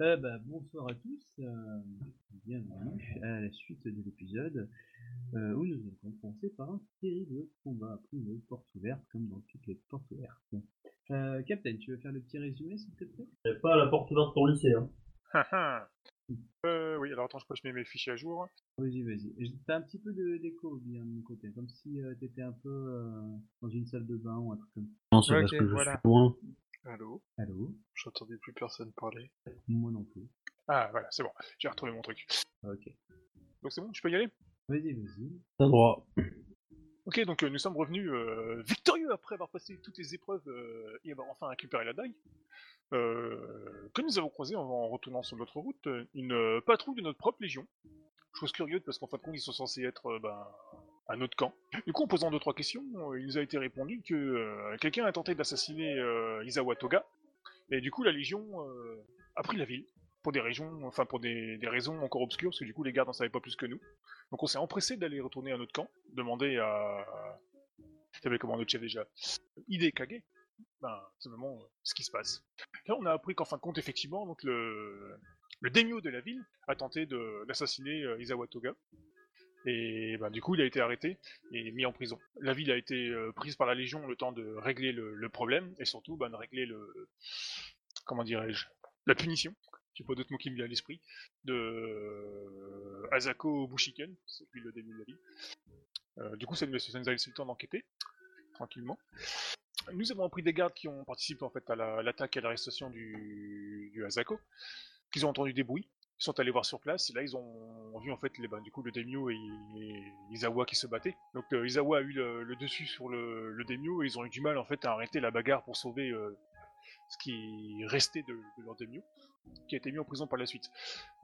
Euh, bah, bonsoir à tous, euh, bienvenue à la suite de l'épisode euh, où nous allons commencer par un terrible combat après une porte ouverte comme dans toutes les portes ouvertes. Euh, Captain, tu veux faire le petit résumé s'il te plaît? C'est pas la porte ouverte pour lycée. Hein. euh, oui, alors attends, je peux je mets mes fichiers à jour. Vas-y, vas-y. T'as un petit peu de d'écho bien de mon côté, comme si euh, t'étais un peu euh, dans une salle de bain ou un truc comme ça. Non, c'est parce que je voilà. suis loin. Allô Allô J'entendais plus personne parler. Moi non plus. Ah, voilà, c'est bon, j'ai retrouvé mon truc. Ok. Donc c'est bon, je peux y aller? Vas-y, vas-y. T'as droit. Ok, donc euh, nous sommes revenus euh, victorieux après avoir passé toutes les épreuves euh, et avoir enfin récupéré la dague. Euh, que nous avons croisé en, en retournant sur notre route une euh, patrouille de notre propre légion. Chose curieuse parce qu'en fin de compte ils sont censés être euh, ben, à notre camp. Du coup en posant deux trois questions, euh, il nous a été répondu que euh, quelqu'un a tenté d'assassiner euh, Izawa Toga. Et du coup la légion a pris la ville pour des enfin pour des, raisons encore obscures parce que du coup les gardes n'en savaient pas plus que nous. Donc on s'est empressé d'aller retourner à notre camp, demander à... Savais comment notre chef déjà? Ide Kage, ben, simplement ce qui se passe. Là on a appris qu'en fin de compte effectivement donc le, le de la ville a tenté d'assassiner Izawa Toga. Et ben, du coup il a été arrêté et mis en prison. La ville a été euh, prise par la Légion le temps de régler le, problème et surtout ben, de régler le... Comment dirais-je La punition j'ai pas d'autre mot qui me vient à l'esprit, de euh, Asako Bushiken, c'est le début de la vie. Euh, du coup, ça nous, a laissé le temps d'enquêter, tranquillement. Nous avons appris des gardes qui ont participé en fait à la- l'attaque et à l'arrestation du, du Asako, qu'ils ont entendu des bruits, ils sont allés voir sur place, et là ils ont vu en fait les, ben, du coup, le Daimyo et, et Izawa qui se battaient. Donc euh, Izawa a eu le, dessus sur le, le Daimyo, et ils ont eu du mal en fait à arrêter la bagarre pour sauver euh, ce qui restait de, leur Daimyo qui a été mis en prison par la suite.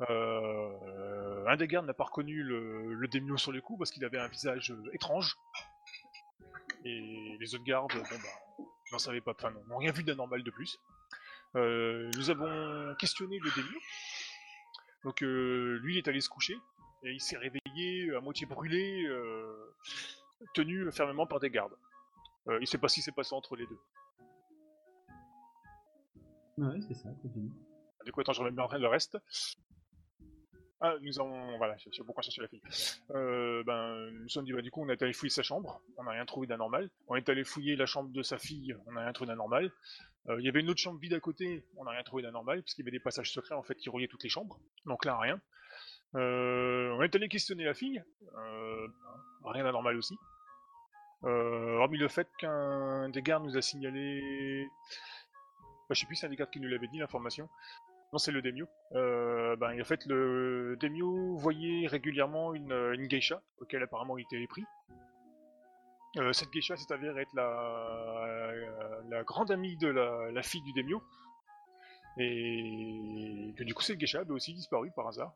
Euh, un des gardes n'a pas reconnu le, le daimyo sur le coup parce qu'il avait un visage euh, étrange. Et les autres gardes, bon bah, n'en savaient pas, enfin, n'ont rien vu d'anormal de plus. Nous avons questionné le daimyo. Donc euh, lui, il est allé se coucher et il s'est réveillé à moitié brûlé, euh, tenu fermement par des gardes. Euh, il sait pas ce qui s'est passé entre les deux. Ouais, c'est ça, continue. Du coup, attends, je remets bien le reste. Ah, nous avons. Voilà, je sais pourquoi chercher la fille. Euh, ben, nous sommes dit, bah, du coup, on est allé fouiller sa chambre, on n'a rien trouvé d'anormal. On est allé fouiller la chambre de sa fille, on n'a rien trouvé d'anormal. Euh, Il y avait une autre chambre vide à côté, on n'a rien trouvé d'anormal, puisqu'il y avait des passages secrets en fait qui reliaient toutes les chambres. Donc là, rien. Euh, on est allé questionner la fille, rien d'anormal aussi. Hormis le fait qu'un des gardes nous a signalé. Bah, je sais plus si c'est un des gardes qui nous l'avait dit l'information. Non, c'est le Daimyo. Euh, ben, en fait, le Daimyo voyait régulièrement une, une geisha, auquel apparemment il était pris. Euh, cette geisha s'est avérée être la, la grande amie de la, fille du Daimyo. Et que du coup, cette geisha avait aussi disparu par hasard.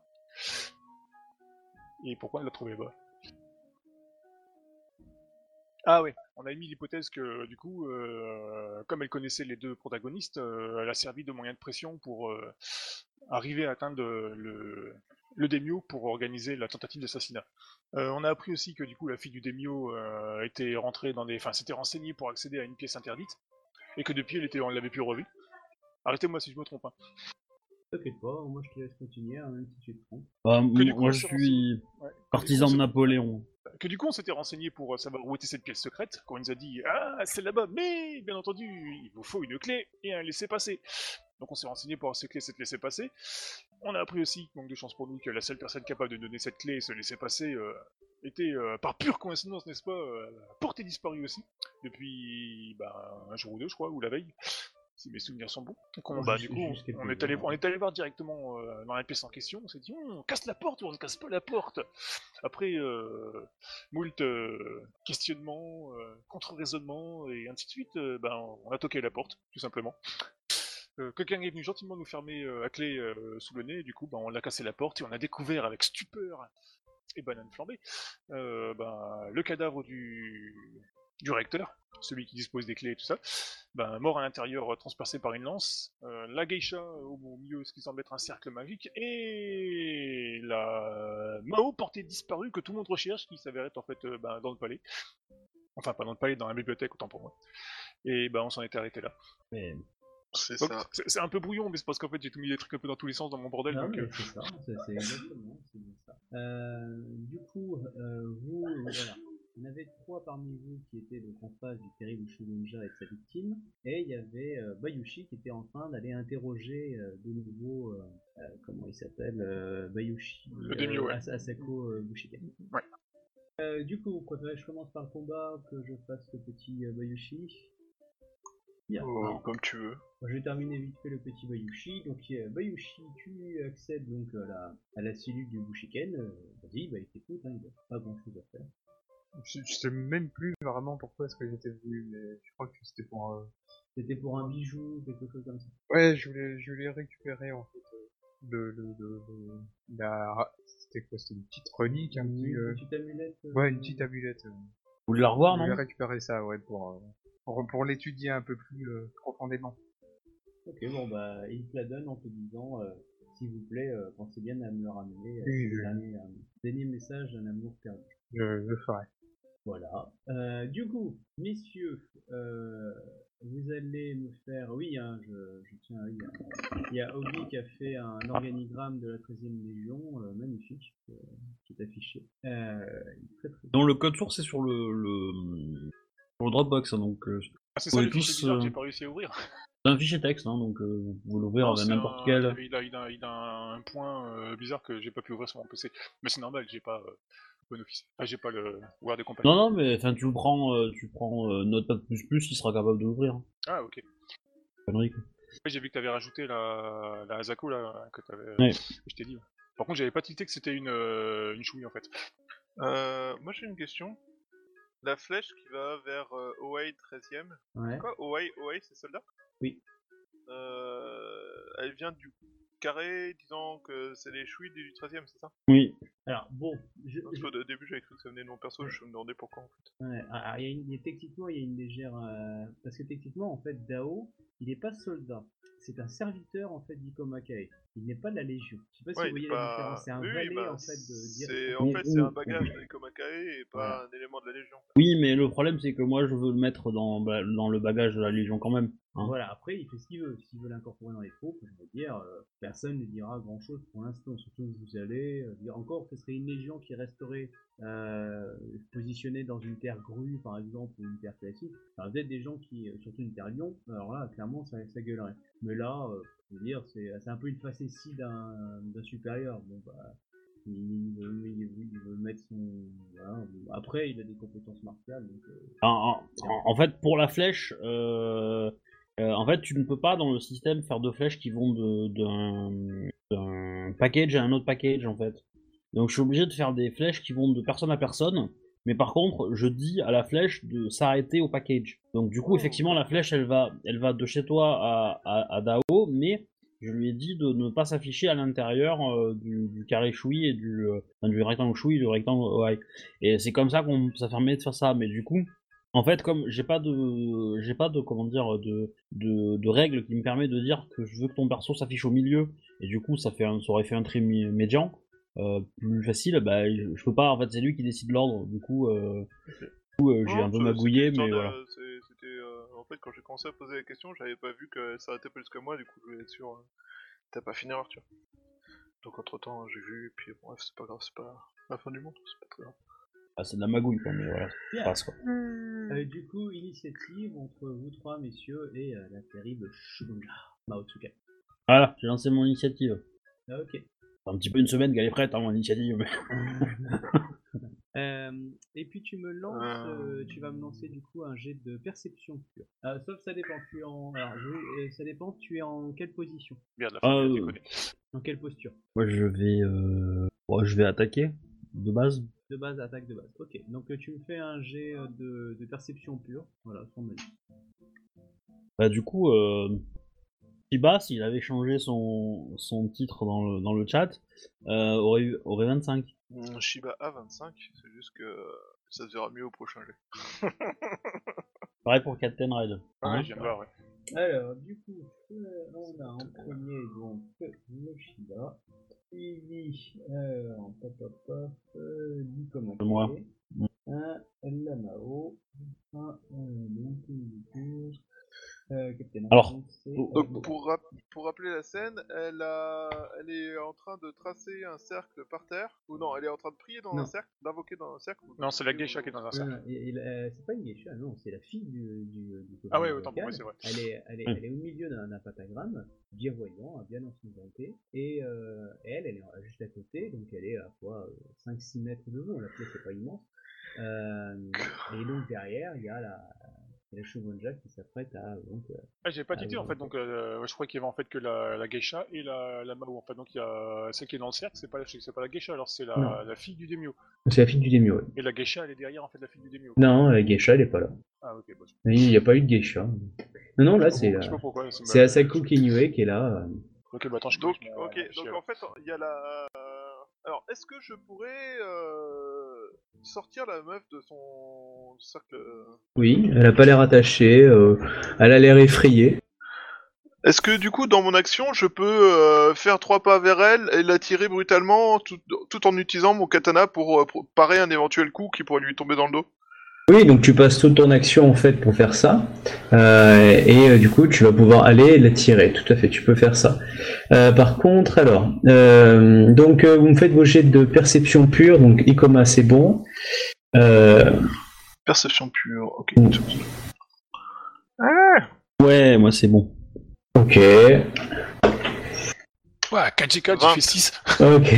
Et pourquoi on ne la trouvait pas Ah ouais, on a mis l'hypothèse que du coup, euh, comme elle connaissait les deux protagonistes, euh, elle a servi de moyen de pression pour euh, arriver à atteindre le, le Daimyo pour organiser la tentative d'assassinat. On a appris aussi que du coup la fille du euh, était rentrée dans des, enfin s'était renseignée pour accéder à une pièce interdite et que depuis elle était, on l'avait plus revue. Arrêtez-moi si je me trompe. Hein. T'inquiète pas, moi je te laisse continuer, hein, même si tu te trompes. Bah, moi, coup, je suis Ouais. partisan de Napoléon. que du coup on s'était renseigné pour euh, savoir où était cette pièce secrète, quand on nous a dit ah c'est là-bas, mais bien entendu il vous faut une clé et un laissez-passer. Donc on s'est renseigné pour avoir cette clé, cette laissez-passer. On a appris aussi, manque de chance pour nous, que la seule personne capable de donner cette clé et se laisser passer euh, était euh, par pure coïncidence, n'est-ce pas, euh, portée disparue aussi depuis bah, un jour ou deux je crois, ou la veille. Si mes souvenirs sont bons. Donc on, bah, du coup, on est, allé, jours. on est allé voir directement euh, dans la pièce en question. On s'est dit, on casse la porte ou on ne casse pas la porte. Après, euh, moult euh, questionnements, contre-raisonnements et ainsi de suite, ben, on a toqué la porte, tout simplement. Quelqu'un est venu gentiment nous fermer à clé sous le nez, du coup ben, on a cassé la porte et on a découvert avec stupeur et banane flambée euh, ben, le cadavre du, du recteur, celui qui dispose des clés et tout ça, ben, mort à l'intérieur euh, transpercé par une lance, euh, la geisha au, au milieu ce qui semble être un cercle magique et la Mao portée disparue que tout le monde recherche qui s'avère être en fait euh, ben, dans le palais. Enfin pas dans le palais, dans la bibliothèque autant pour moi. Et ben on s'en était arrêté là. Mais C'est Donc, ça. c'est c'est un peu brouillon, mais c'est parce qu'en fait j'ai tout mis des trucs un peu dans tous les sens dans mon bordel. Non, donc, euh, c'est ça, c'est c'est exactement, c'est bien ça. Euh, du coup, euh, vous, voilà, il y en avait trois parmi vous qui étaient donc en face du terrible Shununja et de sa victime, et il y avait euh, Bayushi qui était en train d'aller interroger euh, de nouveau, euh, comment il s'appelle, Bayushi, ouais. Asako Bushiken. Ouais. Du coup, vous préférez que je commence par le combat, que je fasse le petit Bayushi? Oh, comme tu veux. je vais terminer vite fait le petit Bayushi. Donc Bayushi, tu accèdes donc à la, à la cellule du Bushiken. Vas-y, bah il t'écoute, hein, il n'a pas grand chose à faire. Je, je sais même plus vraiment pourquoi est-ce que j'étais venu, mais je crois que c'était pour. euh, C'était pour un bijou, quelque chose comme ça. Ouais, je voulais, je voulais récupérer en fait euh, le, le, le, le- la. C'était quoi C'était une petite relique, un petit. Une euh, petite amulette. euh, Ouais, une petite amulette. euh. Vous voulez la revoir, je voulais non? récupérer ça, ouais, pour euh, pour, pour l'étudier un peu plus euh, profondément. Ok, bon bah il te la donne en te disant, euh, s'il vous plaît, euh, pensez bien à me le ramener. euh, Oui, je- dernier, euh, dernier message d'un amour perdu. Je, je ferai. Voilà. Euh, du coup, messieurs, euh, vous allez me faire. Oui, hein, je, je tiens à dire. Il y a Ogi qui a fait un organigramme de la 13e Légion, euh, magnifique, euh, qui est affiché. Euh, très le code source est sur le, le, sur le Dropbox, hein, donc euh, Ah, c'est ça le tous, que j'ai pas réussi à ouvrir. c'est un fichier texte, hein, donc euh, vous pouvez l'ouvrir Non, avec c'est n'importe un- quel. Il a, il, a, il a un point euh, bizarre que j'ai pas pu ouvrir sur mon PC. Mais c'est normal, j'ai pas euh. Ah, j'ai pas le Word et compagnie. Non, non, mais enfin tu le prends, euh, tu prends euh, Notepad++, il sera capable de l'ouvrir. Ah, ok. Connerie, quoi. Après, j'ai vu que t'avais rajouté la, la Asako là, que t'avais. Ouais. que je t'ai dit. ouais. Par contre, j'avais pas tilté que c'était une, euh, une chouille en fait. Euh, moi j'ai une question. La flèche qui va vers euh, OA 13ème. Ouais. Quoi OA, OA c'est celle-là? Oui. Euh, elle vient du carré disant que c'est les chouilles du 13ème, c'est ça? Oui. Alors, bon, je, Parce je- qu'au début j'avais cru que ça venait de mon perso, je me demandais pourquoi en fait. Ouais, ah, ah, il y a une- il y a- techniquement, il y a une légère. euh, parce que techniquement, en fait, Dao, il n'est pas soldat. C'est un serviteur, en fait, d'Ikomakae. Il n'est pas de la Légion. Je sais pas si Ouais, vous voyez la différence. C'est un Oui, valet, bah, en fait, de C'est dire. en fait c'est un bagage de Ikomakae et pas un élément de la Légion. Oui, mais le problème c'est que moi je veux le mettre dans, bah, dans le bagage de la Légion quand même. Hein. Voilà, après, il fait ce qu'il veut. S'il veut l'incorporer dans les troupes, je veux dire, euh, personne ne dira grand chose pour l'instant. Surtout que vous allez euh, dire encore que ce serait une légion qui resterait euh, positionnée dans une terre grue, par exemple, ou une terre classique. Alors, peut-être des gens qui, euh, surtout une terre lion, alors là, clairement, ça, ça gueulerait. Mais là, euh, je veux dire, c'est c'est un peu une facétie d'un d'un supérieur. Bon, bah. Il, veut, il veut- il veut mettre son. Voilà. Après, il a des compétences martiales. Donc, euh, En, en- en- en fait, pour la flèche, euh, euh, en fait, tu ne peux pas dans le système faire deux flèches qui vont d'un d'un package à un autre package, en fait. Donc, je suis obligé de faire des flèches qui vont de personne à personne. Mais par contre, je dis à la flèche de s'arrêter au package. Donc, du coup, effectivement, la flèche, elle va, elle va de chez toi à, à, à Dao, mais je lui ai dit de ne pas s'afficher à l'intérieur euh, du, du carré choui et du, euh, enfin, du rectangle choui et du rectangle OI. Et c'est comme ça qu'on ça permet de faire ça. Mais du coup, en fait, comme j'ai pas de, j'ai pas de, comment dire, de, de, de règles qui me permet de dire que je veux que ton perso s'affiche au milieu, et du coup, ça fait un, ça aurait fait un mi- médian, euh, plus facile, bah, je, peux pas, en fait, c'est lui qui décide l'ordre, du coup, euh, euh, j'ai un peu magouillé, mais voilà. de- euh, en fait quand j'ai commencé à poser la question, j'avais pas vu qu'elle s'arrêtait plus que moi, du coup je voulais être sûr. euh, T'as pas fini Arthur. Donc entre temps j'ai vu, et puis bref, c'est pas grave, c'est pas la fin du monde, c'est pas très grave. Ah, c'est de la magouille, quoi, mais voilà, Bien. ça passe, quoi. Euh, du coup, initiative entre vous trois, messieurs, et euh, la terrible Shunja Maotsuka. Voilà, j'ai lancé mon initiative. Ah, ok. Un petit peu une semaine qu'elle est prête, hein, mon initiative, mais... Euh, et puis tu me lances, Euh. euh, tu vas me lancer du coup un jet de perception pure. Euh, sauf ça dépend, tu es en, alors, je- euh, ça dépend, tu es en quelle position, Merde, la Ah, fin, euh, en quelle posture? Moi, je vais, euh... bon, je vais attaquer, de base. De base, attaque de base. Ok, donc euh, tu me fais un jet euh, de, de perception pure, voilà, sans malus. Bah, du coup, euh, Shiba, s'il avait changé son, son titre dans le, dans le chat, euh, aurait, eu, aurait 25. Mm, Shiba a 25, c'est juste que ça se verra mieux au prochain jet. Pareil pour Captain Red. Ah, Hein ouais, ouais. Alors, du coup, euh, on a en premier donc le Shiba, suivi euh, en pop pop pop, euh, Nikomake, Moi. un Lamao, un euh, coup, euh, Captain Alors, c'est, oh, euh, rap- pour rappeler la scène, elle, a... elle est en train de tracer un cercle par terre. Ou non, elle est en train de prier dans Non. un cercle, d'invoquer dans un cercle. Non, c'est la geisha qui est dans un cercle. Euh, c'est pas une geisha, non, c'est la fille du, du, du Ah ouais, autant pour moi, c'est vrai. Elle est, elle est, Hmm. elle est au milieu d'un pentagramme, bien voyant, bien ensanglanté, et euh, elle, elle est juste à côté, donc elle est à quoi 5-6 mètres de long, la pièce est pas immense. Euh, et donc derrière, il y a la, il y a la Shogunja qui s'apprête à donc, euh, Ah, j'ai pas tilté en fait, donc euh, je crois qu'il y avait en fait que la, la geisha et la, la Mao en fait. Donc il y a celle qui est dans le cercle, c'est pas, la- c'est pas la geisha, alors c'est la, la fille du Demio. C'est la fille du Demio. Et la geisha elle est derrière en fait la fille du Demio. Non, la geisha, elle est pas là. Ah ok, bah, Il n'y a pas eu de geisha. Non, non, là, c'est pas- la- je sais pas pourquoi. ça c'est Asako Kinue qui est là. euh. Ok, bah attends, je Donc, mon- ok, donc en fait, il y a la. Alors, est-ce que je pourrais euh, sortir la meuf de son cercle Oui, elle a pas l'air attachée, euh, elle a l'air effrayée. Est-ce que du coup, dans mon action, je peux euh, faire trois pas vers elle et la tirer brutalement tout, tout en utilisant mon katana pour, euh, pour parer un éventuel coup qui pourrait lui tomber dans le dos? Oui, donc tu passes toute ton action en fait pour faire ça, Euh, et euh, du coup tu vas pouvoir aller la tirer. Tout à fait, tu peux faire ça. Euh, par contre, alors, euh, donc euh, vous me faites vos jets de perception pure, donc Ikoma c'est bon. Euh, Perception pure, ok. Mm. Ouais, moi c'est bon. ok, Ouais, KJK, tu Vingt. fais 6. ok.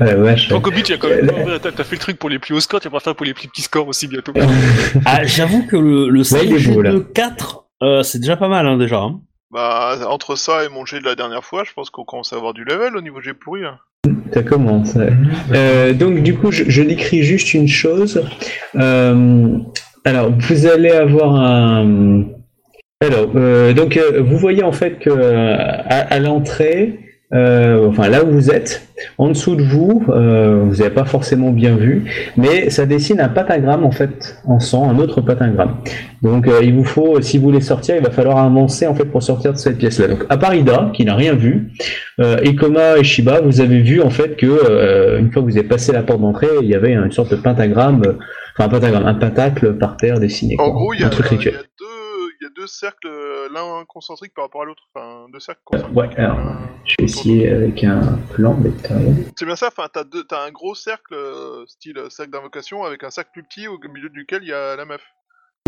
Ouais, vache. Donc tu as quand même. Euh, T'as t'as fait le truc pour les plus hauts scores, tu vas pas faire pour les plus petits scores aussi bientôt. Ah, j'avoue que le, le Ouais, il est beau, là. de 4, euh, c'est déjà pas mal hein, déjà. hein. Bah, entre ça et mon jet de la dernière fois, je pense qu'on commence à avoir du level au niveau jet pourri. hein. Ça commence. ouais. Euh, donc du coup, je, je décris juste une chose. Euh, alors, vous allez avoir un. Alors, euh, donc euh, vous voyez en fait que euh, à, à l'entrée, euh, enfin là où vous êtes, en dessous de vous, euh, vous n'avez pas forcément bien vu, mais ça dessine un pentagramme en fait en sang, un autre pentagramme. Donc euh, il vous faut, si vous voulez sortir, il va falloir avancer en fait pour sortir de cette pièce-là. Donc à part Ida, qui n'a rien vu, euh, Ikoma et Shiba, vous avez vu en fait que euh, une fois que vous avez passé la porte d'entrée, il y avait une sorte de pentagramme, enfin un pentagramme, un pentacle par terre dessiné. En quoi. gros, il y, a, un truc il y a rituel. deux, deux cercles, euh, l'un concentrique par rapport à l'autre. Enfin, deux cercles Euh, concentriques. ouais, alors, Euh, je vais essayer avec un plan vectoriel. C'est bien ça, enfin, t'as deux- t'as un gros cercle, style cercle d'invocation, avec un cercle plus petit au milieu duquel il y a la meuf.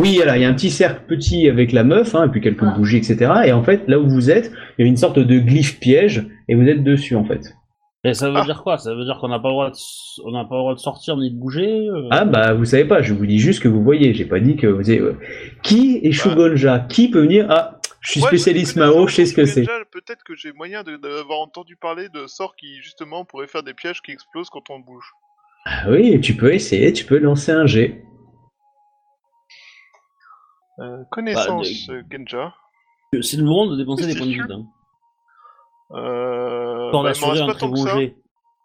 Oui, alors il y a un petit cercle petit avec la meuf, hein, et puis quelques bougies, etc. Et en fait, là où vous êtes, il y a une sorte de glyphe piège, et vous êtes dessus en fait. Et ça veut Ah. dire quoi? Ça veut dire qu'on n'a pas le droit de, s- on n'a pas le droit de sortir ni de bouger euh? Ah bah vous savez pas, je vous dis juste que vous voyez, j'ai pas dit que vous avez... euh, Qui est Shugonja? Qui peut venir? Ah, je suis Ouais, spécialiste Mao, je sais ce que c'est. Peut-être que j'ai moyen d'avoir entendu parler de sorts qui, justement, pourraient faire des pièges qui explosent quand on bouge. Ah oui, tu peux essayer, tu peux lancer un G. Euh, connaissance, Bah, Genja. C'est le moment de dépenser des points de vide. Hein. Euh... Pour bah, il m'en assurer reste un pas très ça. jet.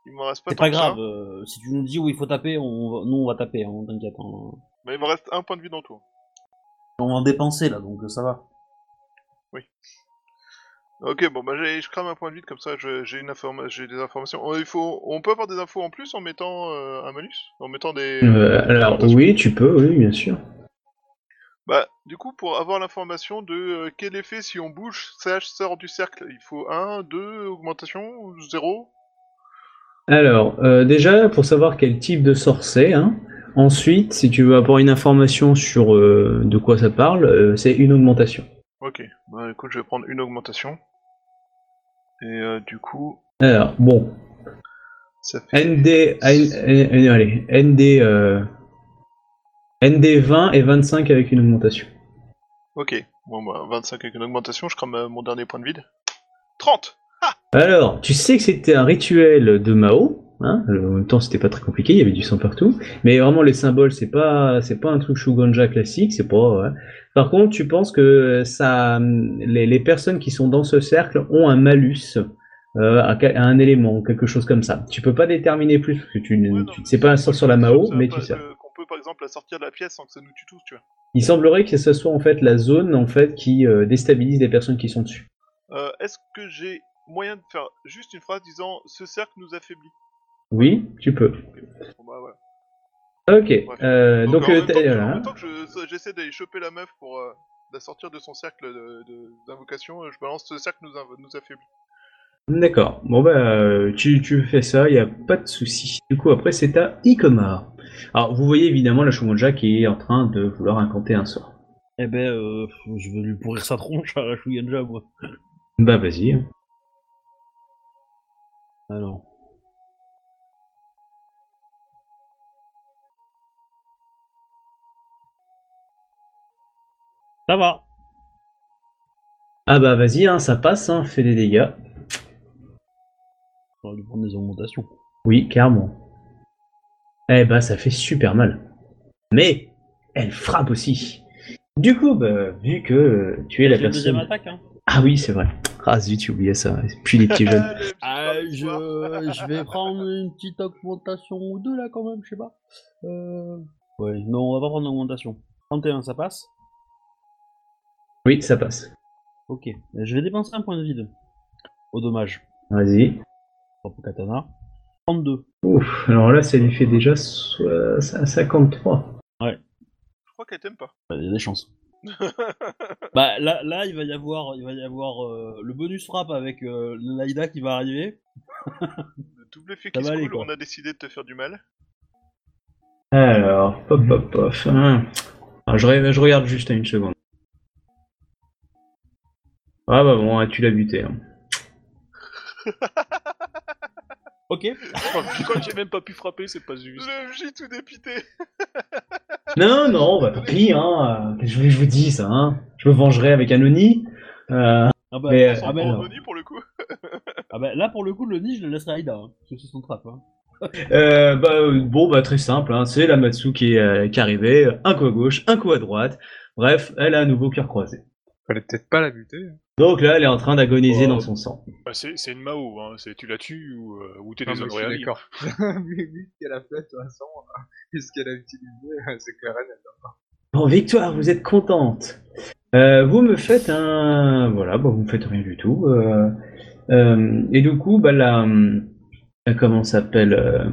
Il m'en reste pas C'est pas grave, euh, si tu nous dis où il faut taper, on va- nous on va taper, hein, t'inquiète. hein. Mais il me reste un point de vie dans le tour. On va en dépenser là, donc ça va. Ok, bon bah je crame un point de vide comme ça, je- j'ai une informa j'ai des informations. Euh, Il faut, on peut avoir des infos en plus en mettant euh, un malus, en mettant des. Euh, alors oui, tu peux, oui, bien sûr. Bah, du coup, pour avoir l'information de euh, quel effet si on bouge, CH sort du cercle, il faut 1, 2, augmentation, 0 Alors, euh, déjà, pour savoir quel type de sort c'est, hein. ensuite, si tu veux avoir une information sur euh, de quoi ça parle, euh, c'est une augmentation. Ok, bah écoute, je vais prendre une augmentation. Et du coup, Alors, bon, ça fait. ND, allez, ND, euh, ND 20 et 25 avec une augmentation. Ok, bon bah 25 avec une augmentation, je crame euh, mon dernier point de vide. 30 Alors, tu sais que c'était un rituel de Mao. Hein en même temps, c'était pas très compliqué, il y avait du sang partout. Mais vraiment, les symboles, c'est pas, c'est pas un truc Shugonja classique, c'est pas. ouais. Par contre, tu penses que ça, les, les personnes qui sont dans ce cercle ont un malus euh, à, à un élément, quelque chose comme ça. Tu peux pas déterminer plus parce que tu, ne- Ouais, tu sais pas un c'est sort sur la Mao, mais tu sais. Par exemple la sortir de la pièce sans que ça nous tue tous, tu vois. Il semblerait que ce soit en fait la zone en fait qui euh, déstabilise les personnes qui sont dessus. Euh, Est-ce que j'ai moyen de faire juste une phrase disant ce cercle nous affaiblit Oui, tu peux. Ok, bon, bah voilà. Ok. euh, donc, en, euh, même temps que, en voilà. même temps que je- j'essaie d'aller choper la meuf pour, de sortir de son cercle d'invocation, je balance ce cercle nous, nous affaiblit. D'accord. Bon bah euh, tu, tu fais ça, il y a pas de souci. Du coup après c'est à Ikomar. Alors vous voyez évidemment la Shumonja qui est en train de vouloir incanter un sort. Eh ben, euh, je vais lui pourrir sa tronche à la Shuyanja, moi. Bah vas-y. Alors. Ça va. Ah bah vas-y, hein, ça passe, hein, fais des dégâts. On va lui prendre des augmentations. Oui, clairement. Eh bah ça fait super mal. Mais elle frappe aussi. Du coup, bah, vu que euh, tu es la personne... attaque, hein. Ah oui, c'est vrai. Ah zut, j'ai oublié ça. Puis les petits jeunes. Ah, je, je vais prendre une petite augmentation ou deux là quand même, je sais pas. Euh... Ouais, non, on va pas prendre d'augmentation. 31, ça passe? Oui, ça passe. Ok. Je vais dépenser un point de vide. Au dommage. Vas-y. Propre katana. 32. Ouf, alors là, ça lui fait déjà so- 53. Je crois qu'elle t'aime pas. Bah, Il y a des chances. bah là, là, il va y avoir, il va y avoir euh, le bonus frappe avec euh, l'Aïda qui va arriver. Le double effet qui on a décidé de te faire du mal. Alors, pop, pop, pop. hein. Alors, je, re- je regarde juste à une seconde. Ah bah bon, tu l'as buté. hein. Ok. Puis quand j'ai même pas pu frapper, c'est pas juste. Le MJ tout dépité. Non, non, bah tant pis, hein. euh, Je, vous- je vous dis ça, hein. Je me vengerai avec un Oni. Euh, Ah bah, Mais, ah euh, bah, Bon, alors. Oni, pour le coup. ah bah, là pour le coup, le nid, je le laisserai à Aïda. Hein, parce que c'est son trap. Hein. euh, bah, euh, bon, bah très simple, hein. C'est la Matsu qui est, euh, qui est arrivée. Un coup à gauche, un coup à droite. Bref, elle a un nouveau cœur croisé. Fallait peut-être pas la buter. hein. Donc là, elle est en train d'agoniser Oh. dans son sang. Bah, c'est une Mao, hein. c'est tu la tues ou, euh, ou t'es des mais hommes réalistes. d'accord. vu, vu ce qu'elle a fait, de toute façon, euh, et ce qu'elle a utilisé, euh, c'est clair et net. Bon, Victoire, vous êtes contente. Euh, vous me faites un... Voilà, bon, vous me faites rien du tout. Euh, euh, et du coup, bah, la... euh, Comment s'appelle euh,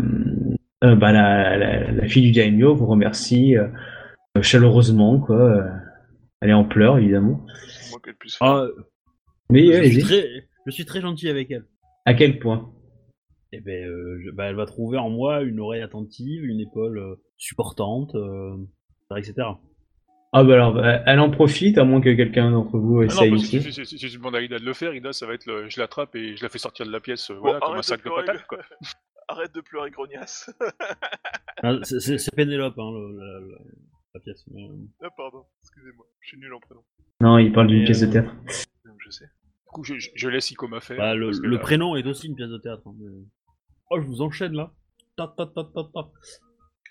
euh, bah, la, la, la fille du daimyo vous remercie euh, chaleureusement, quoi. Euh, Elle est en pleurs, évidemment. Moi qui ai le plus Ah, Mais je, suis allez-y. très, je suis très gentil avec elle. À quel point? Et ben, euh, je- bah, elle va trouver en moi une oreille attentive, une épaule euh, supportante, euh, etc. Ah bah alors, bah, elle en profite, à moins que quelqu'un d'entre vous Ah non, essaye parce que aussi. si, si, je demande à Ida de le faire, Ida, ça va être le, je l'attrape et je la fais sortir de la pièce, euh, voilà, Bon, comme un arrête sac de de pleurer, patates, quoi. Arrête de pleurer, grognasse. Ah, c'est- Pénélope, hein, le- la, la- la pièce. mais, euh, ah, pardon, excusez-moi, je suis nul en prénom. Non, il parle d'une pièce de euh, théâtre. Non, Je sais. Coup, je, je- je laisse Ikoma faire. bah, le, le là- prénom est aussi une pièce de théâtre. hein, mais- Oh, je vous enchaîne là. Ta, ta, ta, ta, ta.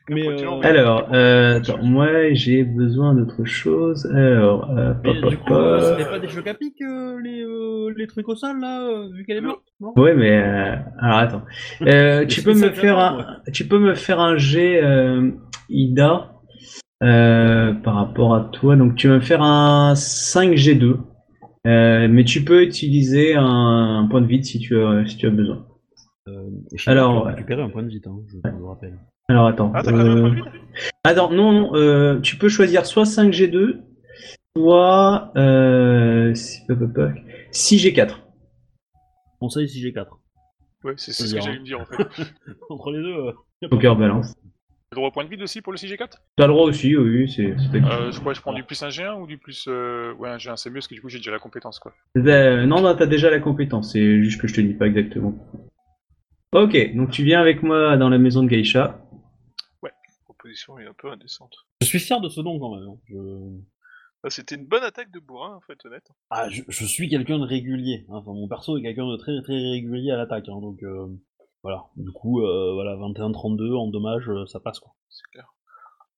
Mais, euh, Alors, euh, attends, moi j'ai besoin d'autre chose. Alors, euh, mais pop, du pop, coup, euh, pop. c'était pas des chocs à pic, euh, les, euh, les trucs au sol là, euh, vu qu'elle est morte non? Ouais, mais euh, alors attends. Euh, tu Mais peux me faire un, tu peux me faire un jet euh, Ida euh, par rapport à toi. Donc tu vas me faire un 5G2. Euh, mais tu peux utiliser un, un point de vide si tu as si tu as besoin. Euh, Alors, récupérer un point de vie, hein, je vous rappelle. Alors attends. Ah, t'as quand même un euh, point de vide? Attends, non, non, euh, tu peux choisir soit 5G2, soit euh, 6G4. Conseil si j'ai 4. Ouais, c'est ce que j'allais me dire en fait. Entre les deux. euh, y a pas- Poker balance. Le droit au point de vide aussi pour le 6G4 T'as le droit aussi, oui, oui, c'est. euh, Je crois que je prends du plus un G1 ou du plus. Euh... Ouais, un G1 c'est mieux parce que du coup j'ai déjà la compétence quoi. Euh, non, non, t'as déjà la compétence, c'est juste que je te dis pas exactement. Ok, donc tu viens avec moi dans la maison de Geisha. proposition est un peu indécente. Je suis fier de ce nom quand même. hein. Je... Ah, C'était une bonne attaque de bourrin, en fait, honnête. Ah, je, je suis quelqu'un de régulier. hein. Enfin, mon perso est quelqu'un de très très régulier à l'attaque. hein, donc euh, voilà. Du coup, euh, voilà, 21-32 en dommage, euh, ça passe quoi. C'est clair.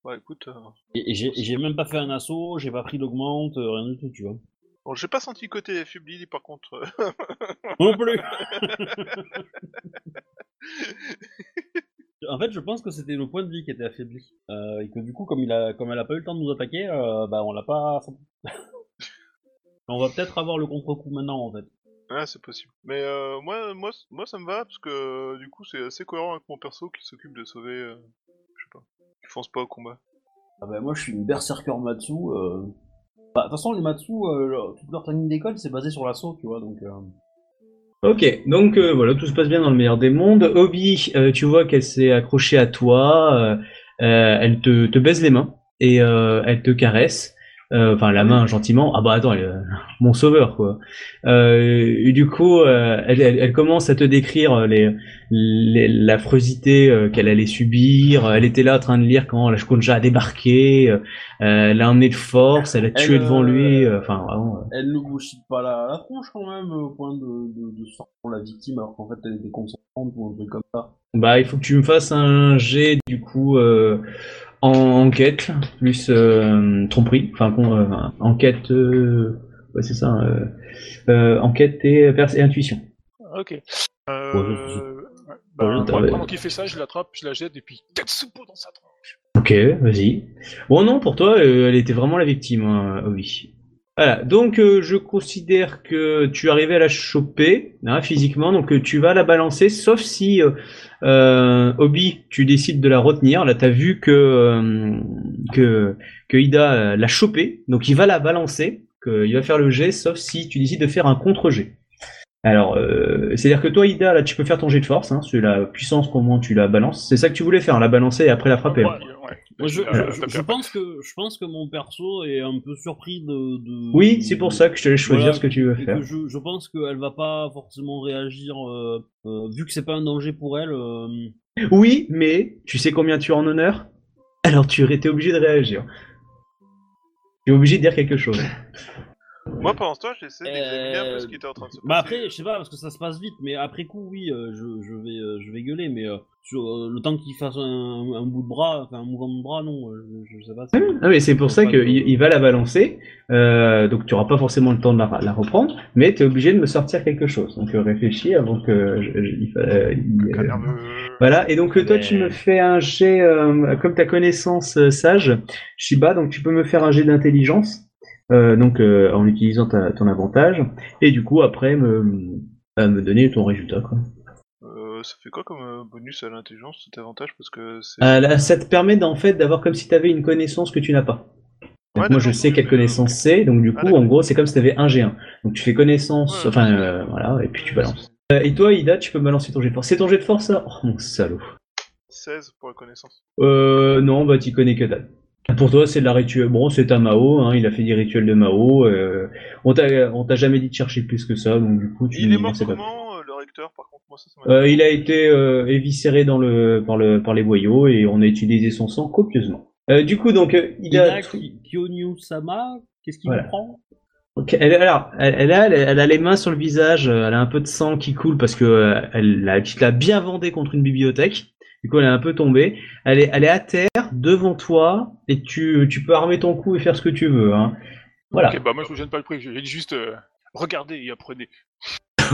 Ouais, écoute, euh, Et, et j'ai même pas fait un assaut, j'ai pas pris d'augmente, rien du tout, tu vois. bon, j'ai pas senti côté affaibli, par contre. non plus En fait, je pense que c'était le point de vie qui était affaibli. Euh, et que du coup, comme, il a, comme elle a pas eu le temps de nous attaquer, euh, bah on l'a pas... on va peut-être avoir le contre-coup maintenant, en fait. Ouais, c'est possible. Mais euh, moi, moi, moi, ça me va, parce que euh, du coup, c'est assez cohérent avec mon perso qui s'occupe de sauver. euh, je sais pas. Qui fonce pas au combat. Ah bah moi, je suis une berserker Matsu. Euh... Bah, de toute façon, les Matsu, euh, leur- toute leur technique d'école, c'est basé sur l'assaut, tu vois, donc... euh, Ok, donc euh, voilà, tout se passe bien dans le meilleur des mondes. Obi, euh, tu vois qu'elle s'est accrochée à toi, euh, euh, elle te, te baise les mains et euh, elle te caresse. Euh, Enfin, la main gentiment. Ah bah attends, elle, euh, mon sauveur quoi. Euh, et du coup, euh, elle, elle, elle commence à te décrire les, les l'affreusité euh, qu'elle allait subir. Elle était là en train de lire quand la Shkonja a débarqué. Euh, elle a emmené de force, elle a tué devant lui. Enfin, vraiment. Elle ne bullshit pas la, la tronche, quand même, au point de, de, de sortir pour la victime, alors qu'en fait, elle était consentante ou un truc comme ça. Bah, il faut que tu me fasses un jet du coup euh, en enquête plus euh, tromperie, enfin con- euh, enquête, euh, ouais c'est ça, euh, euh, enquête et, pers- et intuition. Ok. Euh... bah, Ouais, pendant qu'il fait ça, je l'attrape, je la jette et puis Katsupo dans sa tronche. Ok, vas-y. Bon non, pour toi, euh, elle était vraiment la victime, hein, oui. Voilà, donc euh, je considère que tu arrivé à la choper hein, physiquement, donc euh, tu vas la balancer, sauf si euh, Obi, tu décides de la retenir. Là, t'as vu que euh, que que Ida l'a chopée, donc il va la balancer, que, il va faire le jet, sauf si tu décides de faire un contre-jet. Alors, euh, c'est-à-dire que toi, Ida, là, tu peux faire ton jet de force, hein, c'est la puissance comment tu la balances. C'est ça que tu voulais faire, la balancer et après la frapper. Ouais, hein. ouais. Moi, je, Euh, je- je pense que, je pense que mon perso est un peu surpris de... de- Oui, c'est pour ça que je te laisse choisir Voilà, ce que tu veux faire. je, je pense qu'elle va pas forcément réagir, euh, euh, vu que c'est pas un danger pour elle. euh, Oui, mais tu sais combien tu as en honneur? Alors tu étais obligé de réagir. Tu es obligé de dire quelque chose. Moi, pendant ce temps, j'essaie d'examiner un peu Euh, ce qui était en train de se passer. Bah après, je sais pas parce que ça se passe vite, mais après coup, oui, euh, je, je vais, euh, je vais gueuler, mais euh, sur euh, le temps qu'il fasse un, un bout de bras, enfin un mouvement de bras, non, je, je sais pas. Ah mais c'est pour ça qu'il de- il va la balancer, euh, donc tu auras pas forcément le temps de la, la reprendre, mais tu es obligé de me sortir quelque chose. Donc euh, réfléchis avant que je- il euh, euh. Voilà, et donc toi tu me fais un jet, euh, comme ta connaissance euh, sage, Shiba, donc tu peux me faire un jet d'intelligence, donc euh, en utilisant ta- ton avantage, et du coup après me, euh, me donner ton résultat. Quoi. Euh, ça fait quoi comme euh, bonus à l'intelligence, cet avantage? Parce que. Euh, là, ça te permet d'en fait d'avoir comme si tu avais une connaissance que tu n'as pas. Donc Ouais, moi je sais quelle connaissance c'est, donc du Ah, coup en gros c'est comme si tu avais un G1. Donc tu fais connaissance, Ouais, enfin euh, voilà, et puis tu balances. Euh, et toi Ida, tu peux balancer ton jet de force. C'est ton jet de force ça? Oh mon salaud. 16 pour la connaissance. Euh, non, bah t'y connais que dalle. Pour toi, c'est de la rituel. Bon, c'est un Mao, hein, il a fait des rituels de Mao. Euh, on t'a, on t'a jamais dit de chercher plus que ça, donc du coup, tu Il est mort comment, euh, le recteur, par contre? Moi, ça, ça m'a. Euh, il a été euh, éviscéré dans le, par, le, par les boyaux et on a utilisé son sang copieusement. Euh, du coup, donc, euh, il a. Kyonyu-sama, qu'est-ce qui Voilà. vous prend? Ok, elle, alors, elle, elle a, elle, a les mains sur le visage, elle a un peu de sang qui coule parce que euh, elle, l'a- tu l'as bien vendé contre une bibliothèque. Du coup, elle est un peu tombée. Elle est, elle est à terre devant toi et tu, tu peux armer ton cou et faire ce que tu veux. Hein. Voilà. Ok, bah moi je me gêne pas le prix, j'ai juste euh, regardez et apprenez.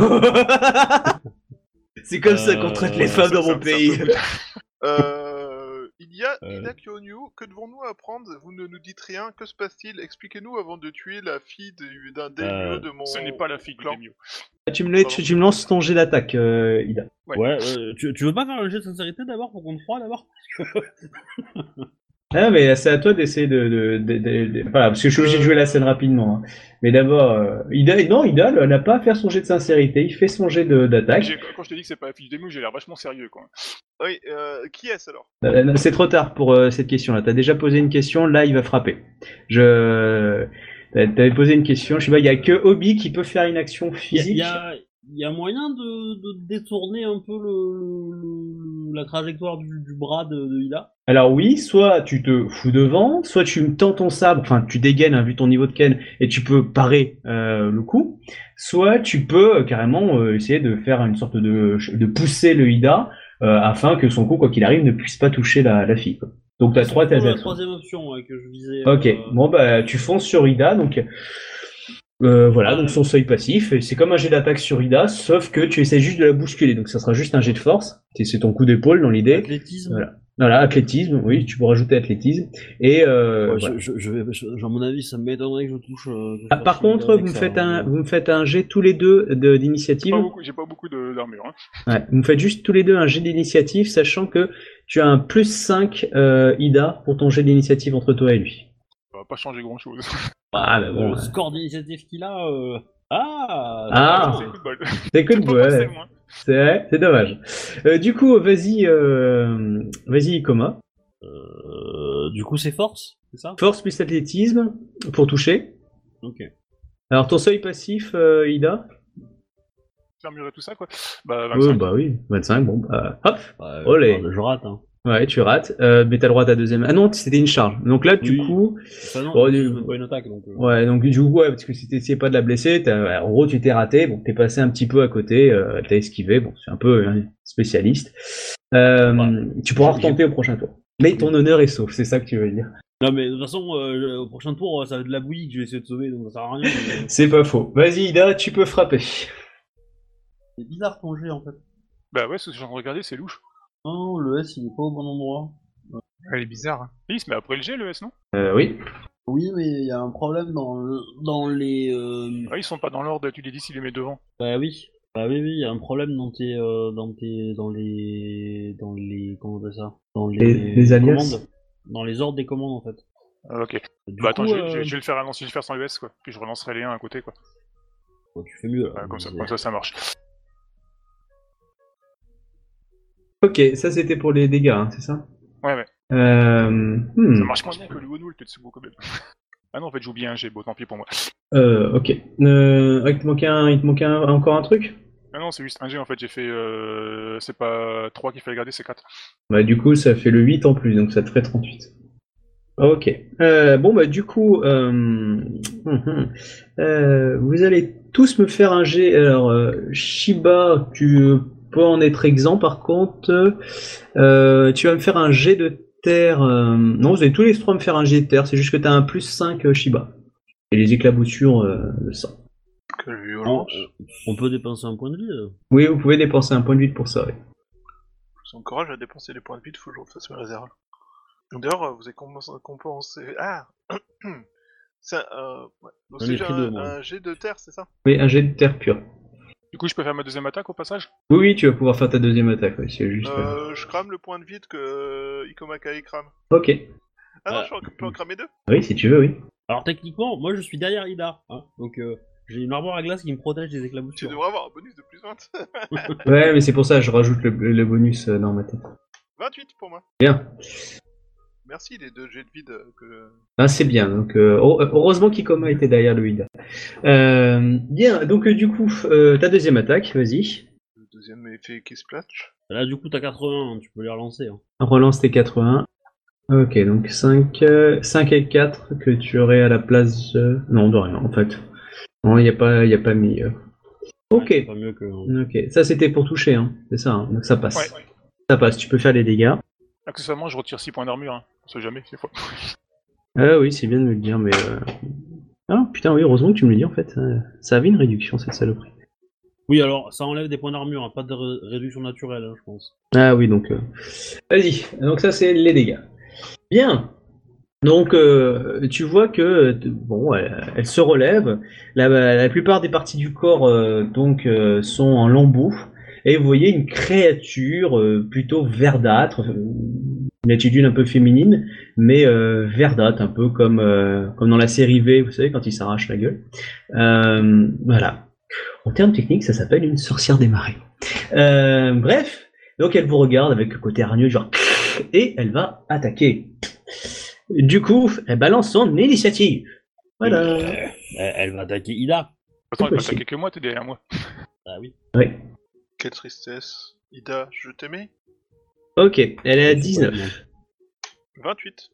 C'est comme ça qu'on Euh, traite les femmes ça, dans mon pays. Euh, il y a Euh. Ida Kyonyu, que devons-nous apprendre? Vous ne nous dites rien, que se passe-t-il? Expliquez-nous avant de tuer la fille du- d'un daimyo Euh, de mon. Ce n'est pas la fille du clan. Demio. tu, me, la- tu, tu me lances ton jet d'attaque, euh, Ida. Ouais. Ouais, euh, tu, tu veux pas faire un jet de sincérité d'abord pour qu'on te croie d'abord? Ah, mais c'est à toi d'essayer de, de, de- de- de- Voilà, parce que je suis obligé de jouer la scène rapidement. hein. Mais d'abord, euh, Ida, non, Ida, n'a pas à faire son jet de sincérité, il fait son jet d'attaque. Quand je te dis que c'est pas la fille du Demio, j'ai l'air vachement sérieux quoi. Oui, euh, qui est-ce alors? Euh, non, C'est trop tard pour euh, cette question-là. T'as déjà posé une question, là il va frapper. Je. t'a- T'avais posé une question, je sais pas, il y a que Obi qui peut faire une action Il y, a- physique. y a- moyen de, de détourner un peu le, le- le- la trajectoire du, du bras de, de Ida? Alors oui, soit tu te fous devant, soit tu me tends ton sabre, enfin tu dégaines hein, vu ton niveau de ken et tu peux parer euh, le coup, soit tu peux euh, carrément euh, essayer de faire une sorte de de pousser le Ida euh, afin que son coup quoi qu'il arrive ne puisse pas toucher la, la fille. quoi. Donc t'as trois t'as la troisième option ouais, que je visais. Ok, euh, bon bah tu fonces sur Ida, donc euh, voilà, donc son seuil passif, et c'est comme un jet d'attaque sur Ida, sauf que tu essaies juste de la bousculer, donc ça sera juste un jet de force, c'est ton coup d'épaule dans l'idée. Athlétisme. Voilà. Voilà, athlétisme, oui, tu peux rajouter athlétisme, et euh, Ouais, voilà. je, je, je vais, je- à mon avis, ça m'étonnerait que je touche. euh, que Ah, par contre, vous me faites hein. un, vous me faites un jet tous les deux de- d'initiative. Pas beaucoup- J'ai pas beaucoup de- d'armure. Hein. Ouais, vous me faites juste tous les deux un jet d'initiative, sachant que tu as un plus 5 euh, Ida pour ton jet d'initiative entre toi et lui. Ça va pas changer grand chose. Ah, bah bon. Le score d'initiative qu'il a. euh, Ah Ah. c'est passé, ouais. C'est vrai, c'est dommage. Euh, du coup, vas-y, euh, vas-y, Coma. Euh, Du coup, c'est force, c'est ça? Force plus athlétisme pour toucher. Ok. Alors, ton seuil passif, euh, Ida? Fermure et tout ça, quoi. Bah, Oui, 25. bah oui, 25, bon, bah, hop, Ouais, Olé. Je rate, hein. Ouais, tu rates, euh, mais t'as le droit à ta deuxième. Ah non, c'était une charge. Donc là, du Oui. coup, Enfin, non, Bon, c'est du- même pas une attaque, donc. euh, ouais, donc du coup, ouais, parce que si t'essayais pas de la blesser, t'as- en gros, tu t'es raté, bon, t'es passé un petit peu à côté, euh, t'as esquivé, bon, c'est un peu un spécialiste. Euh, tu pourras retenter au prochain tour. Mais ton honneur est sauf, c'est ça que tu veux dire. Non, mais de toute façon, euh, au prochain tour, ça va être de la bouillie que je vais essayer de sauver, donc ça sert à rien. mais- C'est pas faux. Vas-y, Ida, tu peux frapper. C'est bizarre ton jet en fait. Bah ouais, ce que je train de regarder, c'est louche. Non, le S il est pas au bon endroit. Elle est bizarre. hein. Oui, il se met après le G, le S, non? Euh, oui. Oui, mais il y a un problème dans, le- dans les. euh, Ah, ils sont pas dans l'ordre, tu les dis s'il les met devant. Bah oui. Bah oui, oui, il y a un problème dans tes. euh, dans tes. dans les. dans les. comment on appelle ça? Dans les. Les- les alias. commandes. Dans les ordres des commandes en fait. Ah, ok. Du bah attends, coup, je, vais- euh, je vais- je vais le faire à je vais le faire sans US, quoi. Puis je relancerai les 1 à côté, quoi. tu fais mieux. là. Ouais, comme, ça, comme ça, ça marche. Ok, ça c'était pour les dégâts, hein, c'est ça Ouais, ouais. euh, hmm, Ça marche moins bien que le le Tetsubo, quand même. ah non, en fait, j'ai oublié un G, bon, tant pis pour moi. euh, Ok. Euh, il te manquait, un, il te manquait un- encore un truc Ah non, c'est juste un G, en fait, j'ai fait... Euh... C'est pas 3 qu'il fallait garder, c'est 4. Bah du coup ça fait le 8 en plus, donc ça te ferait 38. Ok. Euh, bon bah du coup, euh, hum, hum. Euh, vous allez tous me faire un jet. Alors euh, Shiba, tu peux en être exempt par contre. Euh, tu vas me faire un jet de terre. euh, Non, vous allez tous les trois me faire un jet de terre, c'est juste que tu as un plus 5 euh, Shiba. Et les éclaboussures euh, de sang. Quelle On, violence. on peut dépenser un point de vie. Oui, vous pouvez dépenser un point de vie pour ça, oui. Je vous encourage à dépenser des points de vie, il faut que je refasse mes réserves. D'ailleurs, vous avez compensé... Ah C'est un... euh, ouais. Donc jet de terre, c'est ça? Oui, un jet de terre pure. Du coup, je peux faire ma deuxième attaque au passage? Oui, oui, tu vas pouvoir faire ta deuxième attaque, oui, c'est juste. euh, Je crame le point de vide que euh, crame. Ok. Ah non, je peux en cramer deux Oui, si tu veux, oui. Alors techniquement, moi je suis derrière Ida. Hein, donc euh, j'ai une armoire à glace qui me protège des Tu éclaboussures. devrais avoir un bonus de plus 20. Ouais, mais c'est pour ça que je rajoute le, le bonus euh, dans ma tête. 28 pour moi. Bien. Merci les deux jets de vide que... Ah, c'est bien. Donc, euh, heure- heureusement qu'Ikoma était derrière le. Euh, bien, donc euh, du coup, euh, ta deuxième attaque, vas-y. Le deuxième effet qui splash. Là du coup t'as 80, tu peux les relancer. Hein. Relance tes 80. Ok, donc 5, 5 et 4 que tu aurais à la place... Non, de rien, en fait. Non, il n'y a, pas- y a pas mis... euh. Ok. Ouais, c'est pas mieux que. Ok, ça c'était pour toucher, hein. c'est ça, hein. donc ça passe. Ouais. Ça passe, tu peux faire les dégâts. Accessoirement, je retire 6 points d'armure, hein. On sait jamais, des fois. Ah oui, c'est bien de me le dire, mais... euh, Ah putain, oui, heureusement que tu me le dis en fait. Euh, Ça avait une réduction cette saloperie. Oui alors ça enlève des points d'armure, hein, pas de ré- réduction naturelle, hein, je pense. Ah oui, donc... euh, Vas-y, donc ça c'est les dégâts. Bien. Donc euh, tu vois que euh, bon, elle, elle se relève. La, la plupart des parties du corps euh, donc euh, sont en lambeaux et vous voyez une créature euh, plutôt verdâtre, euh, une attitude un peu féminine, mais euh, verdâtre, un peu comme euh, comme dans la série V, vous savez quand il s'arrache la gueule. Euh, voilà. En termes techniques, ça s'appelle une sorcière des marais. Euh, bref, donc elle vous regarde avec le côté hargneux, genre et elle va attaquer. Du coup, elle balance son initiative. Voilà. Euh, elle, elle va attaquer Ida. Attends, il peut possible. attaquer que moi, t'es derrière moi. Ah oui. Oui. Quelle tristesse. Ida, je t'aimais Ok, elle est à C'est 19. pas évident. 28.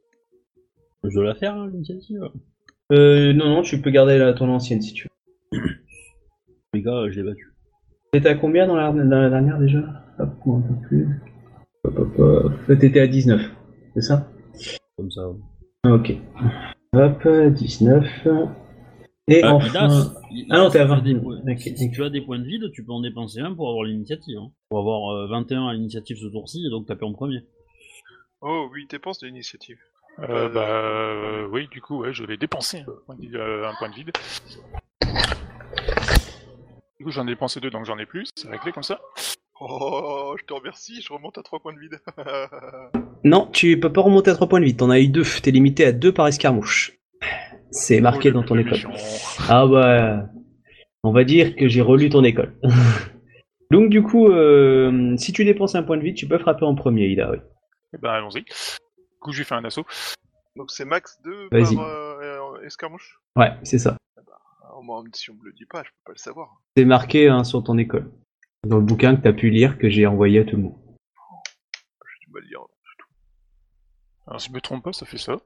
Je dois la faire hein, l'initiative. Euh, non, non, tu peux garder la, ton ancienne si tu veux. Les gars, je l'ai battu. T'étais à combien dans la, dans la dernière déjà? Hop, un peu plus. Hop, hop, hop. Là, T'étais à 19, c'est ça? Comme ça. Ok. Hop, 19. Et Ah, enfin. Ah non, t'es à si tu as 20. des points- Ok. Si, tu as des points de vide, tu peux en dépenser un pour avoir l'initiative. Hein. Pour avoir euh, 21 à l'initiative ce tour-ci, et donc taper en premier. Oh oui, dépense de l'initiative. Euh, Euh, bah, euh, oui, du coup, ouais, je vais dépenser un point de, euh, un point de vide. Du coup, j'en ai dépensé deux, donc j'en ai plus. C'est réglé comme ça. Oh, je te remercie, je remonte à 3 points de vide. Non, tu peux pas remonter à 3 points de vide. T'en as eu 2. T'es limité à 2 par escarmouche. C'est marqué Oh, dans le- ton le école. Ah bah, on va dire que j'ai relu ton école. Donc du coup, euh, si tu dépenses un point de vie, tu peux frapper en premier, Ida. oui. Eh ben, allons-y. Du coup, je lui fais un assaut. Donc c'est max 2 Vas-y. par euh, escarmouche? Ouais, c'est ça. Alors, moi, si on me le dit pas, je peux pas le savoir. C'est marqué hein, sur ton école. Dans le bouquin que t'as pu lire, que j'ai envoyé à tout le monde. J'ai du mal à dire. Alors, si je me trompe pas, ça fait ça.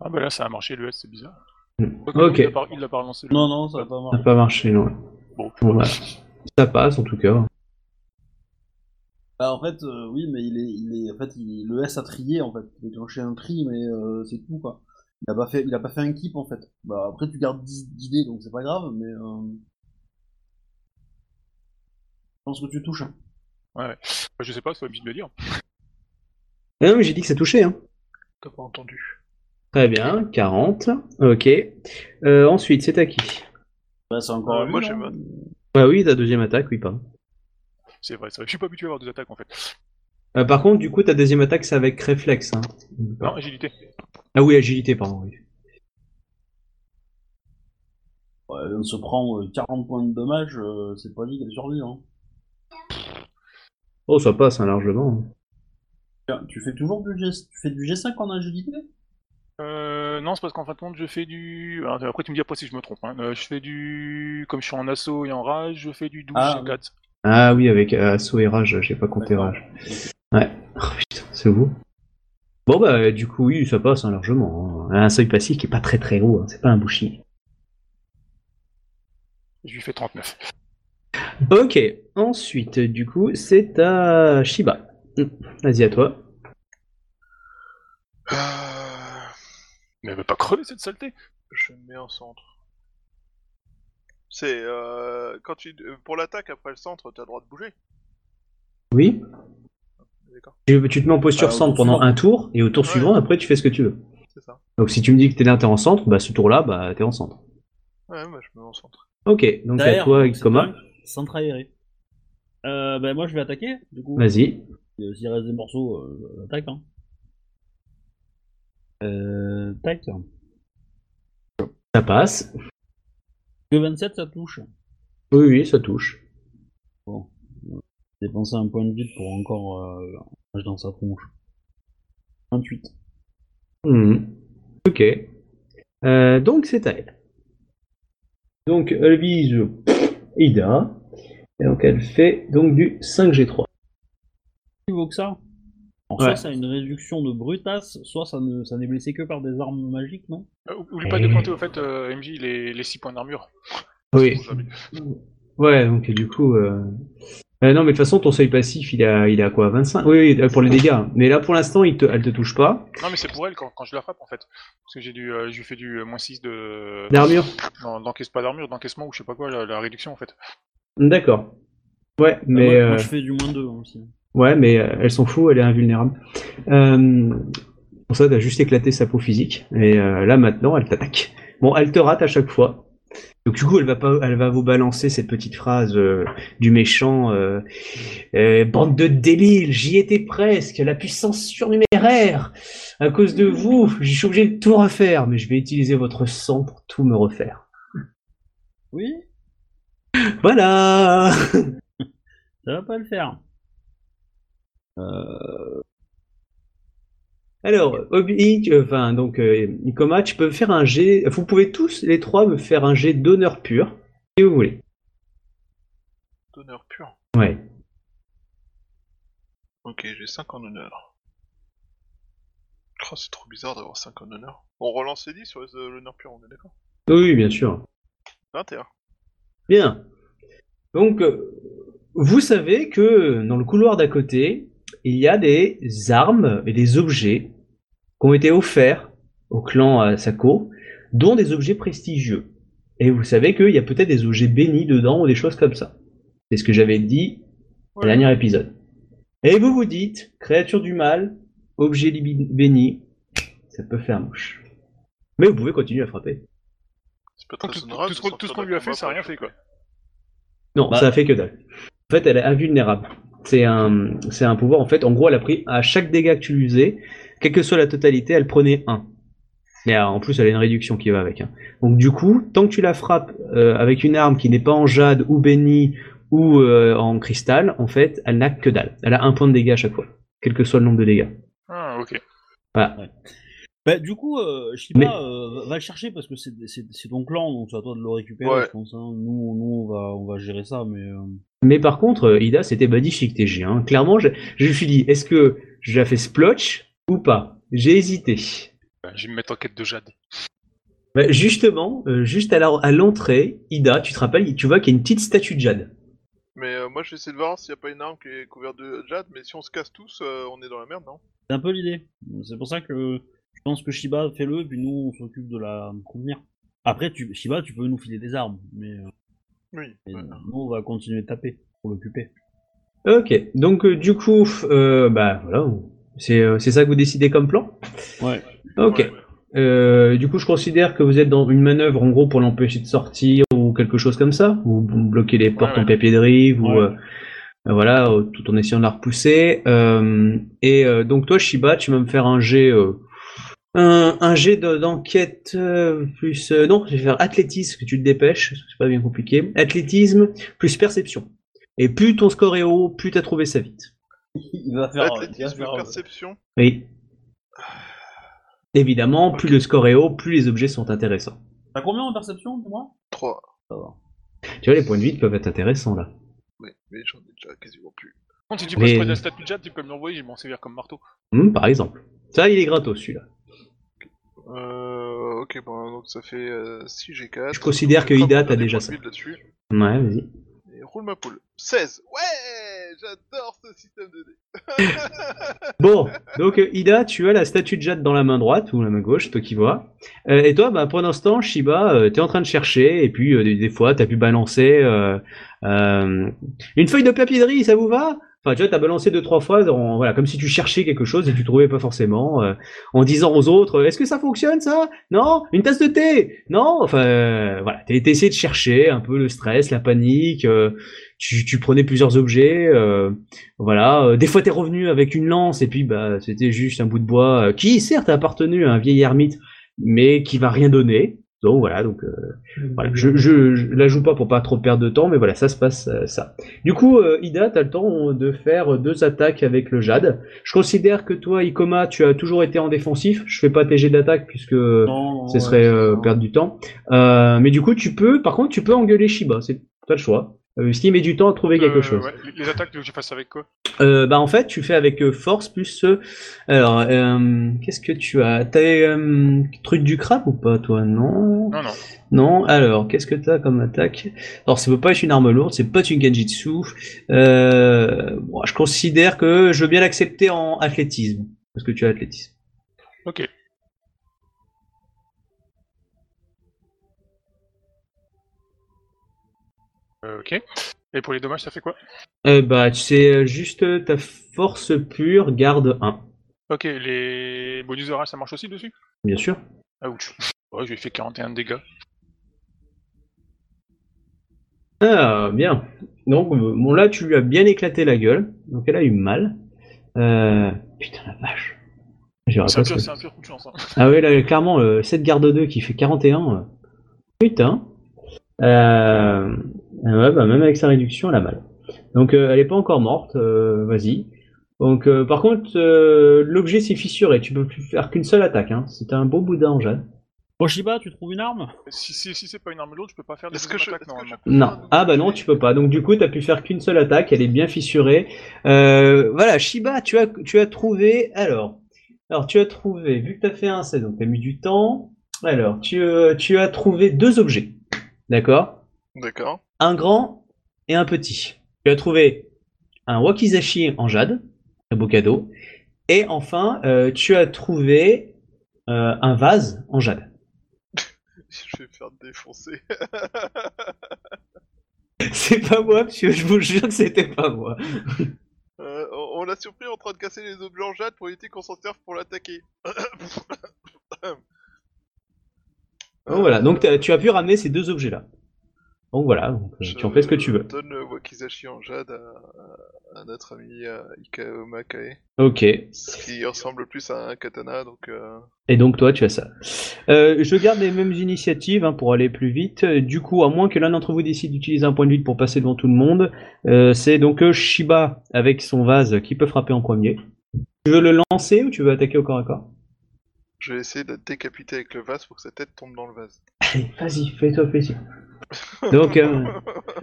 Ah bah là, ça a marché, le S, c'est bizarre. Quoique, Ok. Il l'a pas, il l'a pas relancé. le- Non, non, ça va pas Ça marcher. n'a pas marché, non. Bon, Bon, voilà. Ça passe en tout cas. Bah, en fait, euh, oui, mais il est, il est, en fait, il, le S a trié en fait. Il a déclenché un tri, mais euh, c'est tout quoi. Il a pas fait, il a pas fait un keep en fait. Bah après tu gardes 10 d'idées donc c'est pas grave, mais euh... je pense que tu touches. Hein. Bah, je sais pas, c'est pas obligé de le dire. Ah non, mais j'ai dit que ça touchait. Hein. T'as pas entendu. Très bien, 40. Ok. Euh, ensuite, c'est à qui? Bah, c'est encore Euh, moi, j'ai ma- Bah oui, ta deuxième attaque, oui, pardon. C'est vrai, c'est vrai. Je suis pas habitué à avoir deux attaques en fait. Euh, par contre, du coup, ta deuxième attaque, c'est avec réflexe. Hein. Non, agilité. Ah oui, agilité, pardon. Oui. Ouais, on se prend euh, 40 points de dommage, c'est pas dit qu'elle survit. Hein. Oh, ça passe hein, largement. Tiens, Tu fais toujours du, G... tu fais du G5 en agilité? Euh, non, c'est parce qu'en fin de compte, je fais du. Alors, après, tu me dis après si je me trompe. Hein. Euh, je fais du. Comme je suis en assaut et en rage, je fais du 12 Ah, chez 4. Ah oui, avec euh, assaut et rage, j'ai pas compté rage. Ouais. Oh, putain, c'est vous. Bon bah du coup oui, ça passe hein, largement. hein. Un seuil passif qui est pas très très haut, hein. c'est pas un bouchi. Je lui fais 39. Ok, ensuite du coup c'est à Shiba. Hum, Vas-y à toi. Mais elle veut pas crever cette saleté je me mets en centre. C'est euh, quand tu euh, pour l'attaque après le centre, t'as le droit de bouger. Oui. D'accord. Tu, tu te mets en posture Ah, centre pendant un tour et au tour Ouais. suivant après tu fais ce que tu veux. C'est ça. Donc si tu me dis que t'es là t'es en centre, bah ce tour là bah t'es en centre. Ouais, bah, je me mets en centre. Ok, donc Derrière, à toi Coma. Centre aéré. Euh, bah moi je vais attaquer, du coup. Vas-y. Euh, S'il reste des morceaux, euh, attaque. Hein. Euh, tac. Ça passe. Que 27 ça touche. Oui oui ça touche. Bon. Dépenser un point de vie pour encore euh, un dans sa tronche. 28. Mhm. Ok. Euh, donc c'est à elle. Donc elle vise Ida. Et donc elle fait donc du 5G3. Plus vaut que ça? Alors, Ouais. soit ça a une réduction de brutasse, soit ça ne ça n'est blessé que par des armes magiques, non? Euh, Oublie pas de compter au fait, euh, MJ, les, les 6 points d'armure. Oui. Ouais, donc du coup. Euh... euh, non mais de toute façon ton seuil passif il a il a quoi 25 Oui, oui pour les dégâts. Mais là pour l'instant il te, elle te touche pas. Non, mais c'est pour elle quand, quand je la frappe en fait. Parce que j'ai du, euh, je lui fais du euh, moins 6 de. D'armure Non, pas d'armure, d'encaissement ou je sais pas quoi, la, la réduction en fait. D'accord. Ouais, mais. moi, euh, moi, je fais du moins 2 aussi. Ouais, mais euh, elle s'en fout, elle est invulnérable. Euh, pour ça, t'as juste éclaté sa peau physique. Et euh, là, maintenant, elle t'attaque. Bon, elle te rate à chaque fois. Donc du coup, elle va pas, elle va vous balancer cette petite phrase euh, du méchant euh, euh, bande de débiles, j'y étais presque, la puissance surnuméraire. À cause de vous, je suis obligé de tout refaire, mais je vais utiliser votre sang pour tout me refaire. Oui, Voilà. ça va pas le faire. Euh, Alors, Obi, tu- enfin donc euh, tu peux faire un jet. Vous pouvez tous les trois me faire un jet d'honneur pur, si vous voulez. D'honneur pur. Ouais. Ok, j'ai 5 en honneur. Oh, c'est trop bizarre d'avoir 5 en honneur. On relance les 10 sur les- euh, l'honneur pur, on est d'accord? Oui, bien sûr. 21. Bien. Donc, euh, vous savez que dans le couloir d'à côté, il y a des armes et des objets qui ont été offerts au clan euh, Sako, dont des objets prestigieux. Et vous savez qu'il y a peut-être des objets bénis dedans ou des choses comme ça. C'est ce que j'avais dit au dernier épisode. Et vous vous dites, créature du mal, objet béni, ça peut faire moche. Mais vous pouvez continuer à frapper. C'est pas très tout, honorable. tout ce qu'on- tout sortir ce qu'on d'un lui a fait, ça a pour rien fait quoi. Non, Bah. ça a fait que dalle. En fait, elle est invulnérable. C'est un, c'est un pouvoir. En fait, en gros, elle a pris à chaque dégât que tu lui faisais, quelle que soit la totalité, elle prenait un. Et euh, en plus, elle a une réduction qui va avec. hein. Donc du coup, tant que tu la frappes euh, avec une arme qui n'est pas en jade ou béni ou euh, en cristal, en fait, elle n'a que dalle. Elle a un point de dégâts à chaque fois, quel que soit le nombre de dégâts. Ah, ok. Bah, du coup, euh, Shiba, Mais- euh, va- va le chercher parce que c'est c'est- c'est ton clan, donc c'est à toi de le récupérer, Ouais. je pense. hein. Nous, nous on, va, on va gérer ça, mais. euh, Mais par contre, euh, Ida, c'était badifique TG. Hein. Clairement, je, je me suis dit, est-ce que je la fais splotch ou pas? J'ai hésité. Bah, je vais me mettre en quête de Jade. Bah, justement, euh, juste à la- à l'entrée, Ida, tu te rappelles, tu vois qu'il y a une petite statue de Jade. Mais euh, moi, j'essaie de voir s'il n'y a pas une arme qui est couverte de jade, mais si on se casse tous, euh, on est dans la merde, non? C'est un peu l'idée. C'est pour ça que je pense que Shiba fait-le, puis nous on s'occupe de la contenir. Après, tu, Shiba, tu peux nous filer des armes, mais, euh, Oui. nous on va continuer de taper pour l'occuper. Ok, donc euh, du coup, euh, bah voilà, c'est euh, c'est ça que vous décidez comme plan? Ouais. Ok. Ouais, ouais. Euh, du coup, je considère que vous êtes dans une manœuvre en gros pour l'empêcher de sortir ou quelque chose comme ça, ou bloquer les portes ouais. en papier de rive, ou Ouais. voilà, tout en essayant de la repousser. Euh, et euh, donc toi, Shiba, tu vas me faire un jet, euh, un, un jet de- d'enquête euh, plus euh, non, je vais faire athlétisme, que tu te dépêches, parce que c'est pas bien compliqué. Athlétisme plus perception. Et plus ton score est haut, plus t'as trouvé ça vite. Il va faire. Athlétisme, perception. Oui. Évidemment, plus le score est haut, plus les objets sont intéressants. T'as combien en perception pour moi 3. Tu vois, les points de vide peuvent être intéressants là. Oui, mais j'en ai déjà quasiment plus. Quand si tu peux Mais- trouver la statue de Jade, tu peux me l'envoyer, je vais m'en servir comme marteau. Hmm, par exemple. Ça, il est gratos celui-là. Euh, ok, bon, donc ça fait euh, 6 G4. Je considère que Ida, t'as déjà ça. là-dessus. Ouais, vas-y. Et roule ma poule. 16 Ouais J'adore ce système de dés Bon, donc euh, Ida, tu as la statue de Jade dans la main droite ou la main gauche, toi qui vois. Euh, et toi, bah, pour l'instant, Shiba, euh, t'es en train de chercher, et puis euh, des, des fois, t'as pu balancer euh, euh, une feuille de papier de riz, ça vous va? Enfin, tu vois, t'as balancé deux trois fois, en- voilà, comme si tu cherchais quelque chose et tu trouvais pas forcément, euh, en disant aux autres, est-ce que ça fonctionne ça? Non? Une tasse de thé? Non? Enfin, euh, voilà, t'as essayé de chercher un peu le stress, la panique. euh, tu, tu prenais plusieurs objets. euh, voilà, euh, des fois t'es revenu avec une lance et puis bah c'était juste un bout de bois euh, qui certes a appartenu à un vieil ermite, mais qui va rien donner. Donc voilà, donc euh, voilà, je, je, je la joue pas pour pas trop perdre de temps, mais voilà, ça se passe euh, ça. Du coup, euh, Ida, t'as le temps de faire deux attaques avec le Jade. Je considère que toi, Ikoma, tu as toujours été en défensif. Je fais pas tes jets d'attaque puisque Non, ce serait euh, perdre du temps. Euh, mais du coup, tu peux, par contre, tu peux engueuler Shiba. C'est pas le choix. Euh, ce qui met du temps à trouver quelque Euh, chose. ouais, les- attaques, tu fasse avec quoi? Euh, bah en fait, tu fais avec euh, force plus. euh, alors, euh, qu'est-ce que tu as? T'as euh, truc du crabe ou pas, toi? Non. Non, non. Non. Alors, qu'est-ce que t'as comme attaque? Alors, ça peut pas être une arme lourde, c'est pas une genjitsu. Euh, bon, je considère que je veux bien l'accepter en athlétisme, parce que tu as athlétisme. Ok. Ok. Et pour les dommages, ça fait quoi? Euh, bah, c'est juste euh, ta force pure garde 1, Ok, les bonus de rage, ça marche aussi dessus? Bien sûr. Ouch. Ouais, je lui ai fait 41 de dégâts. Ah, bien. Donc, euh, bon, là, tu lui as bien éclaté la gueule. Donc, elle a eu mal. Euh... Putain, la vache. C'est un, pur, un coup de chance. Hein. Ah ouais, là, clairement, le 7 garde 2 qui fait 41. euh, Putain. Euh... Ouais, bah, même avec sa réduction, elle a mal. Donc, euh, elle est pas encore morte. euh, Vas-y. Donc, euh, par contre, euh, l'objet s'est fissuré. Tu peux plus faire qu'une seule attaque. Hein. C'était un beau boudin en jade. Bon, Shiba, tu trouves une arme? Si, si, si c'est pas une arme lourde, je peux pas faire des Est-ce que deuxième je- attaque est-ce que je normalement. Non. Ah bah non, tu peux pas. Donc du coup, t'as pu faire qu'une seule attaque. Elle est bien fissurée. Euh, voilà, Shiba, tu as, tu as trouvé. Alors, alors tu as trouvé. Vu que t'as fait un 16, donc t'as mis du temps. Alors, tu, tu as trouvé deux objets. D'accord? D'accord. Un grand et un petit. Tu as trouvé un wakizashi en jade, un beau cadeau. Et enfin, euh, tu as trouvé euh, un vase en jade. Je vais me faire défoncer. C'est pas moi, monsieur. Je vous jure que c'était pas moi. Euh, on on l'a surpris en train de casser les objets en jade pour éviter qu'on s'en serve pour l'attaquer. Voilà. Donc tu as pu ramener ces deux objets-là. Donc voilà, donc, euh, tu en fais ce que tu veux. Donne le Wakizashi en jade à, à notre ami euh, Ikaoma Kae. Ok. Ce qui ressemble plus à un katana, donc euh, Et donc toi, tu as ça. Euh, je garde les mêmes initiatives hein, pour aller plus vite. Du coup, à moins que l'un d'entre vous décide d'utiliser un point de vue pour passer devant tout le monde, euh, c'est donc Shiba avec son vase qui peut frapper en premier. Tu veux le lancer ou tu veux attaquer au corps à corps? Je vais essayer de décapiter avec le vase pour que sa tête tombe dans le vase. Allez, vas-y, fais-toi plaisir. Donc, euh,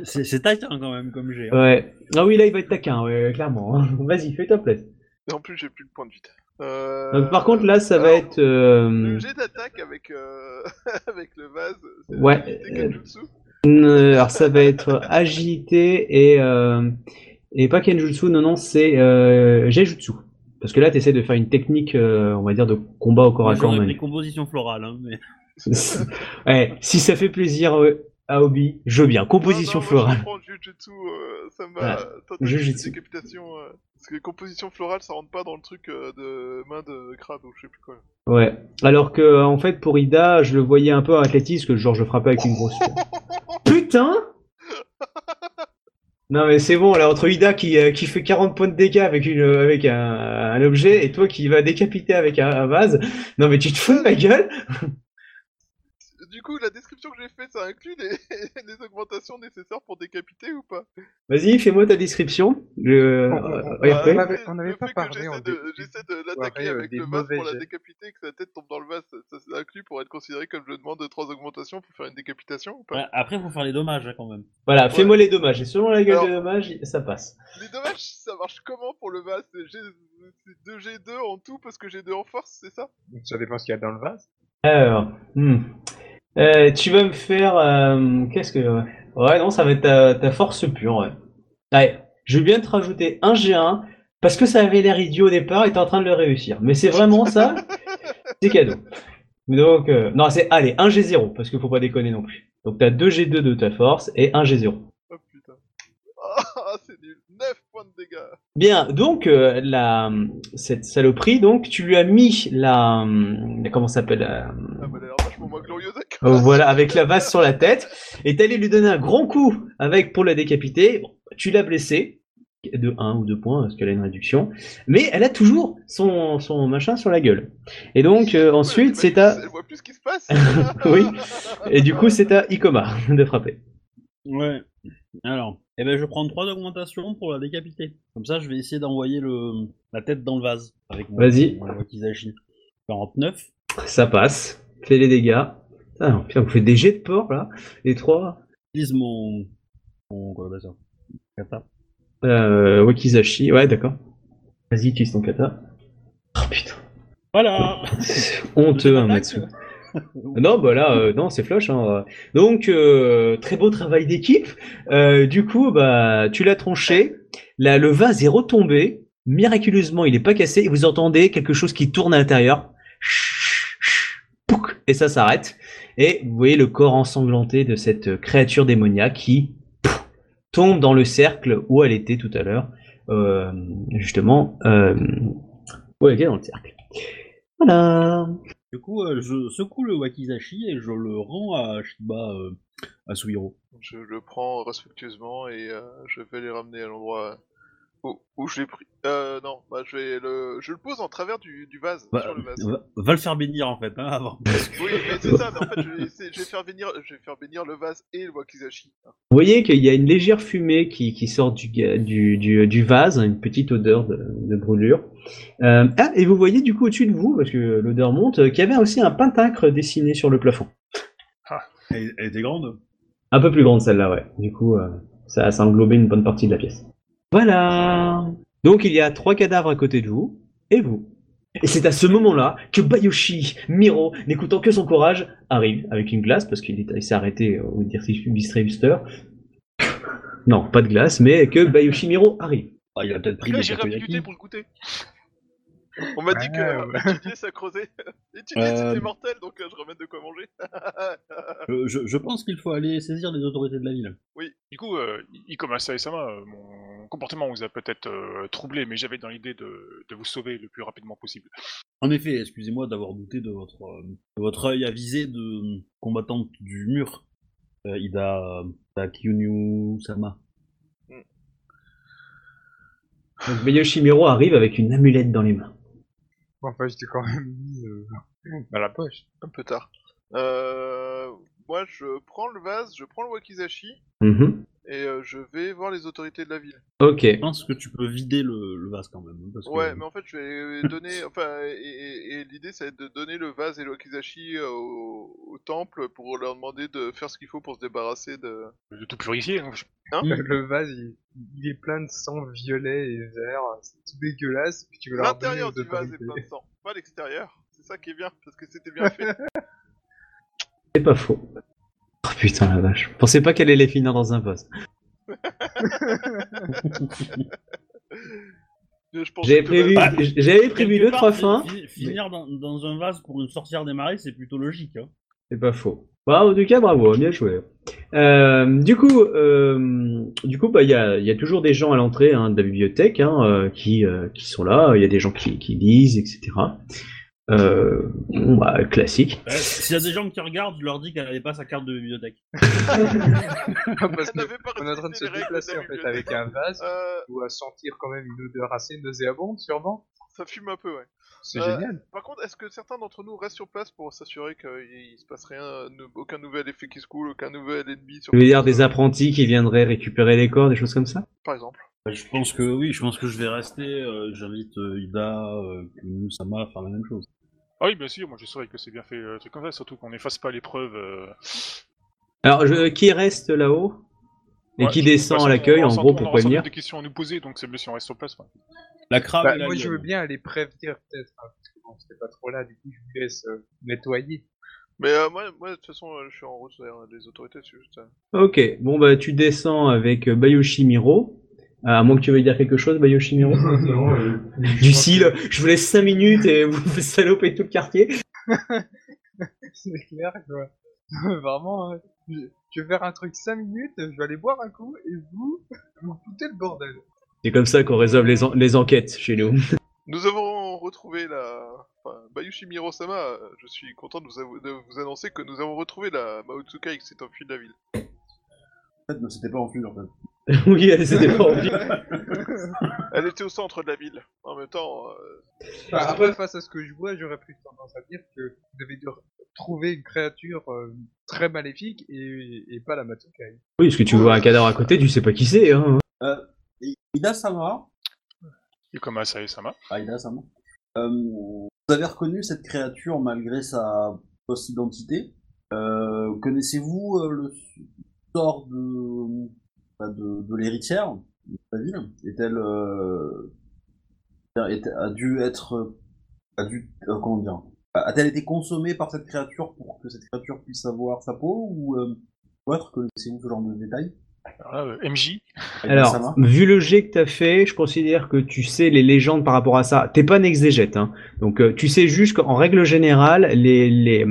C'est c'est taquin quand même comme j'ai. ouais. Ah oui, là, il va être taquin, ouais, clairement. hein. Vas-y, fais-toi plaisir. Et en plus, j'ai plus de point de. Euh, Donc, par contre, là, ça va alors, être... euh, Le jet d'attaque avec, euh, avec le vase, c'est Ouais, euh, Kenjutsu alors ça va être agilité et euh, et pas kenjutsu non non c'est euh, genjutsu parce que là tu essaies de faire une technique euh, on va dire de combat au corps à corps pris composition florale, hein, mais. Ouais, si ça fait plaisir euh, à Obi je veux bien composition Non, non, florale Moi, je Jujutsu, euh, ça m'a. Tentative de Jujutsu. décapitation. euh, parce que composition florale, ça rentre pas dans le truc euh, de main de crabe ou je sais plus quoi. ouais alors que en fait pour Ida je le voyais un peu en athlétisme que genre je frappais avec une grosse putain non mais c'est bon là entre Ida qui, euh, qui fait 40 points de dégâts avec une avec un, un objet et toi qui va décapiter avec un, un vase non mais tu te fous de ma gueule Du coup, la description que j'ai faite, ça inclut les, les augmentations nécessaires pour décapiter ou pas? Vas-y, fais-moi ta description. Le... On- euh, on- ouais, Bah, après. on avait- le- on n'avait le pas fait que parlé j'essaie en de, l'attaquer avec le vase pour la décapiter et que sa tête tombe dans le vase. Ça, ça, inclut pour être considéré comme je demande de trois augmentations pour faire une décapitation ou pas? Ouais, après, faut faire les dommages hein, quand même. Voilà, fais-moi les dommages. Et selon la gueule Alors- des dommages, ça passe. Les dommages, ça marche comment pour le vase? C'est 2G2 en tout parce que j'ai 2 en force, c'est ça? Ça dépend ce qu'il y a dans le vase. Alors, hmm. Euh, tu vas me faire... euh, Qu'est-ce que... Ouais, non, ça va être ta, ta force pure, ouais. Ouais, je veux bien te rajouter un G1, parce que ça avait l'air idiot au départ et t'es en train de le réussir. Mais c'est vraiment ça, c'est cadeau. Donc, euh, non, c'est... Allez, un G0, parce qu'il faut pas déconner non plus. Donc t'as 2 G2 de ta force et un G0. Oh putain. Ah, c'est nul. 9 points de dégâts. Bien, donc euh, la cette saloperie, donc tu lui as mis la, la- comment ça s'appelle la- Ah vachement moins voilà avec la vase sur la tête et t'allais lui donner un grand coup avec pour la décapiter. Bon, tu l'as blessée de 1 ou 2 points parce qu'elle a une réduction, mais elle a toujours son son machin sur la gueule. Et donc euh, ensuite c'est à Elle voit plus ce qui se passe Oui. et du coup c'est à Ikoma de frapper. Ouais. Alors, eh ben, je vais prendre trois augmentations pour la décapiter. Comme ça, je vais essayer d'envoyer le la tête dans le vase avec mon, Vas-y. mon Wakizashi. 49. Ça passe. Fais les dégâts. Ah, non, putain, vous faites des jets de porc là, les trois. Utilise mon mon quoi on ça Kata. Euh, Wakizashi, ouais, d'accord. Vas-y, utilise ton kata. Oh putain. Voilà. Honteux, un Attaque. Matsu. Non, bah là, euh, non, c'est flush. Hein. Donc, euh, très beau travail d'équipe. Euh, du coup, bah, tu l'as tronché. Là, le vase est retombé. Miraculeusement, il est pas cassé. Et vous entendez quelque chose qui tourne à l'intérieur. Pouc Et ça s'arrête. Et vous voyez le corps ensanglanté de cette créature démoniaque qui tombe dans le cercle où elle était tout à l'heure. Euh, justement, euh, où elle était dans le cercle. Voilà. Du coup, euh, je secoue le Wakizashi et je le rends à Shiba euh, à Suhiro. Je le prends respectueusement et euh, je vais les ramener à l'endroit où, où je l'ai pris. Euh, non, bah je vais le, je le pose en travers du, du vase, Va, sur le vase. va- va le faire bénir en fait, hein, avant. Oui, mais c'est ça, mais en fait je vais, essayer- je vais faire bénir, je vais faire bénir le vase et le wakizashi. Vous voyez qu'il y a une légère fumée qui, qui sort du, ga- du, du, du vase, une petite odeur de, de brûlure. Euh, ah, et vous voyez du coup au-dessus de vous, parce que l'odeur monte, euh, qu'il y avait aussi un pentacre dessiné sur le plafond. Elle, elle était grande? Un peu plus grande celle-là, ouais. Du coup, euh, ça, ça englobait une bonne partie de la pièce. Voilà. Donc il y a trois cadavres à côté de vous, et vous. Et c'est à ce moment-là que Bayoshi Miro, n'écoutant que son courage, arrive avec une glace, parce qu'il est- il s'est arrêté au distribu- distributeur. Non, pas de glace, mais que Bayoshi Miro arrive. Ah, il a peut-être pris pour le goûter. On m'a dit que ouais. étudier ça creusait. étudier Euh, c'était mortel donc euh, je ramène de quoi manger. Je, je- je pense qu'il faut aller saisir les autorités de la ville. Du coup, euh, Ikoma Sae-sama, euh, mon comportement vous a peut-être euh, troublé, mais j'avais dans l'idée de, de vous sauver le plus rapidement possible. En effet, excusez-moi d'avoir douté de votre, euh, de votre œil avisé de combattante du mur. euh, Ida, Ida Kyunyu Sama. Donc Yoshimiro arrive avec une amulette dans les mains. Enfin, j'étais quand même mis euh, dans la poche. Un peu tard. Euh, moi, je prends le vase, je prends le wakizashi Mhm. Et euh, je vais voir les autorités de la ville. Ok. Je pense que tu peux vider le, le vase quand même. hein, Parce que- Ouais, mais en fait, je vais donner. Enfin, et, et- et l'idée, ça va être de donner le vase et le wakizashi euh, au, au temple pour leur demander de faire ce qu'il faut pour se débarrasser de. De tout purifier. hein. Le, le vase, il, il est plein de sang violet et vert. C'est tout dégueulasse. Puis tu L'intérieur du vase est plein de sang, pas l'extérieur. C'est ça qui est bien, parce que c'était bien fait. C'est pas faux. Oh putain la vache. Je pensais pas qu'elle allait finir dans un pense J'avais prévu, Bah, j'avais prévu deux trois fins. Finir dans, dans un vase pour une sorcière des marais, c'est plutôt logique. Hein. C'est pas faux. Bah, en tout cas, bravo, bien joué. Euh, du coup, euh, du coup, bah, il y a, il y a toujours des gens à l'entrée hein, de la bibliothèque hein, qui, euh, qui sont là. Il y a des gens qui, qui lisent, etc. Euh, bon, bah, classique. Ouais, S'il y a des gens qui regardent, je leur dis qu'elle n'avait pas sa carte de bibliothèque. Ah, parce pas qu'on est en train de se déplacer en fait avec un vase Euh, ou à sentir quand même une odeur assez nauséabonde sûrement. ça fume un peu, ouais. C'est Euh, génial. Par contre, est-ce que certains d'entre nous restent sur place pour s'assurer qu'il se passe rien, aucun nouvel effet qui se coule, aucun nouvel ennemi sur Je veux dire des apprentis qui viendraient récupérer les corps, des choses comme ça? par exemple Bah, Je pense que oui, je pense que je vais rester. euh, J'invite euh, Ida, euh, Sama à faire la même chose. Ah oui, bien sûr, moi je saurais que c'est bien fait, euh, truc comme ça, surtout qu'on n'efface pas l'épreuve. euh, Alors, je, qui reste là-haut et ouais, qui de descend à l'accueil, en gros, pour prévenir des questions à nous poser, donc c'est mieux si on reste sur place. La crabe Bah, moi je veux bien aller prévenir peut-être hein, parce que bon c'était pas trop là du coup je vous laisse euh, nettoyer. Mais euh, moi, moi, de toute façon, euh, je suis en route vers les autorités, c'est juste... euh, Ok, bon bah tu descends avec euh, Bayoshi Miro. Euh, À moins que tu veuilles dire quelque chose, Bayoshi Miro Du style, je vous laisse 5 minutes et vous vous salopez tout le quartier. C'est clair quoi. Vraiment, hein, je, vais faire un truc 5 minutes, je vais aller boire un coup et vous, vous foutez le bordel. C'est comme ça qu'on résolve les, en- les enquêtes chez nous. Nous avons retrouvé la... Enfin, Bayushi Miro-sama, euh, je suis content de vous, avou- de vous annoncer que nous avons retrouvé la Maotsukai qui s'est enfuie de la ville. En fait, ne c'était pas enfui en fait. oui, elle s'était pas envie. Elle était au centre de la ville. En même temps, euh, Enfin, après, face à ce que je vois, j'aurais plus tendance à dire que vous devez de- trouver une créature euh, très maléfique et, et pas la Matsukai. Oui, parce que tu vois un cadavre à côté, tu sais pas qui c'est. Hein. Et Ida Sama, Sama. ah, Ida Sama, euh, vous avez reconnu cette créature malgré sa fausse identité. Euh, Connaissez-vous euh, le sort de, de, de l'héritière de la ville Est-elle euh, est- a dû être a dû euh, comment dire a-t-elle été consommée par cette créature pour que cette créature puisse avoir sa peau ou euh, ou autre Connaissez-vous ce genre de détails? Alors là, euh, MJ. Ida Alors, Sama vu le jet que t'as fait, je considère que tu sais les légendes par rapport à ça. T'es pas un exégète, hein. Donc euh, tu sais juste qu'en règle générale, les, les,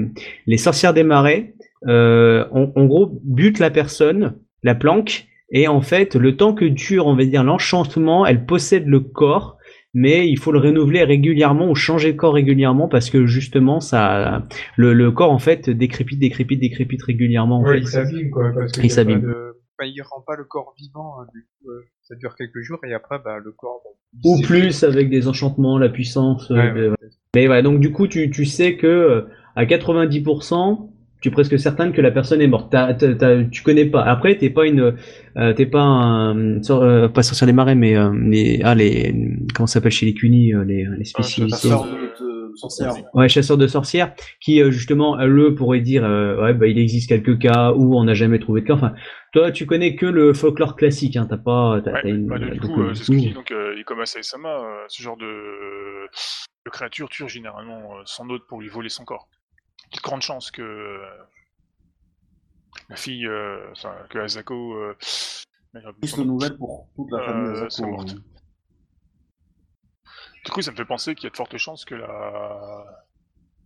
les sorcières des marais, euh, en, en gros, butent la personne, la planque, et en fait, le temps que dure, on va dire, l'enchantement, elle possède le corps, mais il faut le renouveler régulièrement ou changer le corps régulièrement parce que justement, ça, le, le corps en fait décrépite, décrépite, décrépite régulièrement. En Ouais, fait. il s'abîme quoi, parce que Il s'abîme. de- enfin, il rend pas le corps vivant, hein, du coup, euh, ça dure quelques jours et après, bah, le corps. bah, Ou plus avec des enchantements, la puissance. euh, Ouais, de- ouais. Mais voilà, donc du coup, tu, tu sais que euh, à 90%, tu es presque certain que la personne est morte. Tu connais pas. Après, t'es pas une, euh, t'es pas un, sor- euh, pas sorcière des marais, mais euh, les, ah les, comment ça s'appelle chez les cunis, euh, les, les spécialistes. De sorcières. Ouais, chasseur de sorcières, qui euh, justement, le pourrait dire, euh, ouais, bah il existe quelques cas où on n'a jamais trouvé de cas. Enfin, toi, tu connais que le folklore classique, hein. T'as pas, Ouais, t'as une, bah, du coup, euh, c'est ce que je dis. Donc, euh, euh, ce genre de, de créature tue généralement euh, son hôte pour lui voler son corps. Il y a de grandes chances que euh, la fille, euh, enfin, que Asako. Euh, merde, Triste son- nouvelle pour toute la famille Euh, Asako, morte. Du coup, ça me fait penser qu'il y a de fortes chances que la,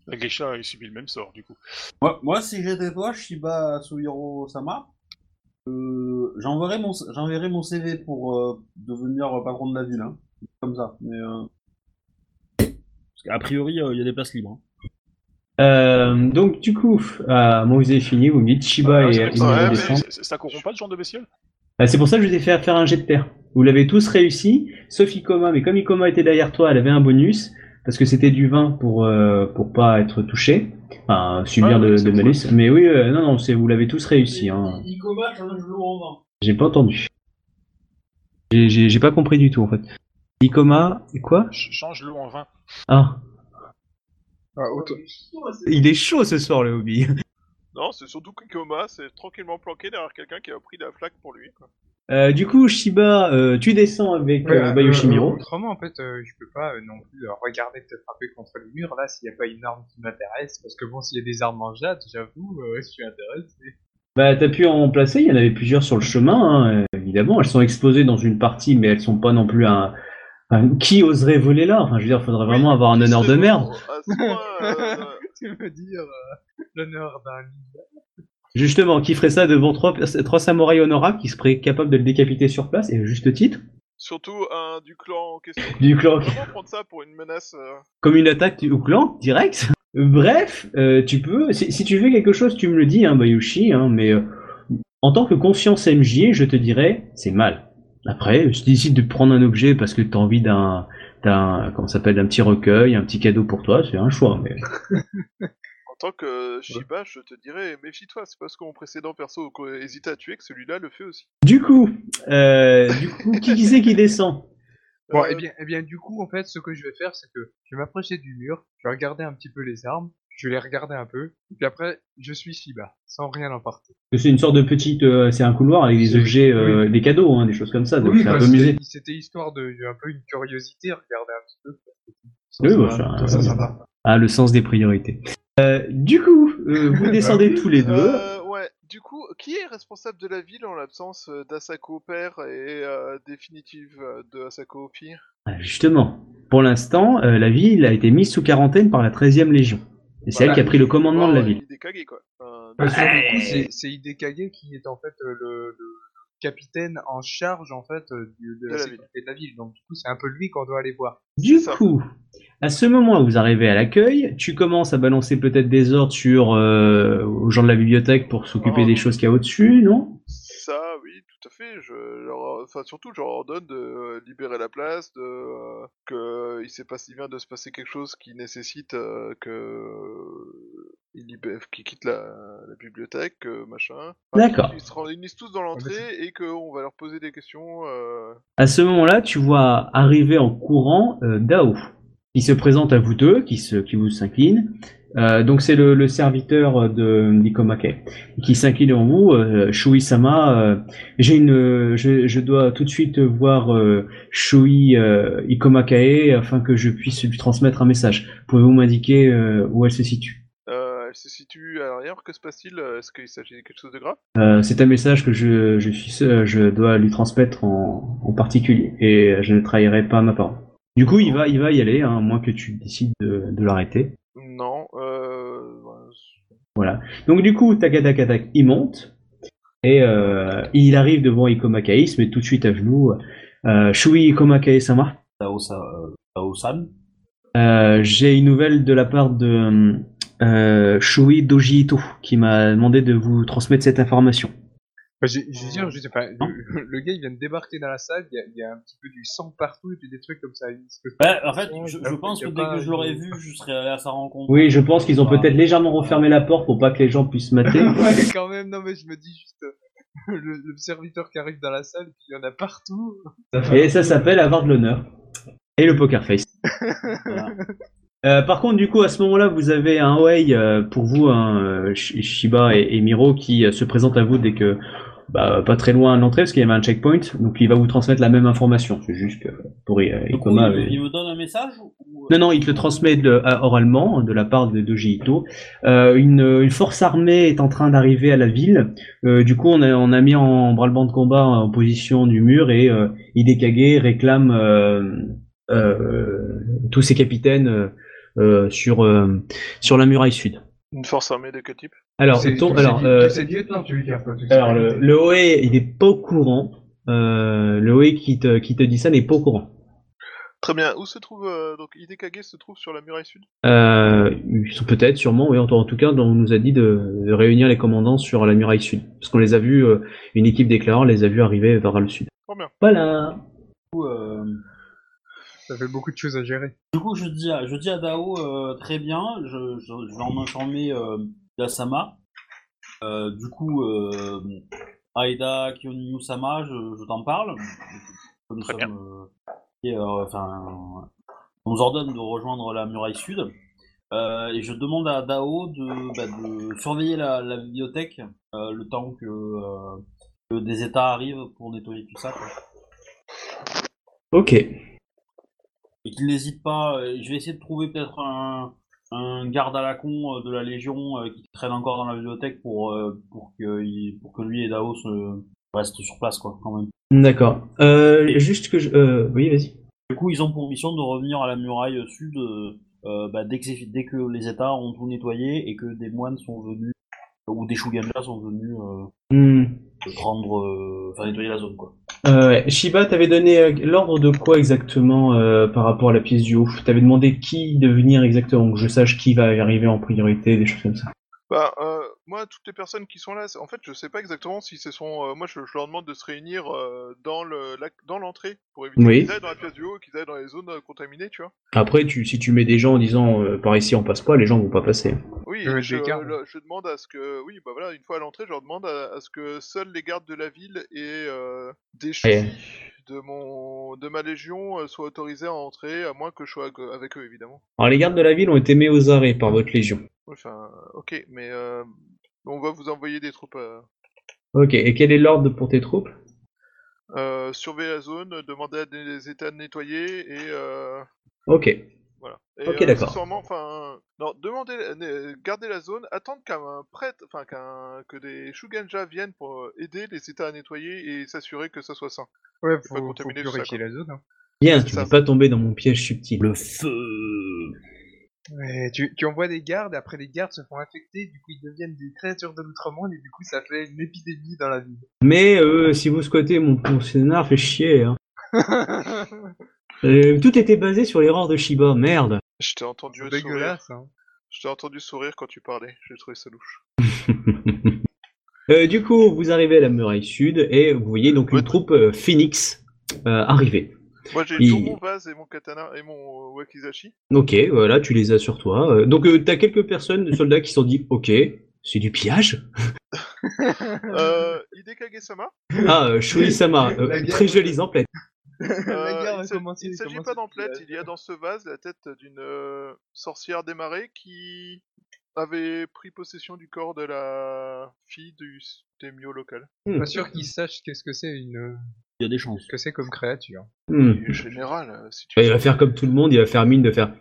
la geisha ait subi le même sort, du coup. Moi, moi, si j'étais toi, Shiba Suhiro Sama, euh, j'enverrais mon, mon CV pour euh, devenir patron de la ville, hein. Comme ça. Mais euh, Parce qu'a priori, euh, il y a des places libres. hein. Euh, donc du coup, euh, moi vous avez fini, vous me dites Shiba Ah, et c'est- et Miro ouais, c'est- Ça corrompt pas ce genre de bestiole? Euh, c'est pour ça que je vous ai fait faire un jet de terre. Vous l'avez tous réussi, sauf Ikoma, mais comme Ikoma était derrière toi, elle avait un bonus, parce que c'était du vin pour, euh, pour pas être touché, enfin subir Ouais, de, de malus. Mais oui, euh, non, non, c'est, vous l'avez tous réussi. Hein. Icoma change l'eau en vin. J'ai pas entendu. J'ai, pas compris du tout en fait. Ikoma, quoi? Ch- Change l'eau en vin. Ah, Ah, autant- il est chaud ce soir le hobby. Non, c'est surtout que Koma c'est tranquillement planqué derrière quelqu'un qui a pris la flaque pour lui. Quoi. Euh, du coup, Shiba, euh, tu descends avec Ouais, euh, Bayoshimiro. autrement, en fait, euh, je peux pas euh, non plus euh, regarder te frapper contre les murs là s'il n'y a pas une arme qui m'intéresse. Parce que bon, s'il y a des armes en jade, j'avoue, euh, je suis intéressé. Bah, t'as pu en placer, il y en avait plusieurs sur le chemin, hein, évidemment. Elles sont exposées dans une partie, mais elles sont pas non plus un. Enfin, qui oserait voler là Enfin, je veux dire, faudrait vraiment avoir un honneur de merde. euh, tu veux dire euh, l'honneur d'un. Justement, qui ferait ça devant trois, trois samouraïs honorables qui seraient capables de le décapiter sur place, et à juste titre? Surtout un du clan en question. Du clan. Vraiment prendre ça pour une menace. euh, Comme une attaque du- au clan, direct? Bref, euh, tu peux. Si, si tu fais quelque chose, tu me le dis, hein, Bayushi, hein, mais euh, en tant que conscience MJ, je te dirais, c'est mal. Après, si tu décides de prendre un objet parce que tu as envie d'un, d'un, comment ça s'appelle, d'un petit recueil, un petit cadeau pour toi, c'est un choix. Mais... En tant que Shiba, je te dirais, méfie-toi, c'est parce que mon précédent perso hésitait à tuer que celui-là le fait aussi. Du coup, euh, du coup, qui, qui c'est qui descend? Bon, Euh, et bien, et bien, du coup, en fait, ce que je vais faire, c'est que je vais m'approcher du mur, je vais regarder un petit peu les armes, je vais les regarder un peu, et puis après, je suis Shiba, sans rien emporter. C'est une sorte de petite, euh, c'est un couloir avec des objets, euh, des cadeaux, hein, des choses comme ça. Donc c'est un bah, peu c'était- musée. C'était histoire de, un peu une curiosité, regarder un petit peu. Oui, bah, Ça, ça- ça, ça, ça va. Ah, le sens des priorités. Euh, du coup, euh, vous descendez tous les deux. Euh, ouais, du coup, qui est responsable de la ville en l'absence d'Asako père et euh, définitive de Asako fille Ah, Justement, pour l'instant, euh, la ville a été mise sous quarantaine par la 13e Légion. Et c'est elle qui a pris le commandement de la ville. Quoi. C'est- Hidekage qui est en fait euh, le, le capitaine en charge en fait euh, du- de, De la la sécurité de la ville. Donc du coup, c'est un peu lui qu'on doit aller voir. Du ça. coup, à ce moment où vous arrivez à l'accueil, tu commences à balancer peut-être des ordres sur euh, aux gens de la bibliothèque pour s'occuper Oh. des choses qu'il y a au-dessus, non? Tout à fait. Je leur, enfin, surtout, je leur ordonne de euh, libérer la place, de euh, que il s'est pas si vient de se passer quelque chose qui nécessite euh, que euh, qu'ils quittent la, la bibliothèque, euh, machin. Enfin, D'accord. qu'ils- Ils se réunissent tous dans l'entrée et qu'on va leur poser des questions. Euh... À ce moment-là, tu vois arriver en courant euh, Dao, qui se présente à vous deux, qui, se, qui vous s'incline. Euh, donc c'est le, le serviteur de Nikomake qui s'incline en vous. Euh, Shui-sama, euh, j'ai une, je, je dois tout de suite voir euh, Shui euh, Ikomakae afin que je puisse lui transmettre un message. Pouvez-vous m'indiquer euh, où elle se situe? Euh, elle se situe à l'arrière. Que se passe-t-il? Est-ce qu'il s'agit de quelque chose de grave? Euh, C'est un message que je, je suis, je dois lui transmettre en, en particulier et je ne trahirai pas ma parole. Du coup, il va, il va y aller, hein, à moins que tu décides de, de l'arrêter. Voilà. Donc du coup, Takatakatak, il monte et euh, il arrive devant il se met tout de suite à genoux. Euh, Shui Ikomakae-sama, euh, Tao-san. euh, j'ai une nouvelle de la part de euh, Shui Doji Ito qui m'a demandé de vous transmettre cette information. Bah, je veux dire, je sais pas, le, le gars il vient de débarquer dans la salle, il y, a, il y a un petit peu du sang partout et puis des trucs comme ça. Ouais, en fait, je, pense que dès que je l'aurais vu, je serais allé à sa rencontre. Oui, je pense qu'ils ont Bah, peut-être légèrement refermé la porte pour pas que les gens puissent mater. ouais, quand même, non mais je me dis juste euh, le, le serviteur qui arrive dans la salle, puis il y en a partout. Et ça s'appelle avoir de l'honneur. Et le poker face. voilà. Euh, par contre, du coup, à ce moment-là, vous avez un Wei euh, pour vous, un Sh- Shiba et, et Miro qui euh, se présentent à vous dès que, bah, pas très loin à l'entrée, parce qu'il y avait un checkpoint, donc il va vous transmettre la même information. C'est juste que pour euh, coup, Ikoma, il, euh, me donne un message ou... Non, non, il te le transmet de- à- oralement de la part de, de Ito. Euh, une, une force armée est en train d'arriver à la ville. Euh, du coup, on a, on a mis en bras-le-banc de combat en position du mur et euh, Hidekage réclame euh, euh, tous ses capitaines euh, euh, sur, euh, sur la muraille sud. Une force armée de quel type? Alors, ton- euh, lieutenant, tu veux dire quoi, alors le, le OE, il est pas au courant. Euh, le OE qui te, qui te dit ça n'est pas au courant. Très bien. Où se trouve euh, donc Hidekage se trouve sur la muraille sud? Euh, ils sont peut-être, sûrement, oui, en, en tout cas, on nous a dit de, de réunir les commandants sur la muraille sud. Parce qu'on les a vus, euh, une équipe d'éclaireurs les a vus arriver vers le sud. Trop bien. Voilà. Du coup, euh, Ça fait beaucoup de choses à gérer. du coup, je dis à, je dis à Dao, euh, très bien, je, je, je vais en informer Yasama. Euh, du coup, euh, Aida Kyonyu-sama, je, je t'en parle. Nous Très sommes, euh, et, euh, enfin, on nous ordonne de rejoindre la muraille sud. Euh, et je demande à Dao de, bah, de surveiller la, la bibliothèque euh, le temps que, euh, que des états arrivent pour nettoyer tout ça. quoi. Ok. et qu'il n'hésite pas. Je vais essayer de trouver peut-être un, un garde à la con euh, de la Légion euh, qui traîne encore dans la bibliothèque pour, euh, pour, que, il- pour que lui et Dao se restent sur place, quoi, quand même. D'accord. Euh, juste que je... Euh, oui, vas-y. Du coup, ils ont pour mission de revenir à la muraille sud bah, dès, que dès que les États ont tout nettoyé et que des moines sont venus, ou des Shugenja sont venus euh, Hmm. prendre, euh, enfin nettoyer la zone, quoi. Euh. Shiba, t'avais donné euh, l'ordre de quoi exactement euh, par rapport à la pièce du haut T'avais demandé qui de venir exactement, que je sache qui va arriver en priorité, des choses comme ça. Bah, euh, moi, toutes les personnes qui sont là, en fait, je sais pas exactement si ce sont. euh, moi, je, je leur demande de se réunir euh, dans le la- dans l'entrée pour éviter Oui. qu'ils aillent dans la pièce du haut et qu'ils aillent dans les zones euh, contaminées, tu vois. Après, tu, si tu mets des gens en disant euh, par ici on passe pas, les gens vont pas passer. Oui, Je je, demande à ce que, oui, bah voilà, une fois à l'entrée, je leur demande à, à ce que seuls les gardes de la ville et euh, des chevaux de mon de ma légion euh, soient autorisés à entrer, à moins que je sois avec, avec eux, évidemment. Alors les gardes de la ville ont été mis aux arrêts par votre légion. Enfin, ok, mais euh, on va vous envoyer des troupes euh, Ok, et quel est l'ordre pour tes troupes? Euh, surveiller la zone, demander à des états de nettoyer et euh, Ok. Voilà. Et, Ok, euh, d'accord. accessoirement, enfin, non, demander, euh, garder la zone, attendre qu'un prêtre, enfin qu'un que des Shugenja viennent pour euh, aider les États à nettoyer et s'assurer que ça soit sain. Ouais, pas faut, faut contaminer tout ça, purifier la zone. hein. Bien, C'est tu ça. ne pas tomber dans mon piège subtil. Le feu Ouais, tu, tu envoies des gardes, après les gardes se font infecter, du coup ils deviennent des créatures de l'outre-monde, et du coup ça fait une épidémie dans la ville. Mais euh, si vous squattez mon, mon scénar, fait chier. Hein. Euh, tout était basé sur l'erreur de Shiba, merde. Je t'ai entendu sourire. dégueulasse, hein. Je t'ai entendu sourire quand tu parlais. J'ai trouvé ça louche. Euh, du coup, vous arrivez à la muraille sud et vous voyez donc une Ouais. troupe euh, Phoenix euh, arriver. Moi, j'ai Il- toujours mon vase et mon katana et mon euh, wakizashi. Ok, voilà, tu les as sur toi. Euh, donc euh, t'as quelques personnes, des soldats qui se sont dit, ok, c'est du pillage. euh, Hidekage-sama. Ah, euh, Shuri-sama, euh, guerre. très jolie emplette. Euh, la guerre il commencé. Il ne s'agit pas c'est- d'emplette, il y a dans ce vase la tête d'une euh, sorcière démarrée qui avait pris possession du corps de la fille du Temio local. Pas sûr qu'ils sachent qu'est-ce que c'est une, Il y a des chances. que c'est comme créature. Et général, euh, si tu Bah, il va faire comme tout le monde, il va faire mine de faire.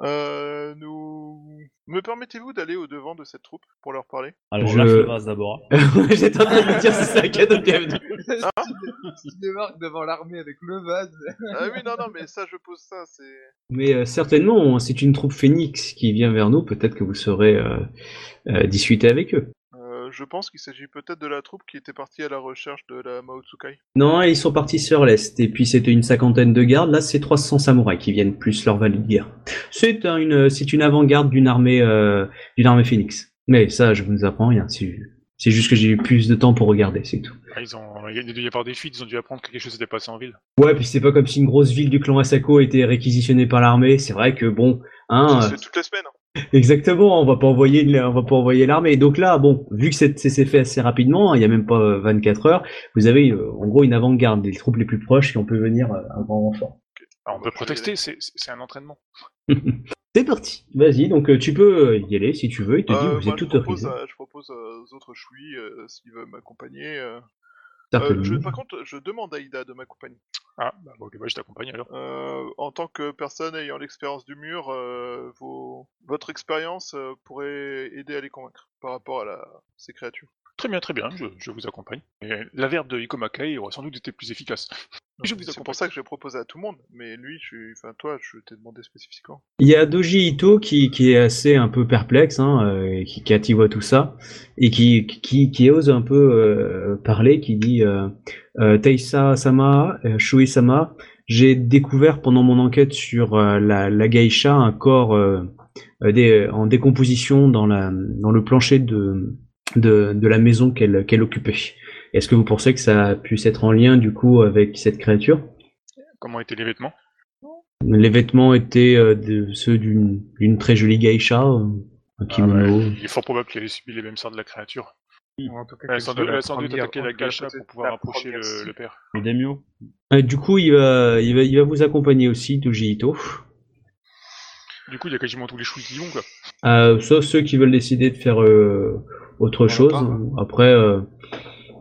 Euh, nous... Me permettez-vous d'aller au devant de cette troupe pour leur parler? Alors, Je- lâche le vase d'abord. J'étais en train de me dire si c'est un cadeau de bienvenue. tu débarques devant l'armée avec le vase. Ah oui, non, non, mais ça, je pose ça, c'est... Mais euh, certainement, c'est une troupe Phoenix qui vient vers nous. Peut-être que vous saurez euh, euh, discuter avec eux. Euh, je pense qu'il s'agit peut-être de la troupe qui était partie à la recherche de la Maotsukai. Non, ils sont partis sur l'est. Et puis c'était une cinquantaine de gardes. Là, c'est 300 samouraïs qui viennent plus leur valet de guerre. C'est un- une, c'est une avant-garde d'une armée, euh, d'une armée Phoenix. Mais ça, je vous apprends rien. C'est c'est juste que j'ai eu plus de temps pour regarder, c'est tout. Ah, ils ont, il y a dû y avoir des fuites, ils ont dû apprendre que quelque chose s'était passé en ville. Ouais, puis c'est pas comme si une grosse ville du clan Asako était réquisitionnée par l'armée. C'est vrai que bon, hein. Ça euh, se fait toutes les semaines. hein. Exactement, on va pas envoyer, le- on va pas envoyer l'armée. Donc là, bon, vu que c'est fait assez rapidement, hein, il y a même pas euh, 24 heures, vous avez euh, en gros une avant-garde des troupes les plus proches qui on peut venir euh, un grand renfort. Alors, on peut protester, c'est un entraînement. c'est parti. Vas-y, donc euh, tu peux euh, y aller si tu veux. Il te dit, Euh, vous moi, êtes je tout propose, autorisé. à- je propose aux autres chouis euh, s'ils veulent m'accompagner. euh. Euh, par contre, je demande à Ida de m'accompagner. Ah, bah, ok, bah, je t'accompagne alors. Euh, en tant que personne ayant l'expérience du mur, euh, vos... votre expérience euh, pourrait aider à les convaincre par rapport à la... ces créatures. Très bien, très bien, je, je vous accompagne. Et la verbe de Ikomakai aurait sans doute été plus efficace. Je vous C'est pour ça que j'ai proposé à tout le monde, mais lui, je suis... enfin toi, je t'ai demandé spécifiquement. Il y a Doji Ito qui, qui est assez un peu perplexe, hein, euh, qui, qui tout ça, et qui, qui, qui ose un peu euh, parler, qui dit euh, euh, Taisa Sama, euh, Shui Sama, j'ai découvert pendant mon enquête sur euh, la, la geisha un corps dé- en décomposition dans, la, dans le plancher de, de, de la maison qu'elle qu'elle occupait. Est-ce que vous pensez que ça puisse être en lien du coup avec cette créature? Comment étaient les vêtements? Les vêtements étaient euh, de- ceux d'une très jolie geisha, euh, Ah kimono. ouais, Il est fort probable qu'elle ait subi les mêmes sorts de la créature. Ou en tout cas, Elle a sans doute, la sans attaqué la gacha pour pouvoir approcher le, le père. Le daimyo. Euh, du coup, il va, il va, il va vous accompagner aussi, Doji Ito. Du coup, il y a quasiment tous les chouilles qui y vont, quoi. Euh, sauf ceux qui veulent décider de faire euh, autre On chose. pas. Après, euh,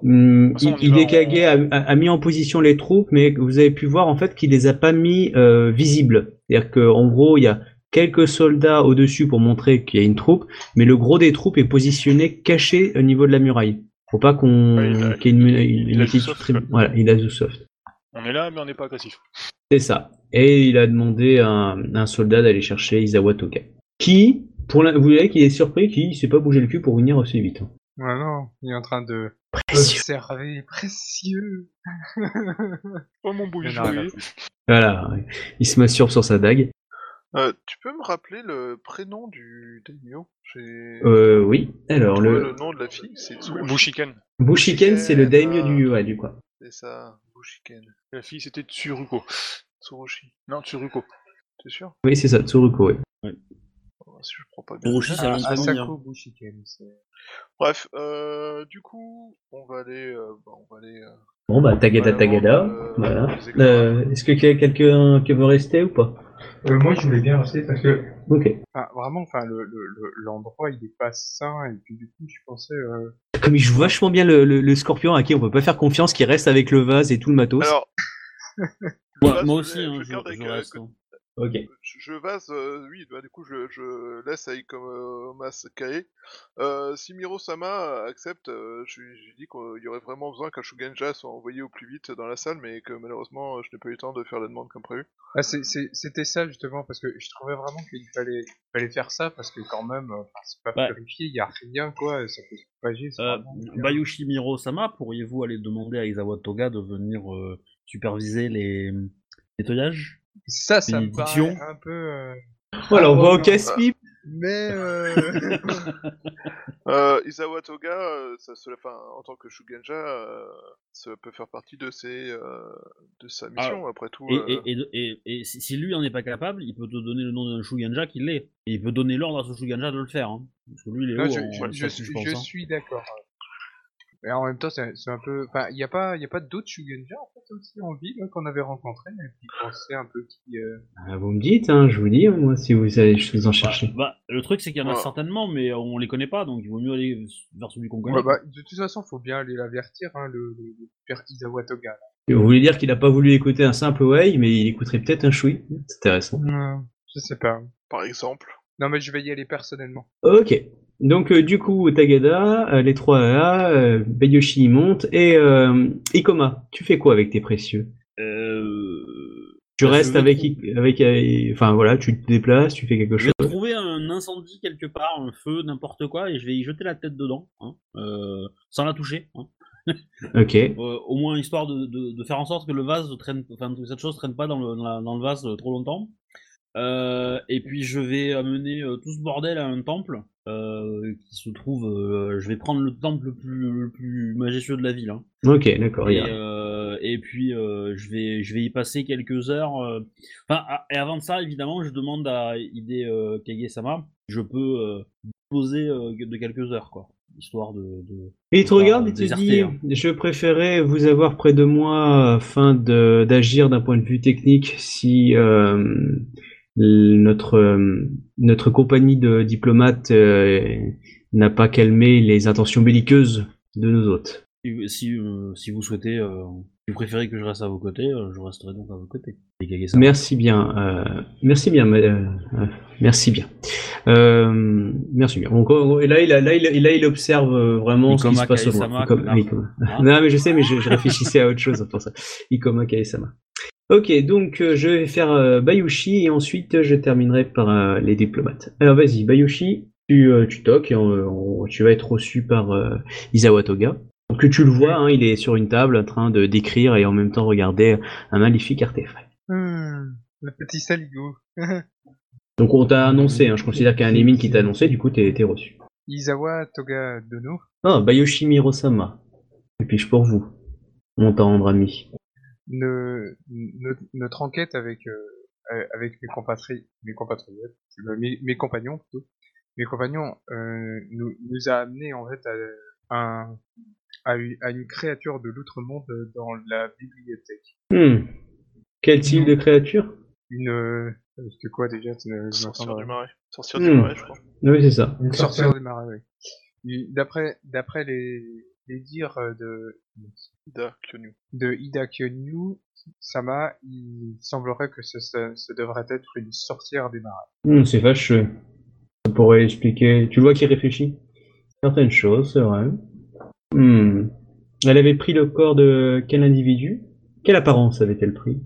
hum, façon, il, est en- a, mis en position les troupes, mais vous avez pu voir en fait qu'il les a pas mis euh, visibles. C'est-à-dire qu'en gros, il y a quelques soldats au-dessus pour montrer qu'il y a une troupe, mais le gros des troupes est positionné caché au niveau de la muraille. Faut pas qu'on Ouais, il a- qu'il y ait une, il- il a du soft, très-. Voilà, il a du soft. On est là, mais on n'est pas agressif. C'est ça. Et il a demandé à un, à un soldat d'aller chercher Isawa Toga. Qui, pour la, vous voyez qu'il est surpris, qu'il s'est pas bougé le cul pour venir aussi vite. hein. Ouais, non, il est en train de Précieux. observer, précieux. Oh mon jouet. Voilà, il se masturbe sur sa dague. Euh, tu peux me rappeler le prénom du daimyo? Euh, oui. Alors, le le nom de la fille, c'est. Bushiken. Bushiken, c'est le daimyo Ah. du, ouais, du quoi. C'est ça, Bushiken. La fille, c'était Tsuruko. Tsurushi. Non, Tsuruko. T'es sûr? Oui, c'est ça, Tsuruko, oui. Si je prends pas bien. Ah, Asako. Bushiken, c'est... Bref, euh, du coup, on va aller, euh, bah, on va aller. euh, Bon, bah, Tagada Voilà, Tagada. euh, Voilà. Euh, Est-ce que qu'il y a quelqu'un qui veut rester ou pas? Euh, moi, je voulais bien rester parce que... Ok. Enfin, vraiment, enfin, le, le, le- l'endroit, il est pas sain, et puis du coup, je pensais... Euh... Comme il joue vachement bien le, le, le scorpion à qui on peut pas faire confiance, qui reste avec le vase et tout le matos. Alors, Moi, je- aussi, je hein, je, je euh, reste. que- hein. Ok. je, je vase, euh, oui, bah, du coup, je, je laisse avec comme euh. Euh, si Miro-sama accepte, euh, je lui dis qu'il y aurait vraiment besoin qu'un Shugenja soit envoyé au plus vite dans la salle, mais que malheureusement, je n'ai pas eu le temps de faire la demande comme prévu. Ah, c'était ça, justement, parce que je trouvais vraiment qu'il fallait, fallait faire ça, parce que quand même, euh, c'est pas Ouais. vérifié, il y a rien, quoi, ça peut se propager, Euh. Bayushi Miro-sama, pourriez-vous aller demander à Isawa Toga de venir euh, superviser les nettoyages Ça, ça me paraît un peu... euh, Voilà, on va au casse-pipe. Mais... Euh... Euh, Isawa Toga, euh, ça, se- enfin, en tant que Shugenja, euh, ça peut faire partie de ses, euh, de sa mission, après tout. Et, euh. et, et, et, et si si lui en est pas capable, il peut te donner le nom d'un Shuganja qui l'est. Et il peut donner l'ordre à ce Shuganja de le faire. Hein. Parce que lui, il est Non, haut je, suis, hein. suis d'accord. Mais en même temps, c'est un peu... Enfin, il n'y a pas, il y a pas d'autres Shugenja, en fait, aussi, en ville, hein, qu'on avait rencontrés, et puis on sait un peu qui... Euh... Ah, vous me dites, hein, je vous dis, hein, moi, si vous allez, je vous en chercher. Bah, le truc, c'est qu'il y en a Ouais. certainement, mais on les connaît pas, donc il vaut mieux aller vers celui qu'on connaît. Ouais, bah, de toute façon, faut bien aller l'avertir, hein, le, le, le père Isawa Toga. là. Et Vous voulez dire qu'il a pas voulu écouter un simple way, mais il écouterait peut-être un choui C'est intéressant. Non, je sais pas. Par exemple. Non, mais je vais y aller personnellement. Ok. Donc euh, du coup, Tagada, euh, les trois là, euh, Bayoshi y monte et euh, Ikoma, tu fais quoi avec tes précieux? Tu Bah, je restes avec, avec, enfin voilà, tu te déplaces, tu fais quelque Je chose. vais trouver un incendie quelque part, un feu, n'importe quoi, et je vais y jeter la tête dedans, hein, sans la toucher. Hein. Ok. Euh, au moins histoire de, de, de faire en sorte que le vase traîne, enfin que cette chose traîne pas dans le, dans la- dans le vase trop longtemps. Euh, et puis je vais amener euh, tout ce bordel à un temple euh, qui se trouve. je vais prendre le temple le plus, le plus majestueux de la ville. Hein. Ok, d'accord. Et, puis je vais je vais y passer quelques heures. Enfin ah, et avant de ça évidemment je demande à euh, Kage-sama je peux poser de quelques heures quoi histoire de. de... Et il te regarde et te dit, hein. je préférais vous avoir près de moi afin d'agir d'un point de vue technique si euh, notre euh, notre compagnie de diplomates euh, n'a pas calmé les intentions belliqueuses de nos hôtes. Si, si, euh, si vous souhaitez, euh, vous préférez que je reste à vos côtés, euh, je resterai donc à vos côtés. Merci bien. euh, merci bien. euh, merci bien. Euh, merci bien. Donc, et là, il, a- là, il, là, il observe vraiment ce qui Ikoma se passe au loin. Ikoma-. Ikoma. Ah. Non, mais je sais, mais je, je réfléchissais à autre chose pour ça. Ikoma Kae-sama. Ok, donc euh, je vais faire euh, Bayushi et ensuite je terminerai par euh, les diplomates. Alors vas-y, Bayushi, tu, euh, tu toques et on- on- tu vas être reçu par euh, Izawa Toga. Donc tu le vois, hein, il est sur une table en train de d'écrire et en même temps regarder un magnifique artefact. Hmm, le petit saligo. Donc on t'a annoncé, hein, je considère qu'il y a un Limine qui t'a annoncé, du coup t'es t'es reçu. Izawa Toga Dono. Ah, Bayoshi Mirosama. Et puis je pour vous, mon tendre ami. Ne- notre, notre enquête avec, euh, avec mes, compatri mes compatriotes, mes, mes compagnons plutôt, mes compagnons euh, nous, nous a amené en fait à, à, une, à une créature de l'outre-monde dans la bibliothèque. Hmm. Quel type de créature? Une... euh, C'était quoi déjà tu ne- je Sorcière du marais. Sorcière du Hmm. marais, je crois. Oui, c'est ça. Une sorcière des marais, oui. D'après les, les dires de, Ida Kyonu. de Ida Kyonyu Sama, il semblerait que ce, ce, ce devrait être une sorcière des marais. Hmm, c'est fâcheux. Ça pourrait expliquer. Tu vois qu'il réfléchit Certaines choses, c'est vrai. Hmm. Elle avait pris le corps de quel individu? Quelle apparence avait-elle pris?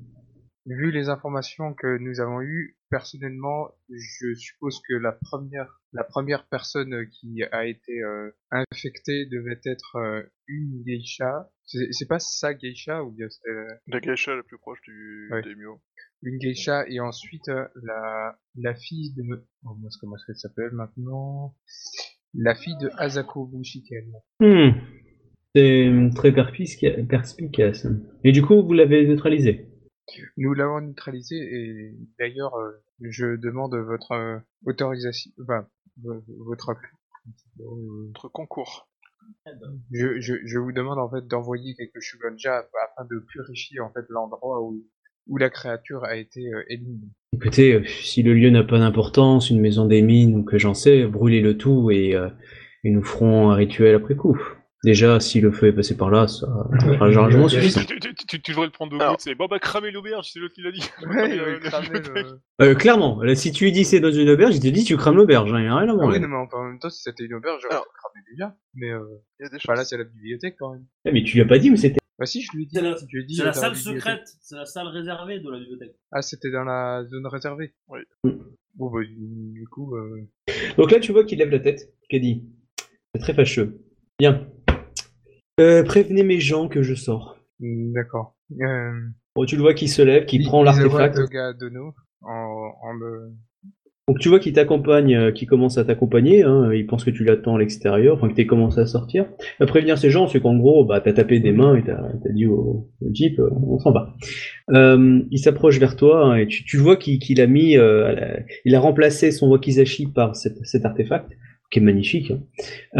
Vu les informations que nous avons eues, personnellement, je suppose que la première, la première personne qui a été euh, infectée devait être euh, une geisha. C'est pas sa geisha ou bien c'était euh, La geisha la plus proche du Ouais. daimyo. une geisha et ensuite la, la fille de... Oh, comment est-ce qu'elle s'appelle maintenant? La fille de Asako Bushiken. Hmm. C'est très perspica- perspicace. Et du coup, vous l'avez neutralisé Nous l'avons neutralisé et d'ailleurs euh, je demande votre euh, autorisation, enfin vo- votre euh, Notre concours. je, je, je vous demande en fait d'envoyer quelques Shugonja afin de purifier en fait l'endroit où, où la créature a été euh, éliminée. Écoutez, si le lieu n'a pas d'importance, une maison des mines ou que j'en sais, brûlez le tout et, euh, et nous ferons un rituel après coup. Déjà, si le feu est passé par là, ça sera largement Il suffisant. Tu, tu- tu- tu devrais le prendre au bout, c'est bon bah cramer l'auberge, c'est l'autre qui l'a dit. Ouais, Euh, il le... Euh, clairement, là, si tu lui dis c'est dans une auberge, il te dit tu crames l'auberge, hein, y a rien à Ah voir. oui, non, mais en même temps, si c'était une auberge, j'aurais cramé déjà. Mais euh, Il y a des bah, là, c'est la bibliothèque quand même. Eh, mais tu lui as pas dit où c'était. Bah si, je lui ai dit. C'est la, je lui ai dit c'est la dans salle secrète, c'est la salle réservée de la bibliothèque. Ah, c'était dans la zone réservée. Oui. Bon, bah, du du coup, euh... Donc là, tu vois qu'il lève la tête, qu'il dit c'est très fâcheux. Bien. Euh, prévenez mes gens que je sors. mm, d'accord. Euh... Bon, tu le vois qu'il se lève, qu'il I- prend l'artefact. Dono en, en me... Donc tu vois qu'il t'accompagne, euh, qu'il commence à t'accompagner, hein, il pense que tu l'attends à l'extérieur, enfin que t'es commencé à sortir. À prévenir ces gens, c'est qu'en gros, bah t'as tapé des mains et t'as t'as dit au, au jeep, euh, on s'en va. Euh, il s'approche vers toi hein, et tu, tu vois qu'il qu'il a mis, euh, à la- il a remplacé son wakizashi par cet, cet artefact, qui est magnifique, hein,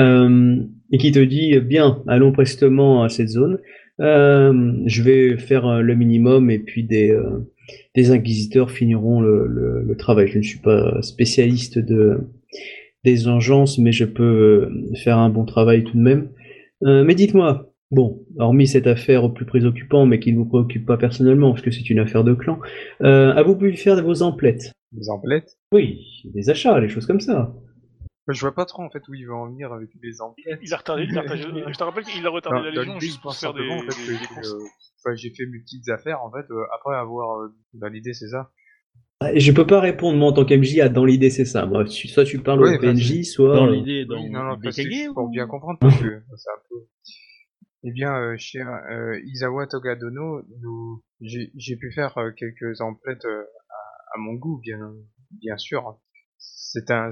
euh, et qui te dit, bien, allons prestement à cette zone. Euh, je vais faire euh, le minimum et puis des, des inquisiteurs finiront le, le- le travail. Je ne suis pas spécialiste de, des engences, mais je peux faire un bon travail tout de même. Euh, mais dites-moi, bon, hormis cette affaire au plus préoccupant, mais qui ne vous préoccupe pas personnellement, parce que c'est une affaire de clan, euh, avez-vous pu faire vos emplettes? Des emplettes? Oui, des achats, des choses comme ça. Bah, je vois pas trop en fait où il veut en venir avec les emplettes. Il a retardé, il a retardé- je te rappelle qu'il a retardé la Légion juste pour faire des, en fait, des- que des j'ai, courses. euh, enfin, j'ai fait mes petites affaires en fait euh, après avoir euh, dans l'idée c'est ça. Je peux pas répondre, moi, en tant qu'MJ, à dans l'idée, c'est ça. Moi, soit tu parles Oui, au PNJ, vas-y. soit... Dans l'idée, dans oui, non, non, des parce que Kage, pour ou- bien comprendre parce que c'est un peu. Eh bien, euh, cher euh, Isawa Togadono, nous, j'ai, pu faire euh, quelques emplettes euh, à, à mon goût, bien, bien sûr. C'est un,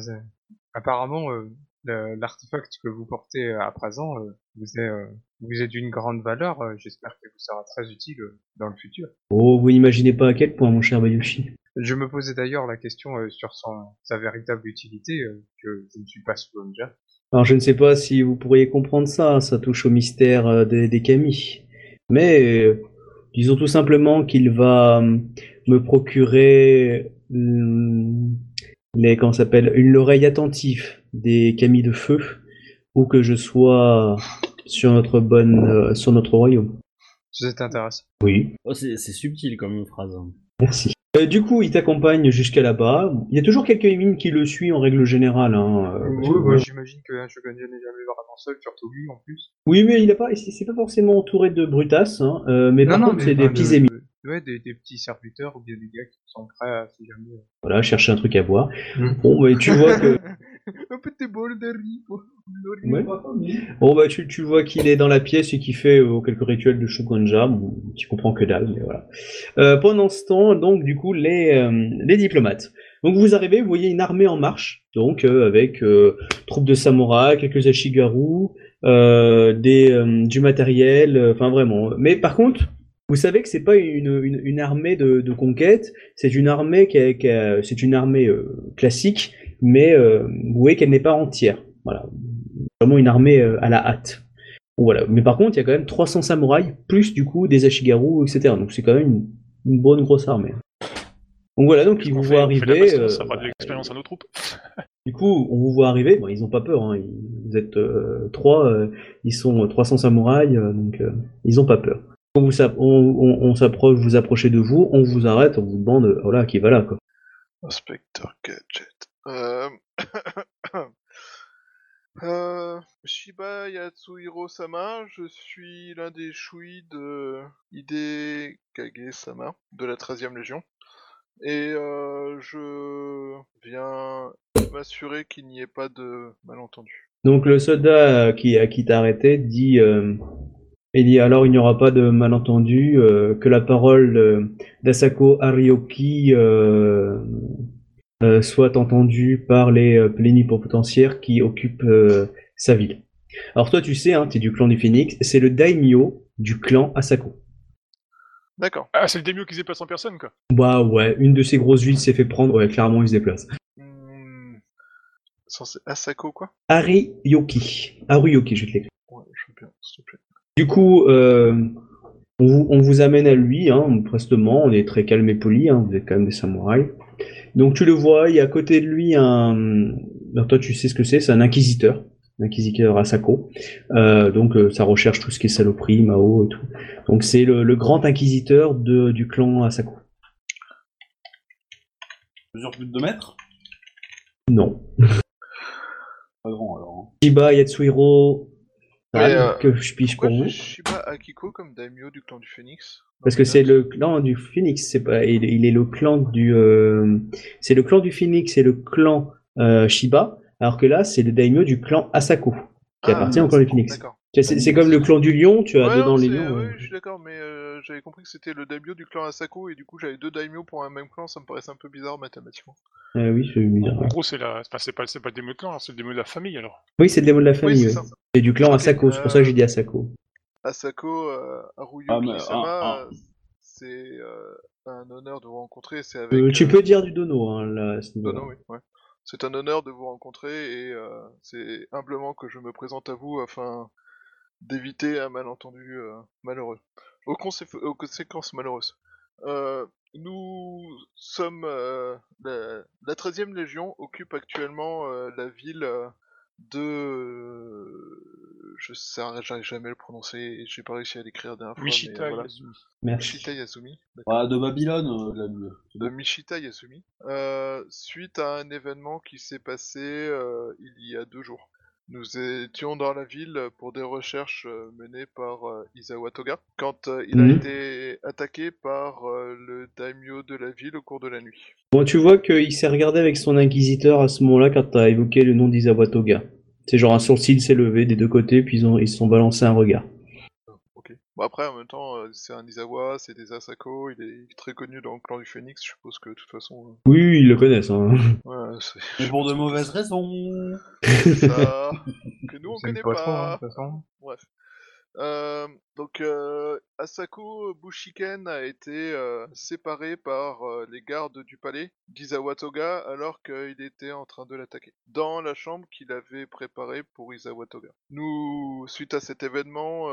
apparemment euh, l'artefact que vous portez à présent euh, vous est, euh, vous est d'une grande valeur. euh, J'espère qu'il vous sera très utile euh, dans le futur. Oh, vous n'imaginez pas à quel point, mon cher Bayushi. Je me posais d'ailleurs la question euh, sur son, sa véritable utilité, euh, que je ne suis pas déjà. Alors je ne sais pas si vous pourriez comprendre ça, ça touche au mystère euh, des, des Kami. Mais euh, disons tout simplement qu'il va euh, me procurer les comment ça s'appelle une l'oreille attentive des Kami de feu où que je sois sur notre bonne euh, sur notre royaume. C'est intéressant. Oui, Oh, c'est subtil comme phrase. hein. merci. Euh, du coup, il t'accompagne jusqu'à là-bas. Il y a toujours quelques mines qui le suivent en règle générale. Hein, euh, Oui, que, j'imagine qu'un Shogun n'est jamais vraiment seul, surtout lui en plus. Oui, mais il a pas, c'est pas forcément entouré de hein, euh, mais par contre, c'est des petits de- Ouais, des, des petits serviteurs ou bien des gars qui sont prêts à si jamais. euh, Voilà, chercher un truc à boire. Mm. Bon, bah, tu vois que, Un petit bol de riz. pour- Ouais. bon, bah, tu, tu vois qu'il est dans la pièce et qu'il fait euh, quelques rituels de Shogunja. Bon, tu comprends que dalle, mais voilà. Euh, pendant ce temps, donc, du coup, les, euh, les diplomates. Donc, vous arrivez, vous voyez une armée en marche, donc, avec troupes de samouraïs, quelques ashigaru, des, du matériel, enfin, vraiment. Mais par contre, vous savez que c'est pas une, une, une armée de, de conquête, c'est une armée qui a, qui a- c'est une armée euh, classique, mais euh, vous voyez qu'elle n'est pas entière. Voilà, vraiment une armée euh, à la hâte. Voilà. Mais par contre, il y a quand même 300 samouraïs plus du coup des ashigaru, etc. Donc c'est quand même une, une bonne grosse armée. Donc voilà, donc ils vous voient arriver. euh, ça fera de l'expérience à nos troupes. du coup, on vous voit arriver. Bon, ils ont pas peur. Hein. Ils- Vous êtes euh, trois. euh, ils sont euh, 300 samouraïs, euh, donc euh, ils ont pas peur. On, vous on, on- on s'approche, vous approchez de vous, on vous arrête, on vous demande, euh, voilà, qui va là, quoi. Inspecteur Gadget. Euh... euh... Shiba Yatsuhiro Sama, je suis l'un des Shui de Hide Kage Sama de la 13e Légion. Et euh, je viens m'assurer qu'il n'y ait pas de malentendu. Donc le soldat qui, à qui t'a arrêté dit, il dit alors il n'y aura pas de malentendu, euh, que la parole euh, d'Asako Arioki euh, euh, soit entendue par les euh, plénipotentiaires qui occupent euh, sa ville. Alors toi tu sais, hein, t'es du clan du Phoenix, c'est le daimyo du clan Asako. D'accord. Ah, c'est le démieux qui se déplace en personne, quoi. Bah ouais, une de ces grosses villes s'est fait prendre, ouais, clairement il se déplace. Hmm, Asako quoi? Ariyoki. Ariyoki, je vais te l'écrire. Ouais, je veux bien, s'il te plaît. Du coup, euh, on, vous, on vous amène à lui, hein, prestement, on est très calme et poli, hein, vous êtes quand même des samouraïs. Donc tu le vois, il y a à côté de lui un... Alors toi tu sais ce que c'est, c'est un inquisiteur, un inquisiteur Asako. Euh, donc euh, ça recherche tout ce qui est saloperie, Mao et tout. Donc c'est le, le grand inquisiteur de, du clan Asako. Mesure plus de 2 mètres? Non. Pas grand alors. hein. Shiba Yatsuhiro, Mais, euh, que je pige pour vous. Shiba Akiko comme daimyo du clan du Phénix Parce que c'est le clan du Phoenix, c'est pas, il, il est le clan du, euh, c'est le clan du Phoenix, c'est le clan euh, Shiba, alors que là c'est le daimyo du clan Asako, qui Ah, appartient au clan du Phoenix. C'est comme le clan du lion, tu as Ouais, dedans non, les lions. oui, euh. je suis d'accord, mais j'avais compris que c'était le daimyo du clan Asako et du coup j'avais deux daimyo pour un même clan, ça me paraissait un peu bizarre mathématiquement. Ah oui, c'est bizarre. En gros, c'est la... enfin, c'est pas, c'est pas le démieux de clan, hein, c'est le démieux de la famille, alors. Oui, c'est le démon de la Oui, famille. c'est. C'est du clan Asako, c'est pour ça que j'ai dit euh, Asako. Asako euh, Haruyuki Ah, mais- Sama, ah, euh, c'est euh, un honneur de vous rencontrer, c'est avec... Euh, tu euh, peux dire du dono, hein, là, à ce niveau-là. Dono, oui, ouais. C'est un honneur de vous rencontrer et euh, c'est humblement que je me présente à vous afin d'éviter un malentendu euh, malheureux. Aux, consé- aux conséquences malheureuses. Euh, nous sommes... euh, la, la 13e Légion occupe actuellement euh, la ville euh, de... Je sais, j'arrive jamais à le prononcer et j'ai pas réussi à l'écrire dernière fois. mais Mishita voilà. Yazumi. Merci. Mishita Yazumi. Bah, de Babylone, de la. C'est de. Mishita Yasumi, euh, suite à un événement qui s'est passé euh, il y a deux jours. Nous étions dans la ville pour des recherches euh, menées par euh, Izawa Toga, quand euh, il a Mhm. été attaqué par le daimyo de la ville au cours de la nuit. Bon, tu vois qu'il s'est regardé avec son inquisiteur à ce moment-là quand t'as évoqué le nom d'Izawa Toga. C'est genre un sourcil s'est levé des deux côtés, puis ils ont, ils se sont balancés un regard. Bon après, en même temps, euh, c'est un Izawa, c'est des Asako, il est très connu dans le clan du Phoenix, je suppose que de toute façon... Oui, oui, ils le connaissent. Hein. euh, ouais, c'est Mais pour de mauvaises raisons. ça que nous on connaît pas trop, hein, de toute façon. Bref. Euh, donc euh, Asako Bushiken a été euh, séparé par les gardes du palais d'Izawa Toga alors qu'il était en train de l'attaquer dans la chambre qu'il avait préparée pour Izawa Toga. Nous, suite à cet événement,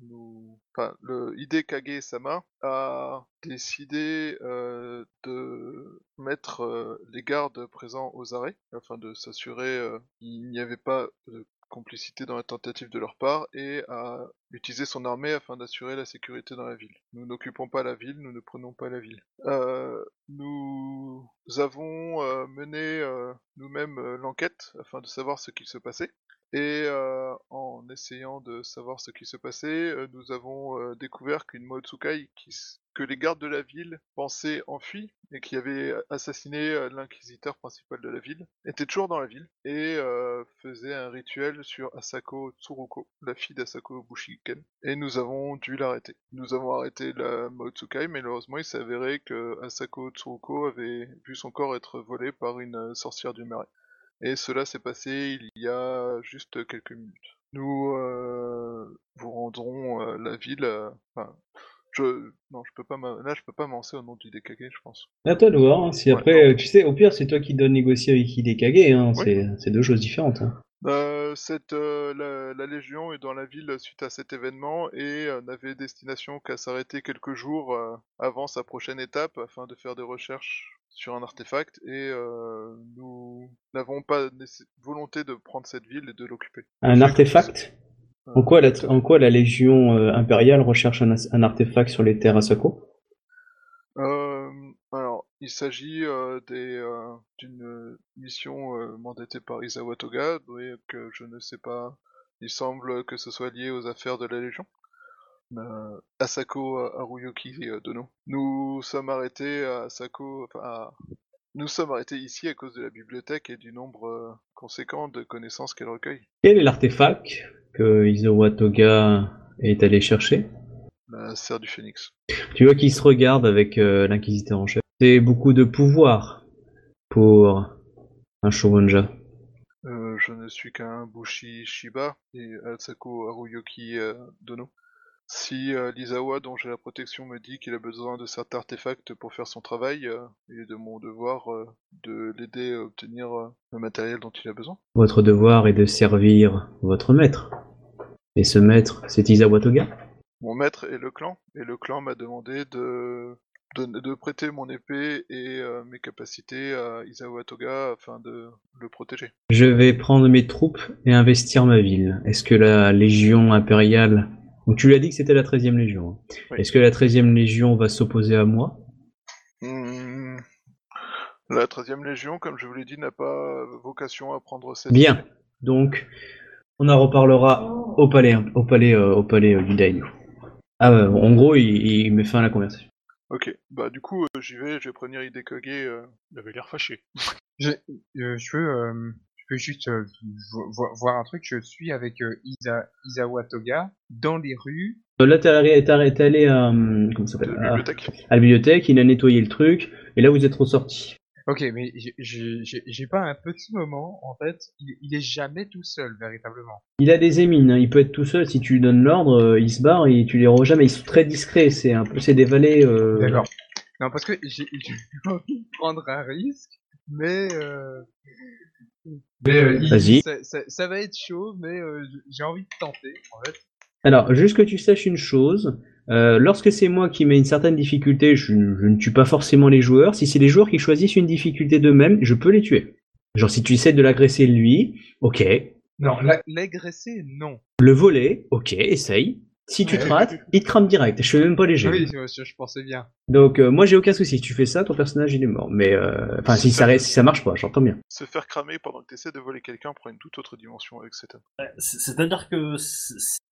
nous, enfin, le Hide Kage Sama a décidé de mettre les gardes présents aux arrêts afin de s'assurer qu'il n'y avait pas de complicité dans la tentative de leur part et à utiliser son armée afin d'assurer la sécurité dans la ville. Nous n'occupons pas la ville, nous ne prenons pas la ville. Euh, nous avons euh, mené euh, nous-mêmes l'enquête afin de savoir ce qu'il se passait. Et euh, en essayant de savoir ce qui se passait, euh, nous avons euh, découvert qu'une Motsukai, qui, que les gardes de la ville pensaient enfui et qui avait assassiné l'inquisiteur principal de la ville, était toujours dans la ville et faisait un rituel sur Asako Tsuruko, la fille d'Asako Bushiken. Et nous avons dû l'arrêter. Nous avons arrêté la Motsukai, mais malheureusement il s'est avéré que Asako Tsuruko avait vu son corps être volé par une sorcière du marais. Et cela s'est passé il y a juste quelques minutes. Nous euh, vous rendrons euh, la ville. euh, Enfin, je non, je peux pas. Là, je peux pas m'avancer au nom du DKG, je pense. À toi de voir. hein, Si après, euh, tu sais, au pire, c'est toi qui dois négocier avec Hidekage. Hein, Oui. c'est, c'est deux choses différentes. hein. Euh, cette, la, la Légion est dans la ville suite à cet événement et n'avait destination qu'à s'arrêter quelques jours avant sa prochaine étape afin de faire des recherches sur un artefact et euh, nous n'avons pas volonté de prendre cette ville et de l'occuper. Un artefact? En quoi, la, en quoi la Légion euh, impériale recherche un, artefact sur les terres Asako Euh, alors, il s'agit euh, d'une euh, mission euh, mandatée par Isawa Toga, donc je ne sais pas, il semble que ce soit lié aux affaires de la Légion. Euh, Asako euh, Haruyoki euh, Dono. Nous sommes arrêtés à Asako, enfin, à- nous sommes arrêtés ici à cause de la bibliothèque et du nombre euh, conséquent de connaissances qu'elle recueille. Quel est l'artefact que Izawa Toga est allé chercher? La serre du phénix. Tu vois qu'il se regarde avec euh, l'inquisiteur en chef. C'est beaucoup de pouvoir pour un shogunja. Euh, je ne suis qu'un Bushi Shiba et Asako Haruyoki euh, Dono. Si euh, l'Izawa dont j'ai la protection me dit qu'il a besoin de cet artefact pour faire son travail, euh, il est de mon devoir euh, de l'aider à obtenir le matériel dont il a besoin. Votre devoir est de servir votre maître. Et ce maître, c'est Izawa Toga Mon maître est le clan, et le clan m'a demandé de, de, de prêter mon épée et mes capacités à Izawa Toga afin de le protéger. Je vais prendre mes troupes et investir ma ville. Est-ce que la Légion impériale... Donc tu lui as dit que c'était la 13e Légion. hein. Oui. Est-ce que la 13e Légion va s'opposer à moi? Hmm. La 13e Légion, comme je vous l'ai dit, n'a pas vocation à prendre cette Bien. Donc, on en reparlera au palais, hein, au palais, euh, au palais euh, du daimyo. Ah, euh, en gros, il, il met fin à la conversation. Ok, bah du coup euh, j'y vais, je vais prévenir Hidekage. Euh... Il avait l'air fâché. Je, euh, je veux, euh, peux juste euh, vo- vo- voir un truc. Je suis avec euh, Isa, Isawa Toga dans les rues. Euh, Là, t'es allé, t'es allé à, comment ça la à, bibliothèque. à la bibliothèque, il a nettoyé le truc, et là, vous êtes ressorti. Ok, mais j'ai- pas un petit moment. En fait, il, il est jamais tout seul véritablement. Il a des émines, hein, il peut être tout seul, si tu lui donnes l'ordre, il se barre et tu les revois jamais. Ils sont très discrets, c'est un peu, c'est des valets. euh, D'accord. Non, parce que j'ai envie de prendre un risque, mais euh, mais euh, Vas-y. Ça, ça- ça va être chaud, mais euh, j'ai envie de tenter en fait. Alors, juste que tu saches une chose, euh, lorsque c'est moi qui mets une certaine difficulté, je, je ne tue pas forcément les joueurs. Si c'est les joueurs qui choisissent une difficulté d'eux-mêmes, je peux les tuer. Genre, si tu essaies de l'agresser lui, ok. Non, la- l'agresser, non. Le voler, ok, essaye. Si tu te rates, il te crame direct. Je fais même pas léger. Oui, monsieur, je pensais bien. Donc, euh, moi, j'ai aucun souci. Si tu fais ça, ton personnage, il est mort. Mais, euh, enfin, si ça, reste- si ça marche pas, j'entends bien. Se faire cramer pendant que tu essaies de voler quelqu'un prend une toute autre dimension avec cet homme. C'est-à-dire que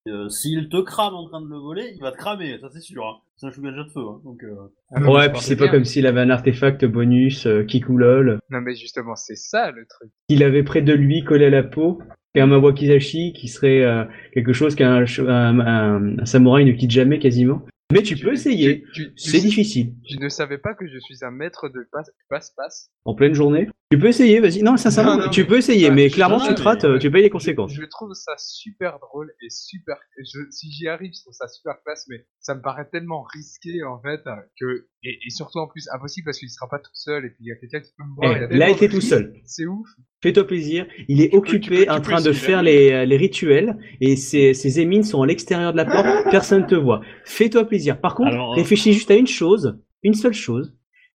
euh, s'il te crame en train de le voler, il va te cramer, ça c'est sûr. Hein. C'est un chougan de feu. Hein. Donc, euh... Ah non, Ouais, je puis c'est pas bien. comme s'il avait un artefact bonus, euh, Kikulol, Non, mais justement, c'est ça le truc. qu'il avait près de lui collé à la peau, et un Mawakizashi qui serait euh, quelque chose qu'un un, un- un samouraï ne quitte jamais quasiment. Mais tu peux essayer, Tu, tu- c'est tu- difficile. tu ne savais pas que je suis un maître de passe- passe-passe. En pleine journée. Tu peux essayer, vas-y. Non, sincèrement, Non, non, tu mais- peux essayer, Ouais, mais clairement, tu te rates, tu payes les conséquences. Je, je trouve ça super drôle et super. Je, si j'y arrive, je trouve ça super classe, mais ça me paraît tellement risqué en fait que et, et surtout en plus impossible parce qu'il sera pas tout seul et puis il y a quelqu'un qui peut me voir. Eh, il y a là, il était tout seul. C'est ouf. Fais-toi plaisir. Il est Tu peux- occupé tu peux- tu en train de faire les, euh, les rituels et ses, ses émines sont à l'extérieur de la porte. Personne te voit. Fais-toi plaisir. Par contre, Alors, euh, réfléchis juste à une chose, une seule chose.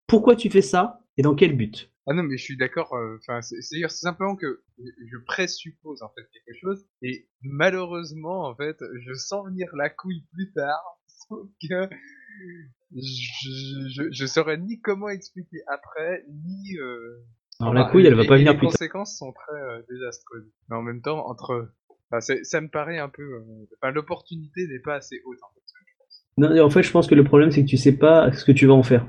Pourquoi tu fais ça et dans quel but? Ah non, mais je suis d'accord. euh, Enfin, c'est c'est c'est simplement que je présuppose en fait quelque chose et malheureusement en fait, je sens venir la couille plus tard, sauf que je, je, je saurais ni comment expliquer après, ni. Euh... Alors la couille, elle va pas venir Les plus tard. conséquences sont très euh, désastreuses. Mais en même temps, entre, enfin, ça me paraît un peu. euh, Enfin, l'opportunité n'est pas assez haute en fait. Non, mais en fait, je pense que le problème, c'est que tu sais pas ce que tu vas en faire.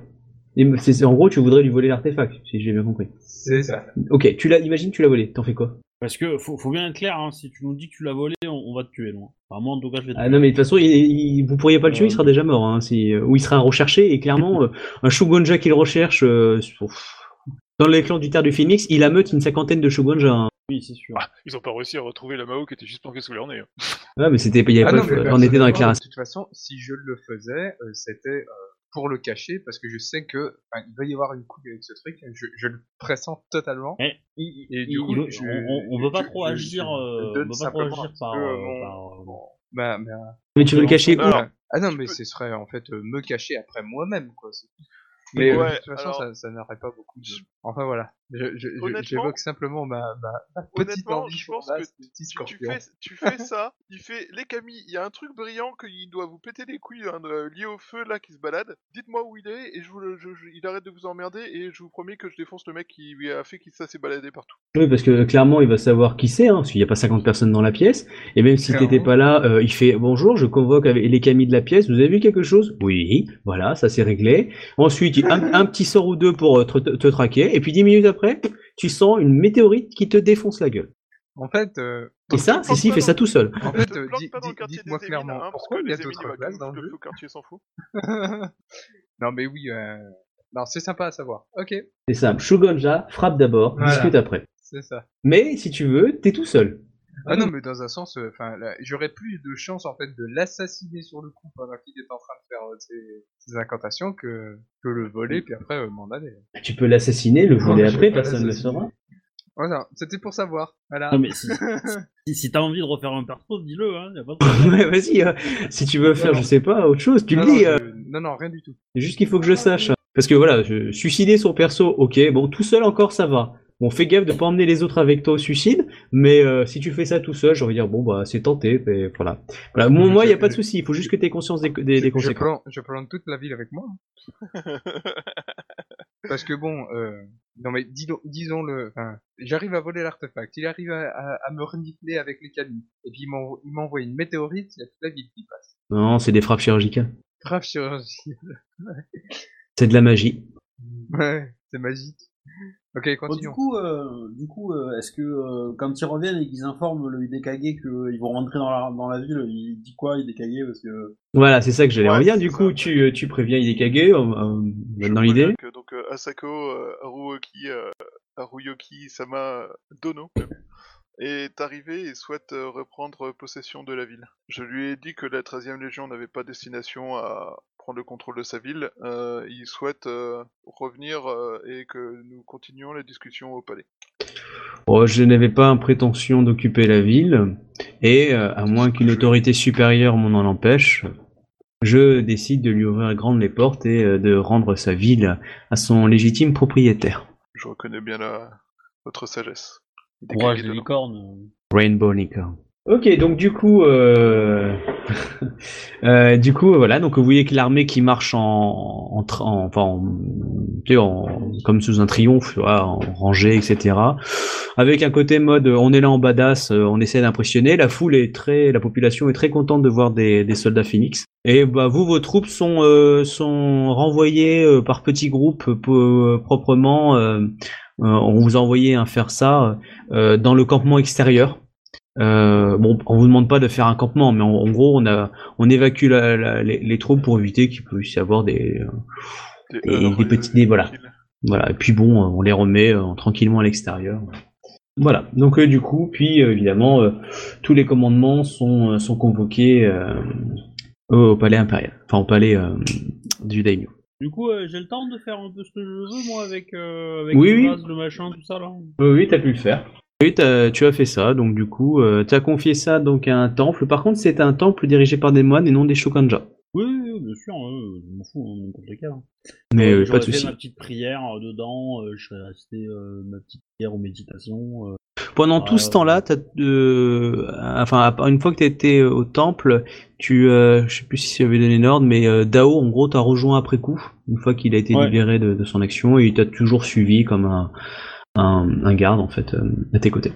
Et c'est- en gros, tu voudrais lui voler l'artefact, si j'ai bien compris. C'est ça. Ok, tu l'as, imagine, tu l'as volé. T'en fais quoi? Parce que faut, faut bien être clair, hein, si tu nous dis que tu l'as volé, on, on va te tuer, non Enfin, moi, en tout cas, je vais te Ah tuer. non, mais de toute façon, il, il- vous pourriez pas le tuer, Euh, il sera déjà mort. Hein, si, ou il sera recherché, et clairement, euh, un Shugonja qui le recherche, euh, dans les clans du Terre du Phoenix, il ameute une cinquantaine de Shugonja. hein. Oui, c'est sûr. Ah, ils ont pas réussi à retrouver la Mao qui était juste planquée sous leur nez. hein. Ouais, mais c'était, il y avait Ah pas, non, on était dans la classe. De toute façon, si je le faisais, euh, c'était euh, pour le cacher, parce que je sais que enfin, il va y avoir une couille avec ce truc. Je, je le pressens totalement. Il- Et il- du coup, il- je- on, on veut pas je- trop je- agir, je euh, on veut pas trop simplement agir par, euh, euh, Bah, bah, Mais tu veux le cacher où? Ah non, mais peux- ce serait en fait euh, me cacher après moi-même, quoi. Mais euh, de toute façon, alors- ça, ça n'aurait pas beaucoup de. Enfin voilà, j'évoque simplement ma, ma, ma petite envie je pense que Tu, tu scorpion. fais, tu fais ça, il fait les Camille, il y a un truc brillant qu'il doit vous péter les couilles hein, lié au feu là qui se balade. Dites-moi où il est et je vous le, je- je- il arrête de vous emmerder et je vous promets que je défonce le mec qui lui a fait qu'il ça s'est baladé partout. Oui, parce que clairement, il va savoir qui c'est, hein, parce qu'il n'y a pas 50 personnes dans la pièce. Et même si t'étais pas là, euh, il fait bonjour, je convoque avec les camis de la pièce. Vous avez vu quelque chose? Oui, voilà, ça c'est réglé. Ensuite, un, un petit sort ou deux pour euh, te, te- te traquer. Et puis dix minutes après, tu sens une météorite qui te défonce la gueule. En fait, euh, Et ça, te planque si, il pas fait dans- ça tout seul. en fait, euh, planque di- pas dans le di- quartier dites-moi clairement hein, parce pourquoi que il y a d'autres places dans le jeu. quartier s'en fout. non mais oui, euh... non c'est sympa à savoir. Ok, C'est simple. Shugonja, frappe d'abord, Voilà. discute après. c'est ça. Mais si tu veux, t'es tout seul. Ah non, mais dans un sens, euh, enfin, là, j'aurais plus de chance en fait de l'assassiner sur le coup pendant qu'il est en train de faire euh, ses, ses incantations que que le voler puis après euh, m'en aller. Tu peux l'assassiner, le voler après, personne ne le saura. Voilà, c'était pour savoir. Voilà. Non, mais si, si, si t'as envie de refaire un perso, dis-le, hein. Ouais, vas-y, euh, si tu veux faire, Non. je sais pas, autre chose, tu non, le dis. non, euh, je- non, non, rien du tout. C'est juste qu'il faut que je sache. hein. Parce que voilà, je, suicider son perso, ok, bon, tout seul encore, ça va. Bon, fais gaffe de pas emmener les autres avec toi au suicide, mais euh, si tu fais ça tout seul, j'ai envie de dire, bon, bah, c'est tenté, mais voilà. Voilà, moi, moi, y a pas de souci, il faut juste que tu aies conscience des, des, des je, je, conséquences. je plante toute la ville avec moi. Parce que bon, euh, non mais disons, disons le, enfin, j'arrive à voler l'artefact, il arrive à, à, à me renifler avec les camis, et puis il m'envoie- il une météorite, il y a toute la ville qui passe. Non, c'est des frappes chirurgicales. Grave chirurgie. C'est de la magie. Ouais, c'est magique. Ok, Bon, du coup, euh, du coup, euh, est-ce que euh, quand ils reviennent et qu'ils informent le Hidekage qu'ils vont rentrer dans la, dans la ville, il dit quoi Hidekage Parce que Voilà, c'est ça que j'allais Ouais, c'est Du ça. coup, tu, euh, tu préviens Hidekage, euh, euh, dans l'idée. que donc euh, Asako euh, Haruoki, euh, Haruyoki Sama Dono est arrivé et souhaite euh, reprendre possession de la ville. Je lui ai dit que la 13e Légion n'avait pas destination à prendre le contrôle de sa ville. Euh, il souhaite euh, revenir euh, et que nous continuions la discussion au palais. Oh, je n'avais pas en prétention d'occuper la ville, et à moins qu'une autorité supérieure m'en en empêche, je décide de lui ouvrir grandes les portes et de rendre sa ville à son légitime propriétaire. Je reconnais bien la... votre sagesse. Courage Dono. licornes. Rainbow Unicorn. Ok, donc du coup, euh... euh, du coup, voilà, donc vous voyez que l'armée qui marche en, en, tra- en- enfin, en- tu sais, en- comme sous un triomphe, tu vois, en rangée, etc. Avec un côté mode, on est là en badass, euh, on essaie d'impressionner. La foule est très, la population est très contente de voir des, des soldats Phoenix. Et bah vous, vos troupes sont euh, sont renvoyées euh, par petits groupes euh, proprement. Euh, euh, on vous a envoyé un faire ça euh, dans le campement extérieur. Euh, bon, on vous demande pas de faire un campement, mais en, en gros, on a, on évacue la- la- les, les troupes pour éviter qu'il puisse y avoir des, euh, Des des euh, petits- des- voilà. voilà. Et puis bon, euh, on les remet euh, tranquillement à l'extérieur. Voilà. Donc euh, du coup, puis euh, évidemment, euh, tous les commandements sont, euh, sont convoqués euh, au palais impérial, enfin au palais euh, du daimyo. Du coup, euh, j'ai le temps de faire un peu ce que je veux, moi, avec, euh, avec Oui, le oui. vase, le machin, tout ça, là. Oui, oui, t'as pu le faire. Oui, t'as- tu as fait ça, donc du coup, euh, t'as confié ça donc à un temple. Par contre, c'est un temple dirigé par des moines et non des shokanja. Oui, oui, bien sûr, hein, je m'en fous, hein, n'importe hein. Mais Euh, euh, pas de fait souci. ma petite prière euh, dedans, euh, je serais resté euh, ma petite prière ou méditation. euh. Pendant tout ce temps-là, t'as, euh, enfin, une fois que tu été au temple, tu, euh, je sais plus si tu avais donné l'ordre, mais euh, Dao, en gros, t'a rejoint après coup, une fois qu'il a été Ouais. libéré de, de son action, et il t'a toujours suivi comme un, un, un garde, en fait, euh, à tes côtés.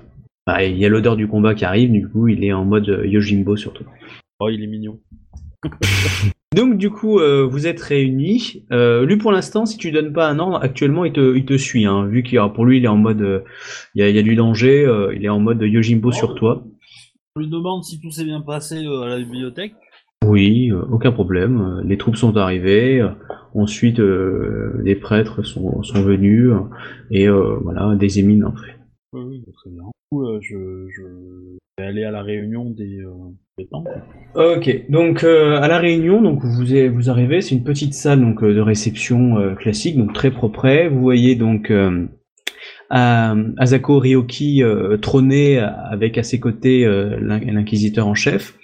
Bah, Il y a l'odeur du combat qui arrive, du coup, il est en mode euh, Yojimbo surtout. Oh, il est mignon. Donc du coup, euh, vous êtes réunis. Euh, lui pour l'instant, si tu donnes pas un ordre, actuellement il te, il te suit. Hein, vu qu'il pour lui il est en mode, euh, il y, a, il y a du danger, euh, il est en mode Yojimbo sur toi. On lui demande si tout s'est bien passé euh, à la bibliothèque. Oui, euh, aucun problème. Les troupes sont arrivées. euh, ensuite, euh, les prêtres sont, sont venus et euh, voilà, des émines en fait. Oui, oui, très bien. Euh, je, vais aller à la réunion des, euh. Ok, donc euh, à la réunion, donc vous vous arrivez, c'est une petite salle donc de réception classique, donc très propre. Vous voyez donc euh, Asako Ryoki trôner avec à ses côtés l'in- l'inquisiteur en chef.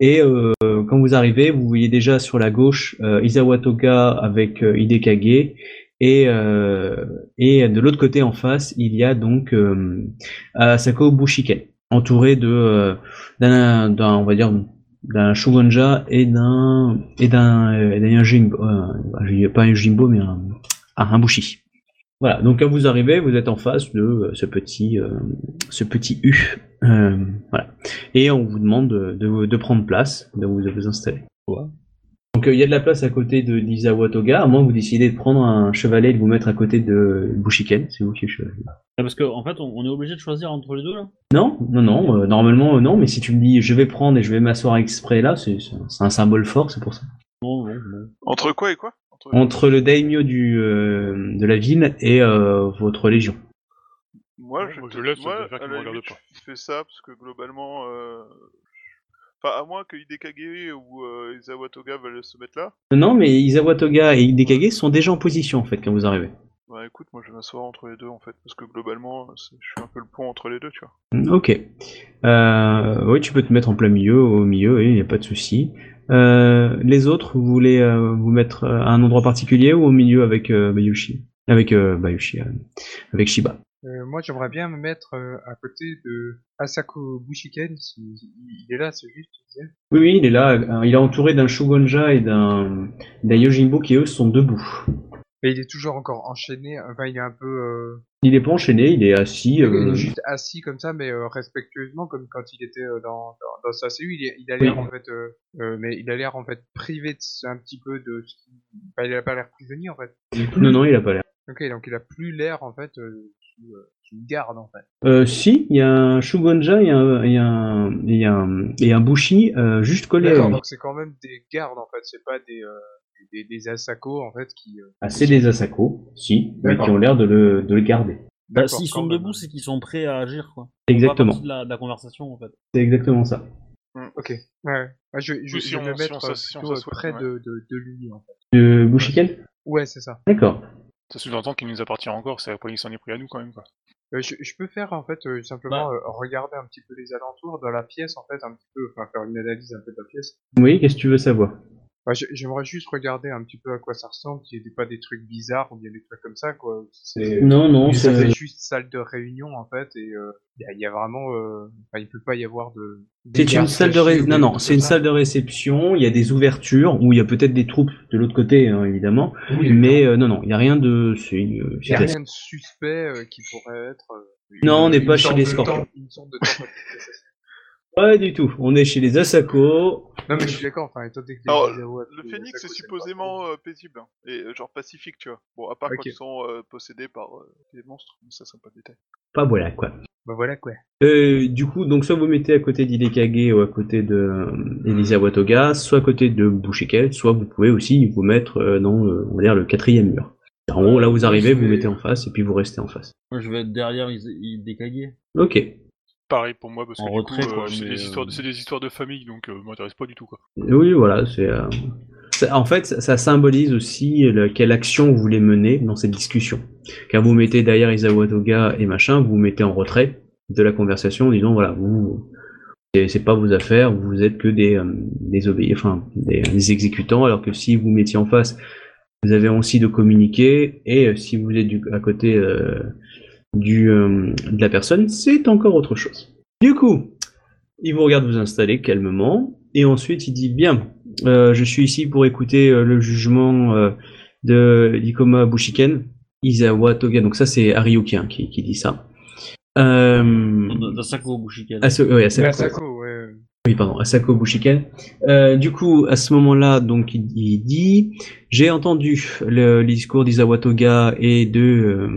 Et quand vous arrivez, vous voyez déjà sur la gauche euh, Toga avec Hidekage. Et, euh, et de l'autre côté en face, il y a donc euh, Asako Bushiken, entouré de euh, d'un, on va dire d'un shogunja et d'un et d'un euh, d'un Yojimbo, euh, pas un Yojimbo mais un, un bushi. Voilà, donc quand vous arrivez, vous êtes en face de ce petit euh, ce petit U. Euh, voilà. Et on vous demande de, de, de prendre place, de vous, vous installer. Donc euh, il y a de la place à côté de d'Izawa Toga, à moins que vous décidez de prendre un chevalet et de vous mettre à côté de Bushiken, c'est vous qui êtes chevalier. Ah, Parce qu'en en fait, on, on est obligé de choisir entre les deux là? Non, non, non, euh, normalement euh, non, mais si tu me dis je vais prendre et je vais m'asseoir exprès là, c'est un- symbole fort, c'est pour ça. Non, non, non. Entre quoi et quoi? Entre- Entre le daimyo du, euh, de la ville et euh, votre légion. Moi, je, moi, je moi, faire à la limite, je fais ça parce que globalement, euh... enfin, à moins que Hidekage ou euh, Izawa Toga veulent se mettre là. Non, mais Izawa Toga et Hidekage sont déjà en position en fait quand vous arrivez. Bah écoute, moi je vais m'asseoir entre les deux en fait, parce que globalement, je suis un peu le pont entre les deux, tu vois. Ok. Euh, oui, tu peux te mettre en plein milieu, au milieu, il n'y a pas de souci. Euh, les autres, vous voulez euh, vous mettre à un endroit particulier ou au milieu avec Bayushi? Avec Bayushi, avec Shiba. Euh, moi, j'aimerais bien me mettre euh, à côté de Asako Bushiken. Si, il est là, c'est juste. tu Oui, oui, il est là. euh, Il est entouré d'un Shogunja et d'un Yojimbo qui eux sont debout. Mais il est toujours encore enchaîné. Enfin, il est un peu. euh, Il est pas enchaîné, il est assis. Il est juste assis comme ça, mais respectueusement, comme quand il était dans, dans, dans sa cellule. Il, il a l'air Oui. en fait, mais il a l'air en fait privé de, un petit peu de. Enfin, il a pas l'air prisonnier en fait. Non, non, il a pas l'air. Ok, donc il a plus l'air en fait euh, sous, euh, sous garde en fait. Euh, si, il y a un Shogunja et un, et un, et un, et un Bushi euh, juste collé à D'accord, donc c'est quand même des gardes en fait, c'est pas des euh, des, des Asako en fait qui. euh, Ah, c'est des Asako, si, mais qui ont l'air de le, de le garder. Bah, s'ils sont debout, c'est qu'ils sont prêts à agir quoi. Exactement. partie De la, de la conversation en fait. C'est exactement ça. Ok. Ouais. je, je, si je vais on- me mettre euh, si on plutôt près ouais. de, de, de lui en fait. Euh, Bushiken? Ouais, c'est ça. D'accord. Ça sous-entend qu'il nous appartient encore, c'est après qu'il s'en est pris à nous quand même quoi. Euh, je, je peux faire en fait euh, simplement euh, regarder un petit peu les alentours dans la pièce en fait un petit peu, enfin faire une analyse un peu de la pièce. Oui, qu'est-ce que tu veux savoir? J'aimerais juste regarder un petit peu à quoi ça ressemble, qu'il n'y ait pas des trucs bizarres ou bien des trucs comme ça quoi. Non, non, c'est... juste salle de réunion en fait et euh, il y, a- il y a vraiment, euh, enfin, il peut pas y avoir de. C'est une salle de ré... non non, c'est une ça. salle de réception. Il y a des ouvertures où il y a peut-être des troupes de l'autre côté, hein, évidemment. Oui, mais euh, non non, il y a rien de. C'est une. C'est n'y a rien de suspect euh, qui pourrait être. euh, Non, on n'est pas chez les Scorpions. de. Pas du tout. On est chez les Asako. Non mais je suis d'accord, enfin étant donné que Alors, vidéos, Le phénix est supposément euh, paisible, hein, et euh, genre pacifique, tu vois. Bon, à part Ok. quand ils sont euh, possédés par euh, des monstres, mais ça c'est pas de détail. Pas voilà quoi. Bah voilà quoi. Euh, du coup, donc soit vous mettez à côté d'Hidekage ou à côté de euh, Elisa Watoga, soit à côté de Bushiken, soit vous pouvez aussi vous mettre euh, dans, euh, on va dire, le quatrième mur. En gros, là vous arrivez, vous mettez en face et puis vous restez en face. Moi je vais être derrière Is- Hidekage. Ok. Pareil pour moi parce En que retrait, du coup, euh, quoi, c'est mais, des histoires, de- euh, c'est des histoires de famille donc euh, m'intéresse pas du tout quoi. Oui, voilà, c'est. euh, en fait, ça, ça symbolise aussi le- quelle action vous voulez mener dans cette discussion. Car vous mettez derrière Isawa Toga et machin, vous vous mettez en retrait de la conversation en disant voilà, vous, c'est c'est pas vos affaires, vous êtes que des, euh, des obéis, enfin des, des exécutants, alors que si vous mettiez en face, vous avez aussi de communiquer, et euh, si vous êtes du, à côté euh, du, euh, de la personne, c'est encore autre chose. Du coup, il vous regarde vous installer calmement, et ensuite il dit bien, euh, je suis ici pour écouter euh, le jugement euh, de Ikoma Bushiken, Izawa Toga, donc ça c'est Ariuki hein, qui, qui dit ça. Euh, D'Asako Bushiken. Aso- ouais, Asako, Asako, ouais. oui, pardon, Asako Bushiken. Euh, du coup, à ce moment-là, donc, il, il dit, j'ai entendu le, les discours d'Izawa Toga et de,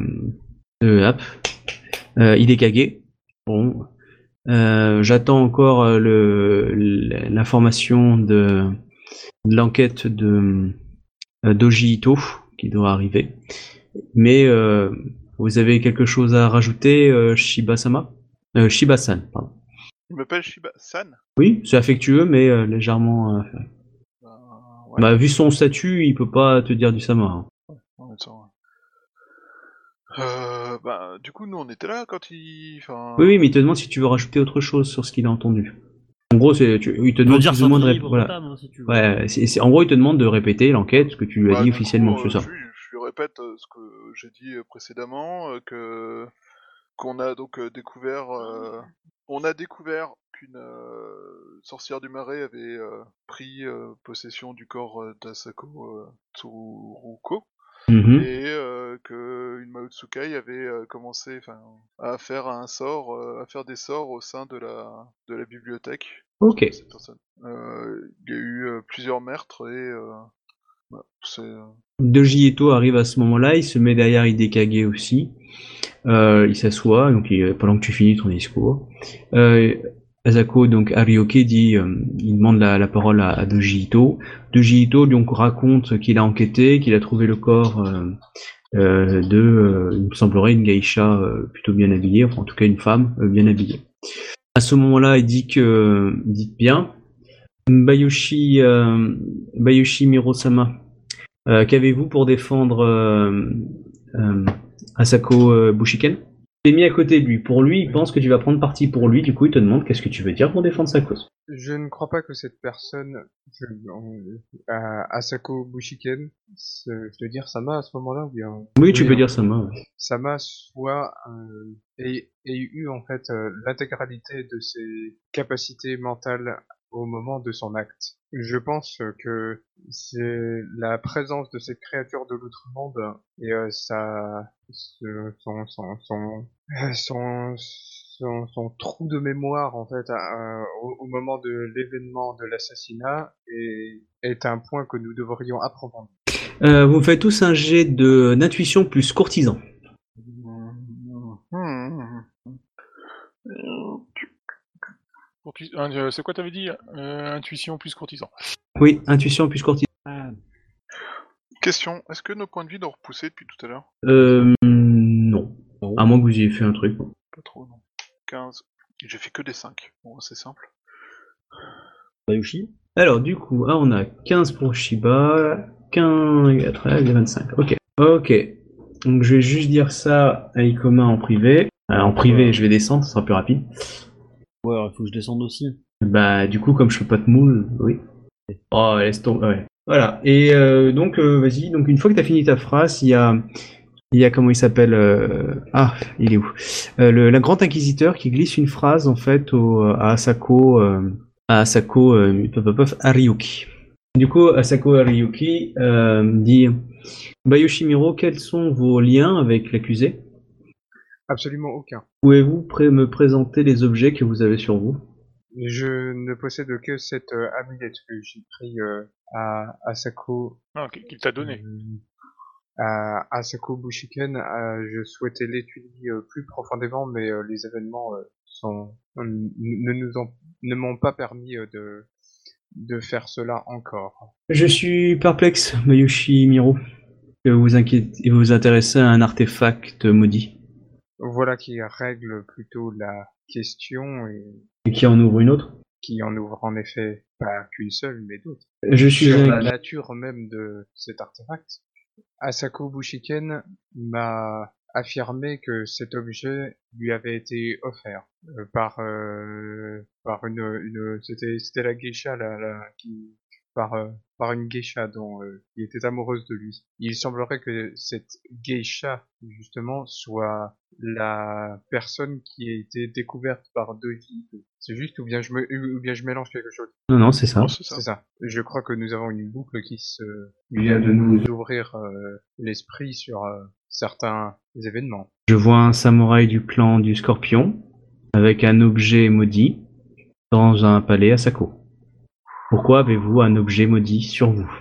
euh, hop, euh, Hidekage. Bon, euh, j'attends encore le, l'information de, de l'enquête de Doji Ito qui doit arriver. Mais euh, vous avez quelque chose à rajouter, euh, Shiba-sama? Euh, Shiba-san, pardon. Il m'appelle Shiba-san Oui, c'est affectueux, mais euh, légèrement. euh, Ben, ouais. Bah, vu son statut, il peut pas te dire du sama. hein. En même temps, ouais. Euh, bah, du coup, nous, on était là quand il... Enfin... Oui, oui, mais il te demande si tu veux rajouter autre chose sur ce qu'il a entendu. En gros, c'est, tu- il te demande dire plus ou moins de Sandy rép- voilà. Hein, si. Ouais, c'est, c'est- en gros, il te demande de répéter l'enquête, ce que tu lui as Bah, dit officiellement, coup, c'est euh, ça. Je, je lui répète euh, ce que j'ai dit euh, précédemment, euh, que qu'on a donc euh, découvert, euh, on a découvert qu'une euh, sorcière du marais avait euh, pris euh, possession du corps euh, d'Asako euh, Tsuruko Mhm. et euh, que une Maotsukai avait euh, commencé, enfin, à faire un sort, euh, à faire des sorts au sein de la de la bibliothèque Ok. cette personne. Euh, il y a eu euh, plusieurs meurtres et bah, Doji arrive à ce moment-là, il se met derrière Hidekage aussi. Il s'assoit, donc il- pendant que tu finis ton discours. Asako, donc Arioke, dit, euh, il demande la, parole à, à Doji Ito. Doji Ito donc raconte qu'il a enquêté, qu'il a trouvé le corps euh, euh, de, euh, il me semblerait, une geisha euh, plutôt bien habillée, enfin en tout cas une femme bien habillée. À ce moment-là, il dit que, dites bien, Bayoshi, Bayoshi Mirosama, Qu'avez-vous pour défendre Asako Bushiken? T'es mis à côté de lui. Pour lui, il pense que tu vas prendre parti pour lui. Du coup, il te demande qu'est-ce que tu veux dire pour défendre sa cause. Je ne crois pas que cette personne, je, on- euh, Asako Bushiken, je veux dire Sama à ce moment-là, ou bien Oui, tu Oui, peux hein. dire moi. ouais. Sama soit euh, ait, ait eu en fait euh, l'intégralité de ses capacités mentales au moment de son acte. Je pense que c'est la présence de cette créature de l'autre monde et euh, sa ce- son son son son, son, son trou de mémoire en fait euh, au, au moment de l'événement de l'assassinat est, est un point que nous devrions approfondir. Euh, vous me faites tous un jet de d'intuition plus courtisan. Hmm. Courtis- euh, C'est quoi t'avais dit Euh, Intuition plus courtisan? Oui, intuition plus courtisan. Question, est-ce que nos points de vie ont repoussé depuis tout à l'heure? Euh, non. À moins que vous ayez fait un truc. Pas trop, non. 15. J'ai fait que des 5. Bon, c'est simple. Bayushi Alors, du coup, ah, on a 15 pour Shiba, 15, 13 et 25. Ok. Ok. Donc, je vais juste dire ça à Ikoma en privé. Euh, en privé, je vais descendre, ce sera plus rapide. Ouais, il faut que je descende aussi. Bah, du coup, comme je fais pas de moule, oui. Oh, laisse tomber. Voilà. Et euh, donc, euh, vas-y. Donc, une fois que t'as fini ta phrase, il y a, il y a comment il s'appelle euh, Ah, il est où? Le, La Grand Inquisiteur qui glisse une phrase en fait au, à Asako, à Asako Ariuki. Du coup, Asako euh, dit Bayoshimiro, quels sont vos liens avec l'accusé? Absolument aucun. Pouvez-vous me présenter les objets que vous avez sur vous? Je ne possède que cette euh, amulette que j'ai pris euh, à Asako Non, qu'il qu'il t'a donné. Euh, à Asako Bushiken, euh, je souhaitais l'étudier euh, plus profondément, mais euh, les événements euh, sont ne nous ont ne m'ont pas permis euh, de de faire cela encore. Je suis perplexe, Mayushi Miro, que vous inquiétez, vous vous intéressez à un artefact maudit, Voilà qui règle plutôt la question et et qui en ouvre une autre. qui en ouvre en effet pas qu'une seule, mais d'autres. Je suis Sur la nature même de cet artefact. Asako Bushiken m'a affirmait que cet objet lui avait été offert euh, par euh, par une, une c'était c'était la geisha qui par euh, par une geisha dont euh, qui était amoureuse de lui. Il semblerait que cette geisha justement soit la personne qui a été découverte par Doji. C'est juste ou bien je me ou bien je mélange quelque chose? Non, non, c'est ça. Non, c'est ça. C'est ça. Je crois que nous avons une boucle qui se Vient de nous. ouvrir euh, l'esprit sur euh, certains événements. Je vois un samouraï du clan du Scorpion avec un objet maudit dans un palais à Sako. Pourquoi avez-vous un objet maudit sur vous?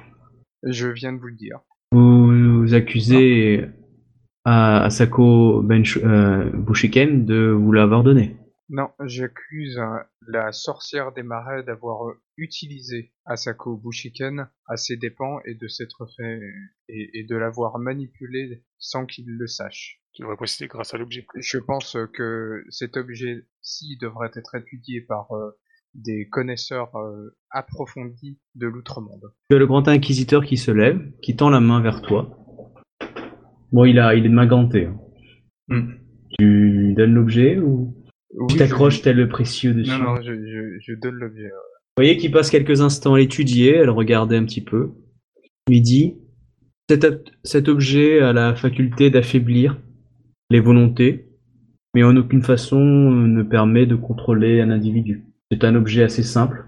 Je viens de vous le dire. Vous accusez à Asako Bench, euh, Bushiken de vous l'avoir donné. Non, j'accuse euh, la sorcière des marais d'avoir euh, utilisé Asako Bushiken à ses dépens et de s'être fait et, et de l'avoir manipulé sans qu'il le sache. Tu devrais préciser grâce à l'objet. Je pense que cet objet-ci devrait être étudié par euh, des connaisseurs euh, approfondis de l'outre-monde. Tu as le grand inquisiteur qui se lève, qui tend la main vers toi. Bon, il a, il est de main gantée. hein. Hmm. Tu lui donnes l'objet ou Oui, tu je- t'accroches tel le précieux dessus Non, non, je, je, je donne l'objet. Vous voyez qu'il passe quelques instants à l'étudier, à le regarder un petit peu. Il dit cet objet a la faculté d'affaiblir les volontés, mais en aucune façon euh, ne permet de contrôler un individu. C'est un objet assez simple,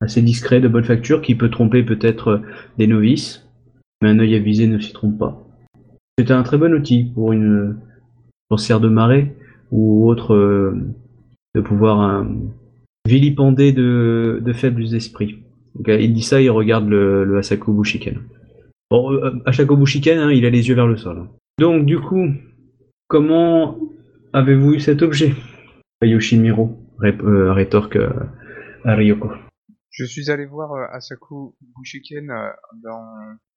assez discret, de bonne facture, qui peut tromper peut-être euh, des novices, mais un œil avisé ne s'y trompe pas. C'est un très bon outil pour une sorcière de marée ou autre euh, de pouvoir euh, vilipender de, faibles esprits. Il dit ça, il regarde le, le Asako Bushiken. Bon, Asako Bushiken, hein, il a les yeux vers le sol. hein. Donc, du coup, comment avez-vous eu cet objet? Yoshimiro rép- euh, rétorque euh, à Ryoko. Je suis allé voir euh, Asako Bushiken dans,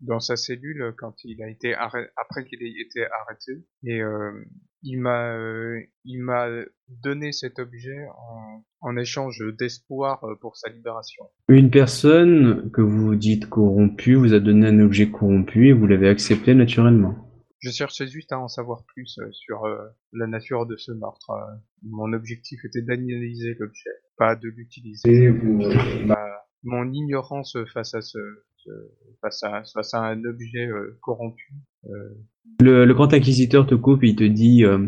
dans sa cellule quand il a été après qu'il ait été arrêté et euh, il m'a euh, il m'a donné cet objet en, en échange d'espoir pour sa libération. Une personne que vous dites corrompue vous a donné un objet corrompu et vous l'avez accepté naturellement. Je cherchais juste à en savoir plus euh, sur euh, la nature de ce meurtre. euh. Mon objectif était d'analyser l'objet, pas de l'utiliser. Ma- mon ignorance face à ce, ce- face à face à un objet euh, corrompu euh, Le, le grand inquisiteur te coupe et il te dit euh,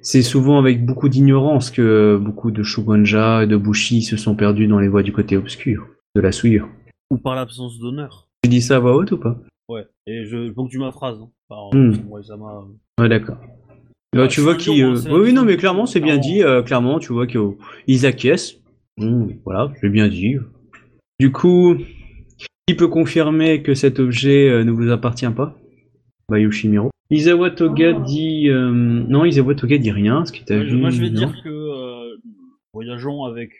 c'est souvent avec beaucoup d'ignorance que beaucoup de Shugonja et de Bushi se sont perdus dans les voies du côté obscur, de la souillure. Ou par l'absence d'honneur. Tu dis ça à voix haute ou pas? Ouais. Et je ponctue ma phrase. Hein, par. Samurai Sama. Ouais, d'accord. Là, Ah, tu vois lion, euh, c'est Oui, oui, non, mais clairement, c'est bien dit. euh, clairement, tu vois qu'ils acquiescent. Hmm, voilà, j'ai bien dit. Du coup, qui peut confirmer que cet objet euh, ne vous appartient pas? Bah, Yoshimiro. Izawa Toga dit. euh, Non, Izawa Toga dit rien. Ce qui t'a Moi, je- vu. moi, je vais non? dire que euh, voyageons avec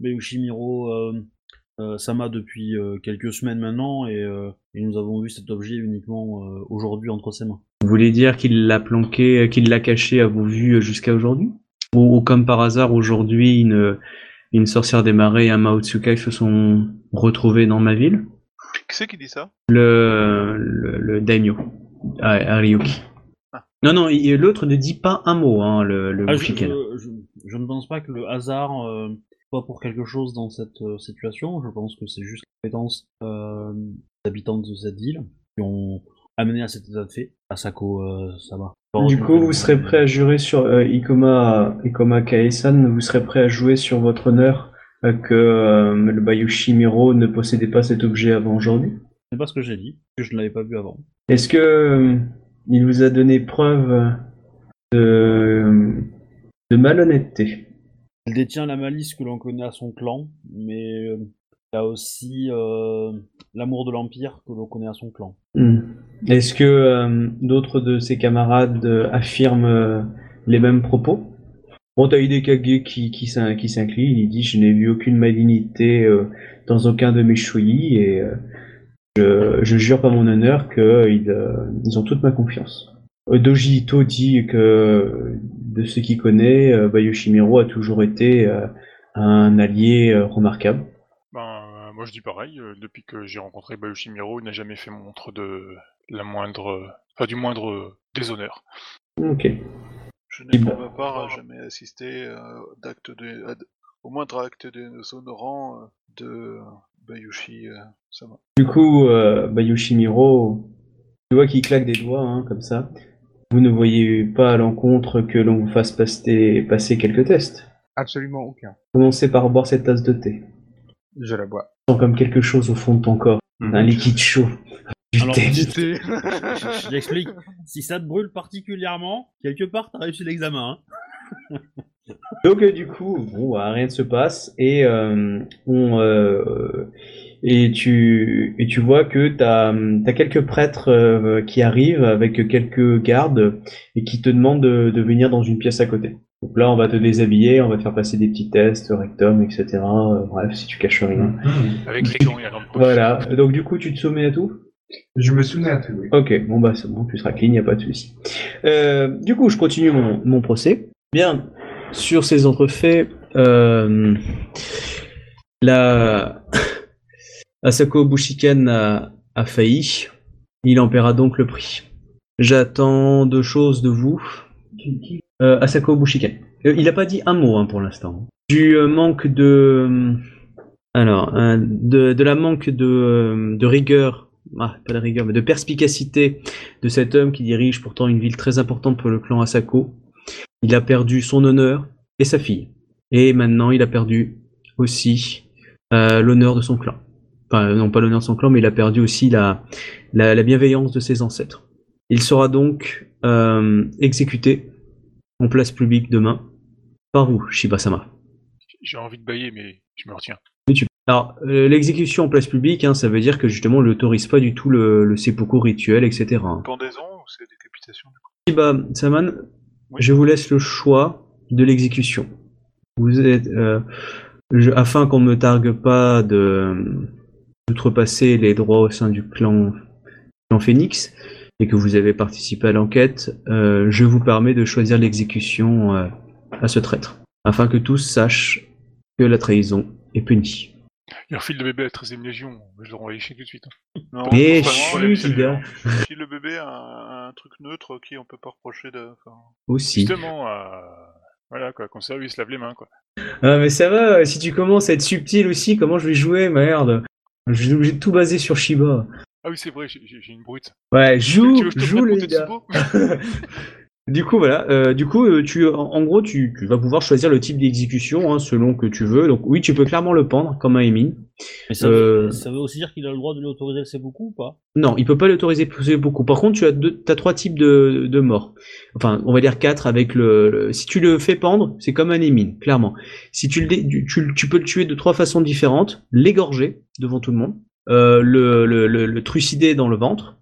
Yoshimiro euh, Sama depuis euh, quelques semaines maintenant et, euh, et nous avons vu cet objet uniquement euh, aujourd'hui entre ses mains. Vous voulez dire qu'il l'a planqué, euh, qu'il l'a caché à vos vues euh, jusqu'à aujourd'hui? Ou, ou comme par hasard, aujourd'hui, une, une sorcière des marais et un Mao Tsukai se sont retrouvés dans ma ville? Qui c'est qui dit ça? Le, le, le daimyo, Ariuki. Ah. Non, non, l'autre ne dit pas un mot, hein, le, le Ah, je, Bushiken. je- je- je ne pense pas que le hasard euh, soit pour quelque chose dans cette euh, situation. Je pense que c'est juste la compétence euh, des habitants de cette ville qui ont amené à cet état de fait, à Sako euh, Sama. Du coup, vous serez prêt à jurer sur euh, Ikoma, Ikoma Kae-san, vous serez prêt à jouer sur votre honneur que le Bayushi Miro ne possédait pas cet objet avant aujourd'hui? C'est pas ce que j'ai dit, que je ne l'avais pas vu avant. Est-ce que il vous a donné preuve de, de malhonnêteté? Il détient la malice que l'on connaît à son clan, mais euh, il a aussi euh, l'amour de l'Empire que l'on connaît à son clan. Hmm. Est-ce que euh, d'autres de ses camarades affirment les mêmes propos? Bon, t'as Hidekage qui, qui, qui s'incline, il dit « Je n'ai vu aucune malignité dans aucun de mes shuyi et je, jure par mon honneur qu'ils ils ont toute ma confiance. » Euh, Doji Ito dit que de ce qu'il connaît, euh, Bayoshimiro a toujours été euh, un allié euh, remarquable. Ben, euh, moi je dis pareil, euh, depuis que j'ai rencontré Bayoshimiro, il n'a jamais fait montre de la moindre, enfin du moindre déshonneur. Ok. Je n'ai pour bah- ma part jamais assisté euh, d'acte de, à- au moindre acte déshonorant euh, de Bayushi euh, Sama. Du coup, euh, bah, Yoshimiro, tu vois qu'il claque des doigts, hein, comme ça. Vous ne voyez pas à l'encontre que l'on vous fasse passer, passer quelques tests. Absolument aucun. Commencez par boire cette tasse de thé. Je la bois. Sens comme quelque chose au fond de ton corps. Un liquide chaud. Du Alors, thé. Je J'explique. Si ça te brûle particulièrement, quelque part, t'as réussi l'examen. Hein. Donc euh, du coup, bon, bah, rien ne se passe et euh, on euh, et tu et tu vois que t'as as quelques prêtres euh, qui arrivent avec quelques gardes et qui te demandent de, de venir dans une pièce à côté. Donc là, on va te déshabiller, on va te faire passer des petits tests, rectum, etc. Euh, bref, si tu caches rien. Avec les gants et la lampe poche. Voilà. Donc du coup, tu te soumets à tout? Je me souviens à tout, oui. Ok, bon bah c'est bon, tu seras clean, y a pas de souci. Euh, du coup, je continue mon, mon procès. Bien, sur ces entrefaits, euh, la Asako Bushiken a, failli. Il en paiera donc le prix. J'attends deux choses de vous. Euh, Asako Bushiken. Euh, il a pas dit un mot hein, pour l'instant. Du euh, manque de alors de, la manque de, rigueur ah, pas de rigueur, mais de perspicacité de cet homme qui dirige pourtant une ville très importante pour le clan Asako. Il a perdu son honneur et sa fille. Et maintenant, il a perdu aussi l'honneur de son clan. Enfin, non pas l'honneur de son clan, mais il a perdu aussi la, la, la bienveillance de ses ancêtres. Il sera donc euh, exécuté en place publique demain par vous, Shiba-sama. J'ai envie de bailler, mais je me retiens. Alors, euh, l'exécution en place publique, hein, ça veut dire que justement, on n'autorise pas du tout le, le seppuku rituel, etc. Pendaison ou c'est décapitation Shiba Saman, Oui. je vous laisse le choix de l'exécution. Vous êtes, euh, je- afin qu'on ne me targue pas de d'outrepasser les droits au sein du clan, clan Phoenix et que vous avez participé à l'enquête, euh, je vous permets de choisir l'exécution euh, à ce traître, afin que tous sachent que la trahison est punie. Il refile le bébé à la 13ème Légion, je le renvoie chier tout de suite. hein. Non, enfin, chut, gars. Si le bébé a un, truc neutre qui on peut pas reprocher de. enfin, Aussi. Justement, euh, voilà quoi, il se lave les mains quoi. Ah mais ça va, si tu commences à être subtil aussi, comment je vais jouer, merde? Je suis obligé de tout baser sur Shiba. Ah oui, c'est vrai, j'ai- une brute. Ouais, Tu joue, veux que je te joue les gars. Du coup voilà, euh, du coup euh, tu, en, gros tu, tu vas pouvoir choisir le type d'exécution hein, selon que tu veux. Donc oui, tu peux clairement le pendre comme un Emin. Mais ça, Euh. veut, ça veut aussi dire qu'il a le droit de l'autoriser le seppuku ou pas? Non, il peut pas l'autoriser beaucoup. Par contre, tu as deux, t'as trois types de, de morts. Enfin, on va dire quatre avec le, le- si tu le fais pendre, c'est comme un émine, clairement. Si tu le, tu, tu- tu peux le tuer de trois façons différentes l'égorger devant tout le monde, euh, le, le, le, le trucider dans le ventre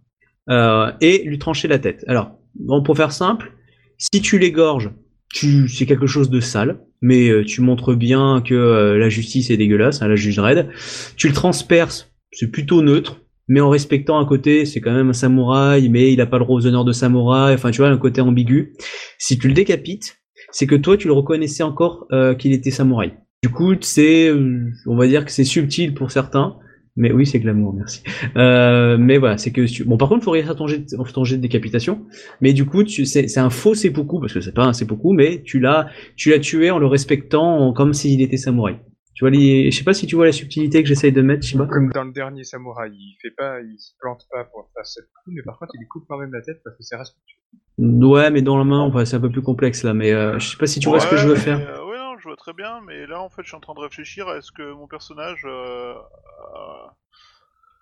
euh, et lui trancher la tête. Alors, bon, pour faire simple, si tu l'égorges, tu, c'est quelque chose de sale, mais euh, tu montres bien que euh, la justice est dégueulasse, hein, la juge raide. Tu le transperces, c'est plutôt neutre, mais en respectant à côté, c'est quand même un samouraï, mais il a pas le droit aux honneurs de samouraï, enfin tu vois, un côté ambigu. Si tu le décapites, c'est que toi tu le reconnaissais encore euh, qu'il était samouraï. Du coup, c'est, euh, on va dire que c'est subtil pour certains, mais oui, c'est glamour, merci. Euh, mais voilà, c'est que tu- bon, par contre, faut réussir ton jet, de- ton jet de décapitation, mais du coup, tu, c'est, c'est un faux seppuku parce que c'est pas un seppuku, mais tu l'as, tu l'as tué en le respectant en- comme s'il était samouraï. Tu vois, les, je sais pas si tu vois la subtilité que j'essaye de mettre, Shiba. Comme dans le dernier samouraï, il fait pas, il se plante pas pour faire cette coup, mais par contre il lui coupe quand même la tête parce que c'est respectueux. Ouais, mais dans la main, enfin, c'est un peu plus complexe là, mais euh, je sais pas si tu vois ce que je veux faire. euh, je vois très bien, mais là en fait je suis en train de réfléchir à est-ce que mon personnage euh,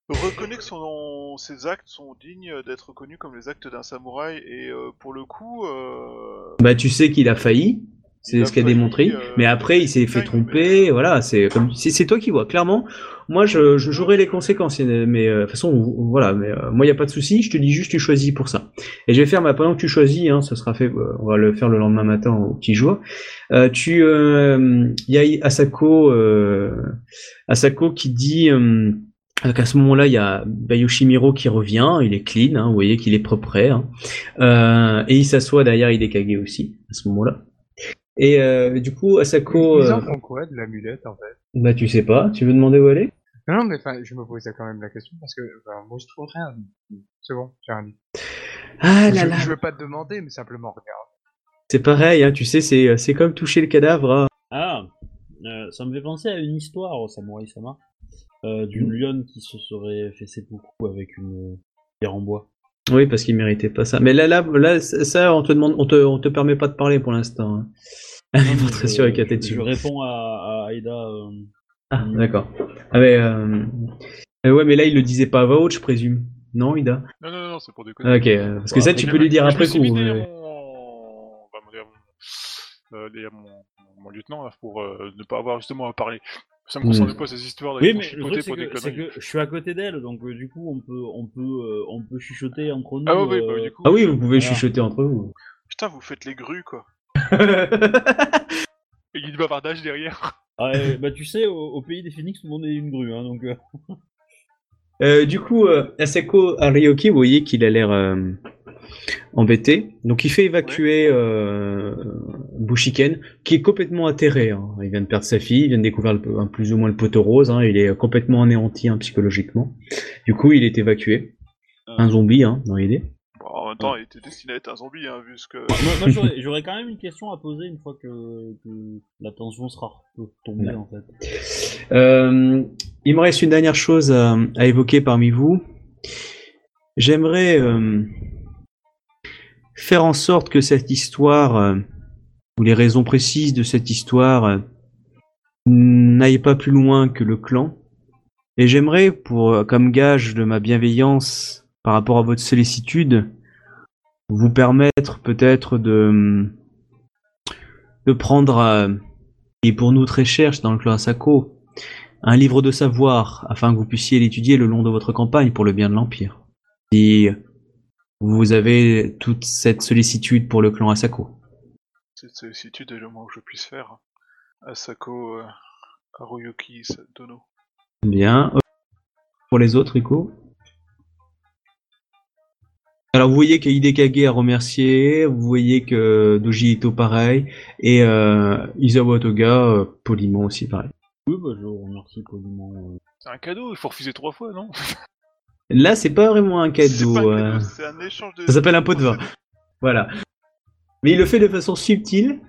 reconnaît que ses actes sont dignes d'être reconnus comme les actes d'un samouraï et euh, pour le coup. Euh, Bah, tu sais qu'il a failli, Il c'est ce qu'a démontré, euh, mais après il s'est fait tromper, voilà, c'est comme c'est toi qui vois. Clairement, moi je je jouerai les conséquences, mais euh, de toute façon voilà, mais euh, moi il y a pas de souci, je te dis juste tu choisis pour ça. Et je vais faire, bah, pendant que tu choisis, hein, ce sera fait, euh, on va le faire le lendemain matin au petit jour. Euh, tu, il y a Asako, euh, Asako qui dit. euh, donc à ce moment-là, il y a Bayoshimiro qui revient, il est clean, hein, vous voyez qu'il est propre, hein. Euh, et il s'assoit derrière Hidekage aussi, à ce moment-là. Et euh, du coup, Asako, Ils euh, en font quoi de l'amulette en fait? Bah tu sais pas, tu veux demander où elle est? Non, non, mais enfin, je me posais quand même la question parce que moi je trouve rien. C'est bon, j'ai rien dit. Ah je, là là, je veux pas te demander, mais simplement regarde. c'est pareil, hein, tu sais, c'est c'est comme toucher le cadavre. hein. Ah, euh, ça me fait penser à une histoire, Samurai Sama, euh, d'une lionne qui se serait fait seppuku avec une pierre en bois. Oui, parce qu'il méritait pas ça. Mais là, là, là, ça, on te demande, on te, on te permet pas de parler pour l'instant. hein. Alimentation avec la tête je, dessus. je réponds à, à Aïda. euh, Ah, d'accord. Ah, mais, euh... euh, ouais, mais là, il le disait pas à voix haute, je présume. Non, Ida Non, non, non, c'est pour déconner. Ok, parce que Bon, ça, tu peux lui dire après coup. mis mais- mon... bah, mon... lieutenant pour euh, ne pas avoir justement à parler. Ça me concerne pas ces histoires Oui, mais le truc, c'est pour des que, je suis à côté d'elle, donc euh, du coup, on peut, on peut, euh, on peut chuchoter entre nous. Ah oui, euh, bah du coup. Ah oui, vous pouvez Voilà. chuchoter entre vous. Putain, vous faites les grues, quoi. Et il y a du bavardage derrière. ah, euh, bah tu sais, au, au pays des phoenix, tout le monde est une grue, hein, donc. euh, Euh, du coup, euh, Asako Arioki, vous voyez qu'il a l'air euh, embêté. Donc, il fait évacuer euh, Bushiken, qui est complètement atterré. hein. Il vient de perdre sa fille, il vient de découvrir le- un- plus ou moins le poteau rose. hein. Il est complètement anéanti hein, psychologiquement. Du coup, il est évacué. Un zombie, hein, dans l'idée. Bon, en même temps, il était destiné à être un zombie, hein, vu ce que... moi, moi, j'aurais- j'aurais quand même une question à poser une fois que, que la tension sera tombée, Ouais. en fait. Euh, il me reste une dernière chose à, à évoquer parmi vous. J'aimerais euh, faire en sorte que cette histoire, euh, ou les raisons précises de cette histoire, euh, n'aillent pas plus loin que le clan. Et j'aimerais, pour euh, comme gage de ma bienveillance par rapport à votre sollicitude, vous permettre peut-être de prendre, euh, et pour nous très cher dans le clan Asako, un livre de savoir afin que vous puissiez l'étudier le long de votre campagne pour le bien de l'Empire. Si vous avez toute cette sollicitude pour le clan Asako. Cette sollicitude est le moins que je puisse faire. Asako, euh, Haruyuki, Dono. Bien. Pour les autres, Rico? Alors vous voyez que Hidekage a remercié, vous voyez que Doji Ito pareil, et euh, Izawa Toga euh, poliment aussi pareil. Oui, bah, je vous remercie poliment. euh. C'est un cadeau, il faut refuser trois fois, non? Là, c'est pas vraiment un euh. cadeau, c'est un échange de... Ça s'appelle un pot de vin. Voilà. Mais il le fait de façon subtile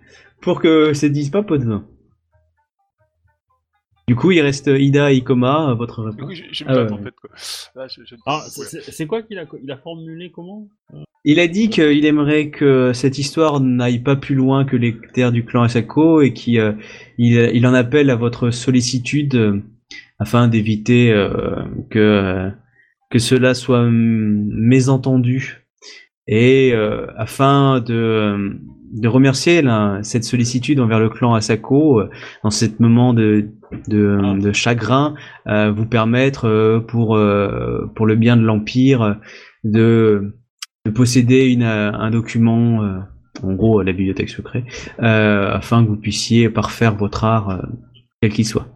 pour que ça ne dise pas pot de vin. Du coup, il reste Ida et Ikoma, votre Du réponse. coup, j'ai Ah ouais. Ah, c'est- quoi qu'il a, il a formulé comment Il a dit qu'il aimerait que cette histoire n'aille pas plus loin que les terres du clan Asako et qu'il euh, il, il en appelle à votre sollicitude euh, afin d'éviter euh, que, euh, que cela soit hum, mésentendu et euh, afin de, euh, de remercier cette sollicitude envers le clan Asako euh, dans ce moment de, de, Ah. de chagrin, euh, vous permettre pour, pour le bien de l'Empire de de posséder une, un document, en gros la bibliothèque secrète, afin que vous puissiez parfaire votre art, quel qu'il soit.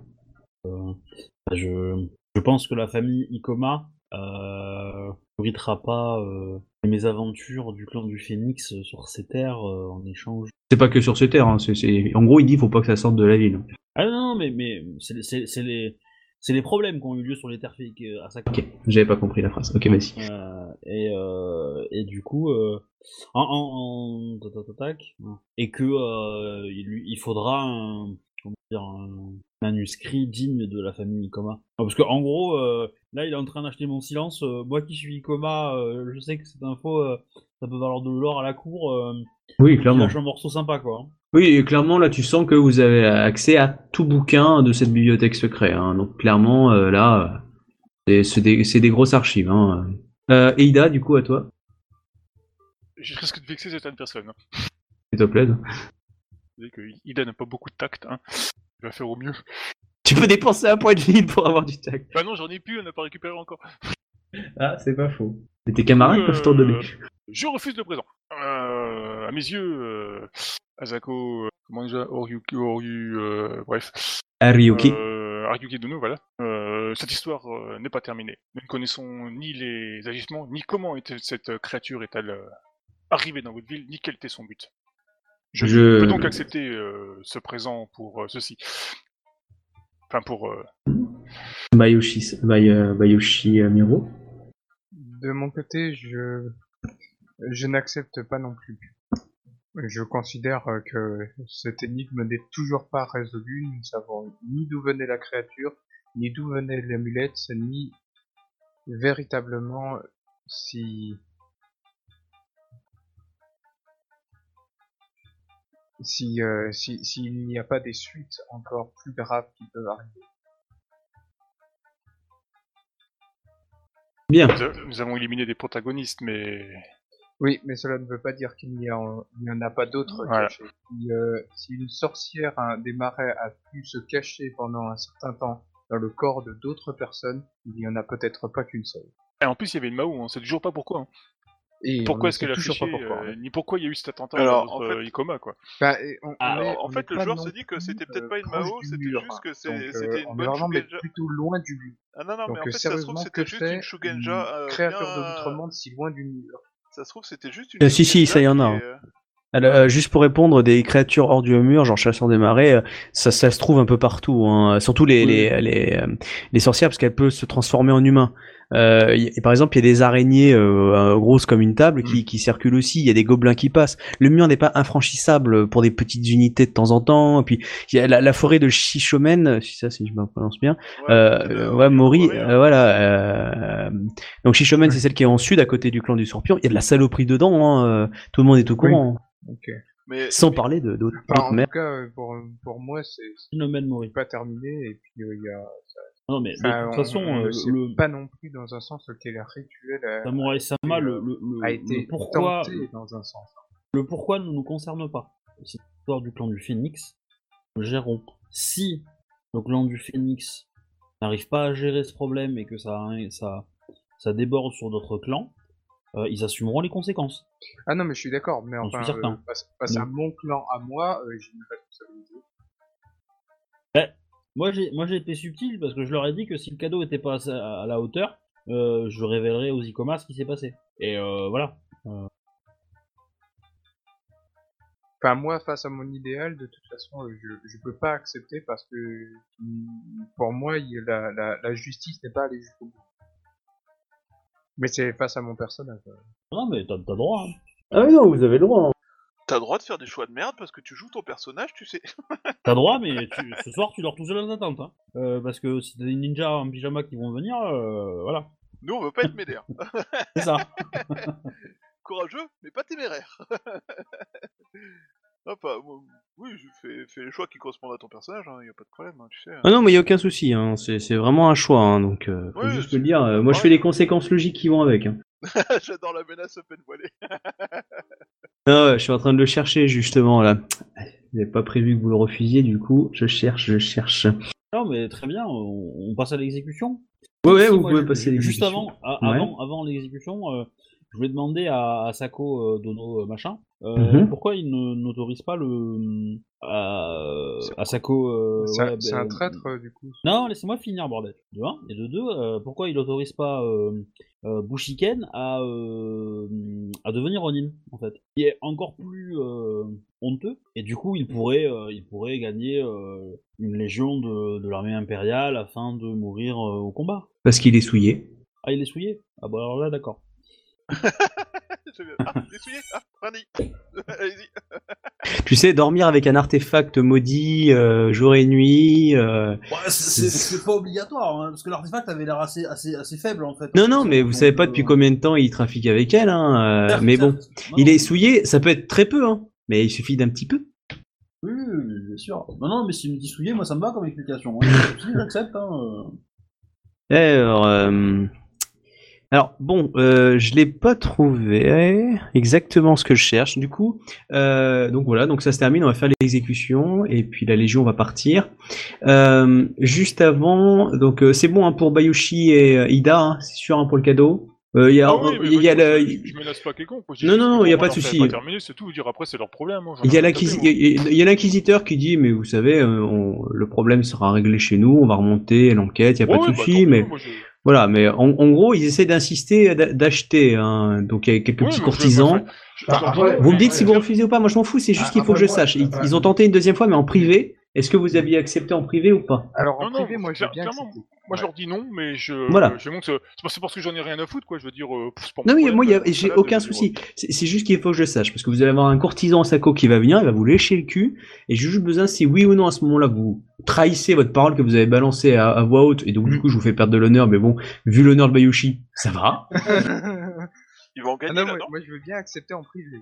Je, je pense que la famille Ikoma euh, ne méritera pas euh, les mésaventures du clan du Phénix euh, sur ces terres euh, en échange. C'est pas que sur ces terres, hein, c'est, en gros il dit faut pas que ça sorte de la ville. Ah non, non, mais, mais c'est les- c'est les, c'est les problèmes qui ont eu lieu sur les terres phénix à sa Ok, j'avais pas compris la phrase. Ok, vas-y. Euh, et, euh, et du coup, euh, en, en, en- tac, tac, tac, tac, et que euh, il, lui- il faudra un, comment dire, un manuscrit digne de la famille Ikoma. Ah, Parce que en gros, euh, là, il est en train d'acheter mon silence. euh, moi qui suis Ikoma, euh, je sais que cette info, euh, ça peut valoir de l'or à la cour. Euh, Oui, il clairement. lâche un morceau sympa, quoi. hein. Oui, et clairement là tu sens que vous avez accès à tout bouquin de cette bibliothèque secrète. hein. Donc clairement euh, là, c'est, des, grosses archives. Hein. Euh, Eida, du coup à toi, Je risque de vexer certaines personnes. Hein. s'il te plaît. Vous savez que Ida n'a pas beaucoup de tact, hein. Il va faire au mieux. Tu peux dépenser un point de vie pour avoir du tac. Bah non, j'en ai plus, on n'a pas récupéré encore. Ah, c'est pas faux. Et tes camarades Euh, peuvent t'en donner. Je refuse le présent. Euh, à mes yeux, euh, Asako, euh, comment déjà, Oryuki, Oryu, euh, bref. Ariuki. Euh, Haruki Dono, voilà. Cette histoire n'est pas terminée. Nous ne connaissons ni les agissements, ni comment était cette créature est-elle arrivée dans votre ville, ni quel était son but. Je, Je- peux donc accepter euh, ce présent pour euh, ceci. Enfin, pour euh, Bayoshi, Bay- Bayoshi euh, Miro. De mon côté, je, je n'accepte pas non plus. Je considère que cette énigme n'est toujours pas résolue. Nous ne savons ni d'où venait la créature, ni d'où venait l'amulette, ni véritablement si si euh, si s'il n'y a pas des suites encore plus graves qui peuvent arriver. Bien. Nous, avons éliminé des protagonistes, mais Oui, mais cela ne veut pas dire qu'il n'y en, en a pas d'autres Voilà. cachés. Si, euh, si une sorcière hein, des marais a pu se cacher pendant un certain temps dans le corps de d'autres personnes, il n'y en a peut-être pas qu'une seule. Et en plus, il y avait une Mao, on sait toujours pas pourquoi. hein. Et Pourquoi est-ce qu'elle a fiché, pas pourquoi. euh, ni pourquoi il y a eu cet attentat Alors, en notre fait- euh, Icoma, quoi. Bah, on- on Alors, est- en fait, le joueur se dit que c'était peut-être euh, pas une Mao, c'était juste que Donc, c'était euh, une on est bonne vraiment mais Shugenja. plutôt loin du but. Ah non, non, Donc mais en fait, ça se sérieusement, trouve, que c'était juste fait une Shugenja. euh, créature bien, de euh, l'outre-monde si loin du mur Ça se trouve, c'était juste une Euh, si, si, ça y en a, qui hein. euh, Alors, euh, juste pour répondre, des créatures hors du mur, genre chasseurs des marais, euh, ça, ça se trouve un peu partout, hein. surtout les, Oui. les, les, euh, les sorcières, parce qu'elles peuvent se transformer en humains. Euh, y- et par exemple, il y a des araignées euh, euh, grosses comme une table qui, qui circulent aussi, il y a des gobelins qui passent. Le mur n'est pas infranchissable pour des petites unités de temps en temps. Et puis, il y a la, la forêt de Shishomen, si ça, si je me prononce bien, ouais, euh, le- ouais, Mori, hein. euh, voilà. euh, donc Shishomen, c'est celle qui est en sud, à côté du clan du Scorpion. Il y a de la saloperie dedans. hein, euh, Tout le monde est au Oui. courant. Ok. Mais Sans parler de d'autres Enfin, en tout cas, euh, pour, pour moi, c'est c'est Phénomène Mori. pas terminé. Et puis, euh, il y a, Non, mais de toute on- façon, on euh, sait le pas non plus dans un sens quel rituel a, Samurai Sama, le, le, le- a le été pourquoi, dans un sens. le pourquoi ne nous concerne pas. C'est l'histoire du clan du Phénix. Nous gérons. Si le clan du Phénix n'arrive pas à gérer ce problème et que ça, ça, ça déborde sur d'autres clans, euh, ils assumeront les conséquences. Ah non, mais je suis d'accord, mais enfin, suis certain. euh, face, face à Non. mon clan à moi, euh, n'ai pas responsabilité. Moi j'ai, moi j'ai été subtil parce que je leur ai dit que si le cadeau était pas à, la hauteur, euh, je révélerai aux Icoma ce qui s'est passé. Et euh, voilà. Enfin, moi, face à mon idéal, de toute façon, euh, je, je peux pas accepter parce que pour moi, il la, la, la justice n'est pas allée jusqu'au bout. Mais c'est face à mon personnage. euh. Non mais t'as, t'as droit. hein. Ah oui, non, vous avez le droit. hein. T'as le droit de faire des choix de merde parce que tu joues ton personnage, tu sais. T'as droit, mais tu- ce soir tu dors tout seul en attente. Hein. Euh, parce que si t'as des ninjas en pyjama qui vont venir, euh, voilà. Nous, on veut pas être médère. C'est ça. Courageux, mais pas téméraire. Hop, ah, moi, oui, je fais, fais les choix qui correspondent à ton personnage, hein, y a pas de problème, hein, tu sais. hein. Ah non, mais il y a aucun souci. Hein. C'est c'est vraiment un choix. Hein. Donc, euh, faut Ouais, juste c'est- le dire. euh, moi, je ouais. fais les conséquences logiques qui vont avec. Hein. J'adore la menace à peine voilée. Ah ouais, je suis en train de le chercher justement là. N'avez pas prévu que vous le refusiez, du coup, je cherche, je cherche. Non mais très bien, on, on passe à l'exécution. Ouais, ouais, Si, vous moi, pouvez passer Juste l'exécution. avant, a- Ouais. avant, avant l'exécution, euh, je voulais demander à, à Sako euh, Dono euh, machin, euh, Mhm. pourquoi il n'autorise pas le à, à Sako. euh, c'est un- ouais, ben, un traître, euh, du coup. Non, laissez-moi finir, bordel. De un. Et de deux, euh, pourquoi il autorise pas euh, euh, Bushiken à, euh, à devenir Ronin, en fait? Qui est encore plus euh, honteux. Et du coup, il pourrait, euh, il pourrait gagner euh, une légion de, de l'armée impériale afin de mourir euh, au combat. Parce qu'il est souillé. Ah, il est souillé? Ah bah alors là, d'accord. Ah, Allez-y. Tu sais, dormir avec un artefact maudit euh, jour et nuit. euh, Ouais, c'est- pas obligatoire, hein, parce que l'artefact avait l'air assez, assez, assez faible en fait. Non, non, mais vous savez pas euh, depuis combien de temps il trafique avec elle. Hein. euh, certes, mais bon, il est souillé. Ça peut être très peu, hein. Mais il suffit d'un petit peu. Oui, bien sûr. Non, non, mais s'il me dit souillé, moi ça me va comme explication. Hein. Si, j'accepte. Hein. euh. Alors, euh, alors bon, euh, je l'ai pas trouvé exactement ce que je cherche. Du coup, euh, donc voilà, donc ça se termine. On va faire l'exécution et puis la Légion va partir. Euh, juste avant, donc euh, c'est bon hein, pour Bayushi et euh, Ida, hein, c'est sûr hein, pour le cadeau. Euh, Il y a, Ah il y a le- je, je menace pas quelconque. moi, je dis Non, non, il y a pas de souci. c'est tout. Dire après, c'est leur problème. Il y a l'inquisiteur qui dit, mais vous savez, le problème sera réglé chez nous, on va remonter l'enquête, il n'y a pas de bah, souci, mais voilà, mais en, en gros, ils essaient d'insister, d'a- d'acheter, hein. donc il y a quelques petits je- courtisans. moi, je- je- je- après- Vous me dites si vous refusez ou pas, moi je m'en fous, c'est juste Ah, qu'il faut que je sache. Ils, enfin, ils ont tenté une deuxième fois, mais en privé, Est-ce que vous aviez accepté en privé ou pas? Alors en Non, non, privé, moi, bien accepter. Moi, je leur dis non, mais je. Voilà. Je montre. C'est parce que j'en ai rien à foutre, quoi. Je veux dire. euh, pas Non, mais moi, euh, j'ai aucun souci. C'est c'est juste qu'il faut que je le sache, parce que vous allez avoir un courtisan Asako qui va venir, il va vous lécher le cul, et j'ai juste besoin si oui ou non à ce moment-là vous trahissez votre parole que vous avez balancée à, à voix haute, et donc du coup je vous fais perdre de l'honneur, mais bon, vu l'honneur de Bayushi, ça va. Ils vont en Ah gagner non, là, moi, non? moi, je veux bien accepter en privé.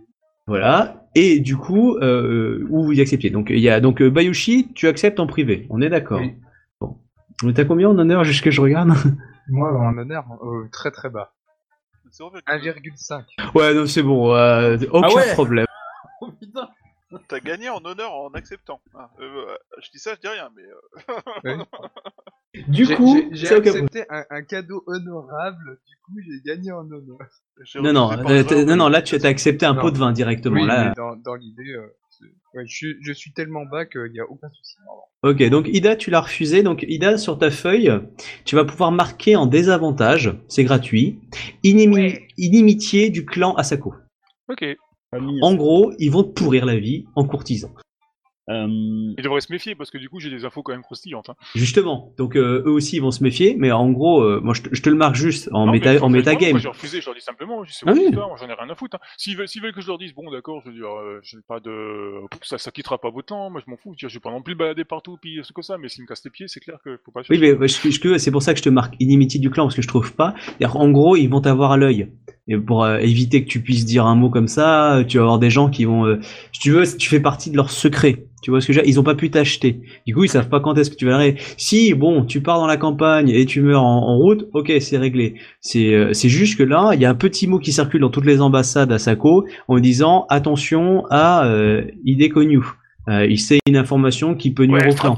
Voilà. Et du coup, euh, où vous y acceptiez. Donc il y a donc euh, Bayushi, tu acceptes en privé. On est d'accord. Oui. Bon. On est à combien en honneur jusqu'à que je regarde? Moi, en honneur, euh, très très bas. 0,2. 1,5. Ouais, non, c'est bon. euh, aucun Ah ouais problème. Oh putain T'as gagné en honneur en acceptant. Ah, euh, euh, je dis ça, je dis rien, mais. euh, Du J'ai- coup, j'ai- j'ai c'est aucun accepté un, un cadeau honorable, du coup, j'ai gagné en honneur. j'ai Non, non, refusé par euh, hasard, t'as- non, non, là tu as accepté un Non. pot de vin directement. Oui, là. mais dans, dans l'idée, euh, c'est- ouais, je, suis, je suis tellement bas qu'il n'y a aucun souci. Ok, donc Ida, tu l'as refusé. Donc Ida, sur ta feuille, tu vas pouvoir marquer en désavantage, c'est gratuit, inimi- inimitié du clan Asako. Ok. Famille. En gros, ils vont te pourrir la vie en courtisan. Euh, Ils devraient se méfier parce que du coup, j'ai des infos quand même croustillantes. Hein. Justement, donc euh, eux aussi ils vont se méfier, mais en gros, euh, moi je te, je te le marque juste en Non, mais méta, en metagame. J'ai refusé, je leur dis simplement, je Ah oui. j'en ai rien à foutre. Hein. S'ils veulent, que je leur dise, bon, d'accord, je veux dire, euh, je n'ai pas de. Ça, ça quittera pas votre temps, moi je m'en fous, je je vais pas non plus le balader partout, puis c'est comme ça, mais s'ils me cassent les pieds, c'est clair que faut pas Oui, mais c'est pour ça que je te marque inimitié du clan parce que je trouve pas. En gros, ils vont t'avoir à l'œil. Et pour euh, éviter que tu puisses dire un mot comme ça, tu vas avoir des gens qui vont, euh, si tu veux, tu fais partie de leur secret. Tu vois ce que je veux dire? Ils ont pas pu t'acheter. Du coup, ils savent pas quand est-ce que tu vas arriver. Si, bon, tu pars dans la campagne et tu meurs en, en route, ok, c'est réglé. C'est euh, c'est juste que là, il y a un petit mot qui circule dans toutes les ambassades à Sako en disant attention à euh, idée connue. Euh, il sait une information qui peut nuire Ouais, au clan.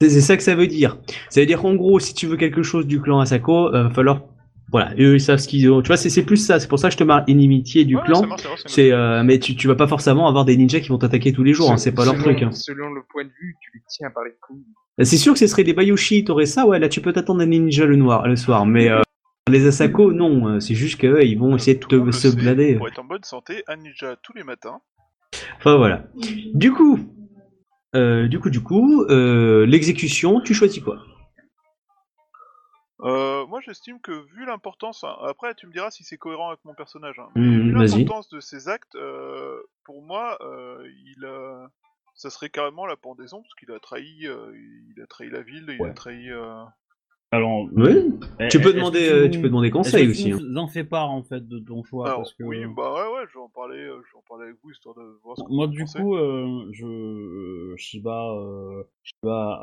c'est ça que ça veut dire. Ça veut dire qu'en gros, si tu veux quelque chose du clan Asako, euh, va falloir. Voilà, eux ils savent ce qu'ils ont. Tu vois, c'est c'est plus ça. C'est pour ça que je te marque inimitié du Ouais, clan. C'est, euh, mais tu, tu vas pas forcément avoir des ninjas qui vont t'attaquer tous les jours. hein, c'est pas leur selon- truc. hein. Selon le point de vue, tu les tiens par les couilles. C'est sûr que ce serait des Bayushi, t'aurais ça. Ouais, là tu peux t'attendre des ninjas le noir, le soir. Mais euh, les Asako, non. euh, C'est juste qu'eux, ils vont essayer de te, monde se blader. Pour être en bonne santé, un ninja tous les matins. Enfin voilà. Du coup, euh, du coup, du coup, euh, l'exécution, tu choisis quoi? Euh, moi, j'estime que vu l'importance, hein, après tu me diras si c'est cohérent avec mon personnage. hein, Hmm, vu l'importance de ces actes, euh, pour moi, euh, il a... ça serait carrément la pendaison parce qu'il a trahi, euh, il a trahi la ville, il a trahi. euh, Alors, Oui. Tu peux demander, que tu- tu peux demander conseil aussi. tu hein. nous en fais part en fait de ton choix Alors, parce que oui, bah ouais, ouais, je vais en parler, je vais en parler avec vous histoire de voir ce que moi du pensez. coup, euh, je euh, Shiba, euh, Shiba,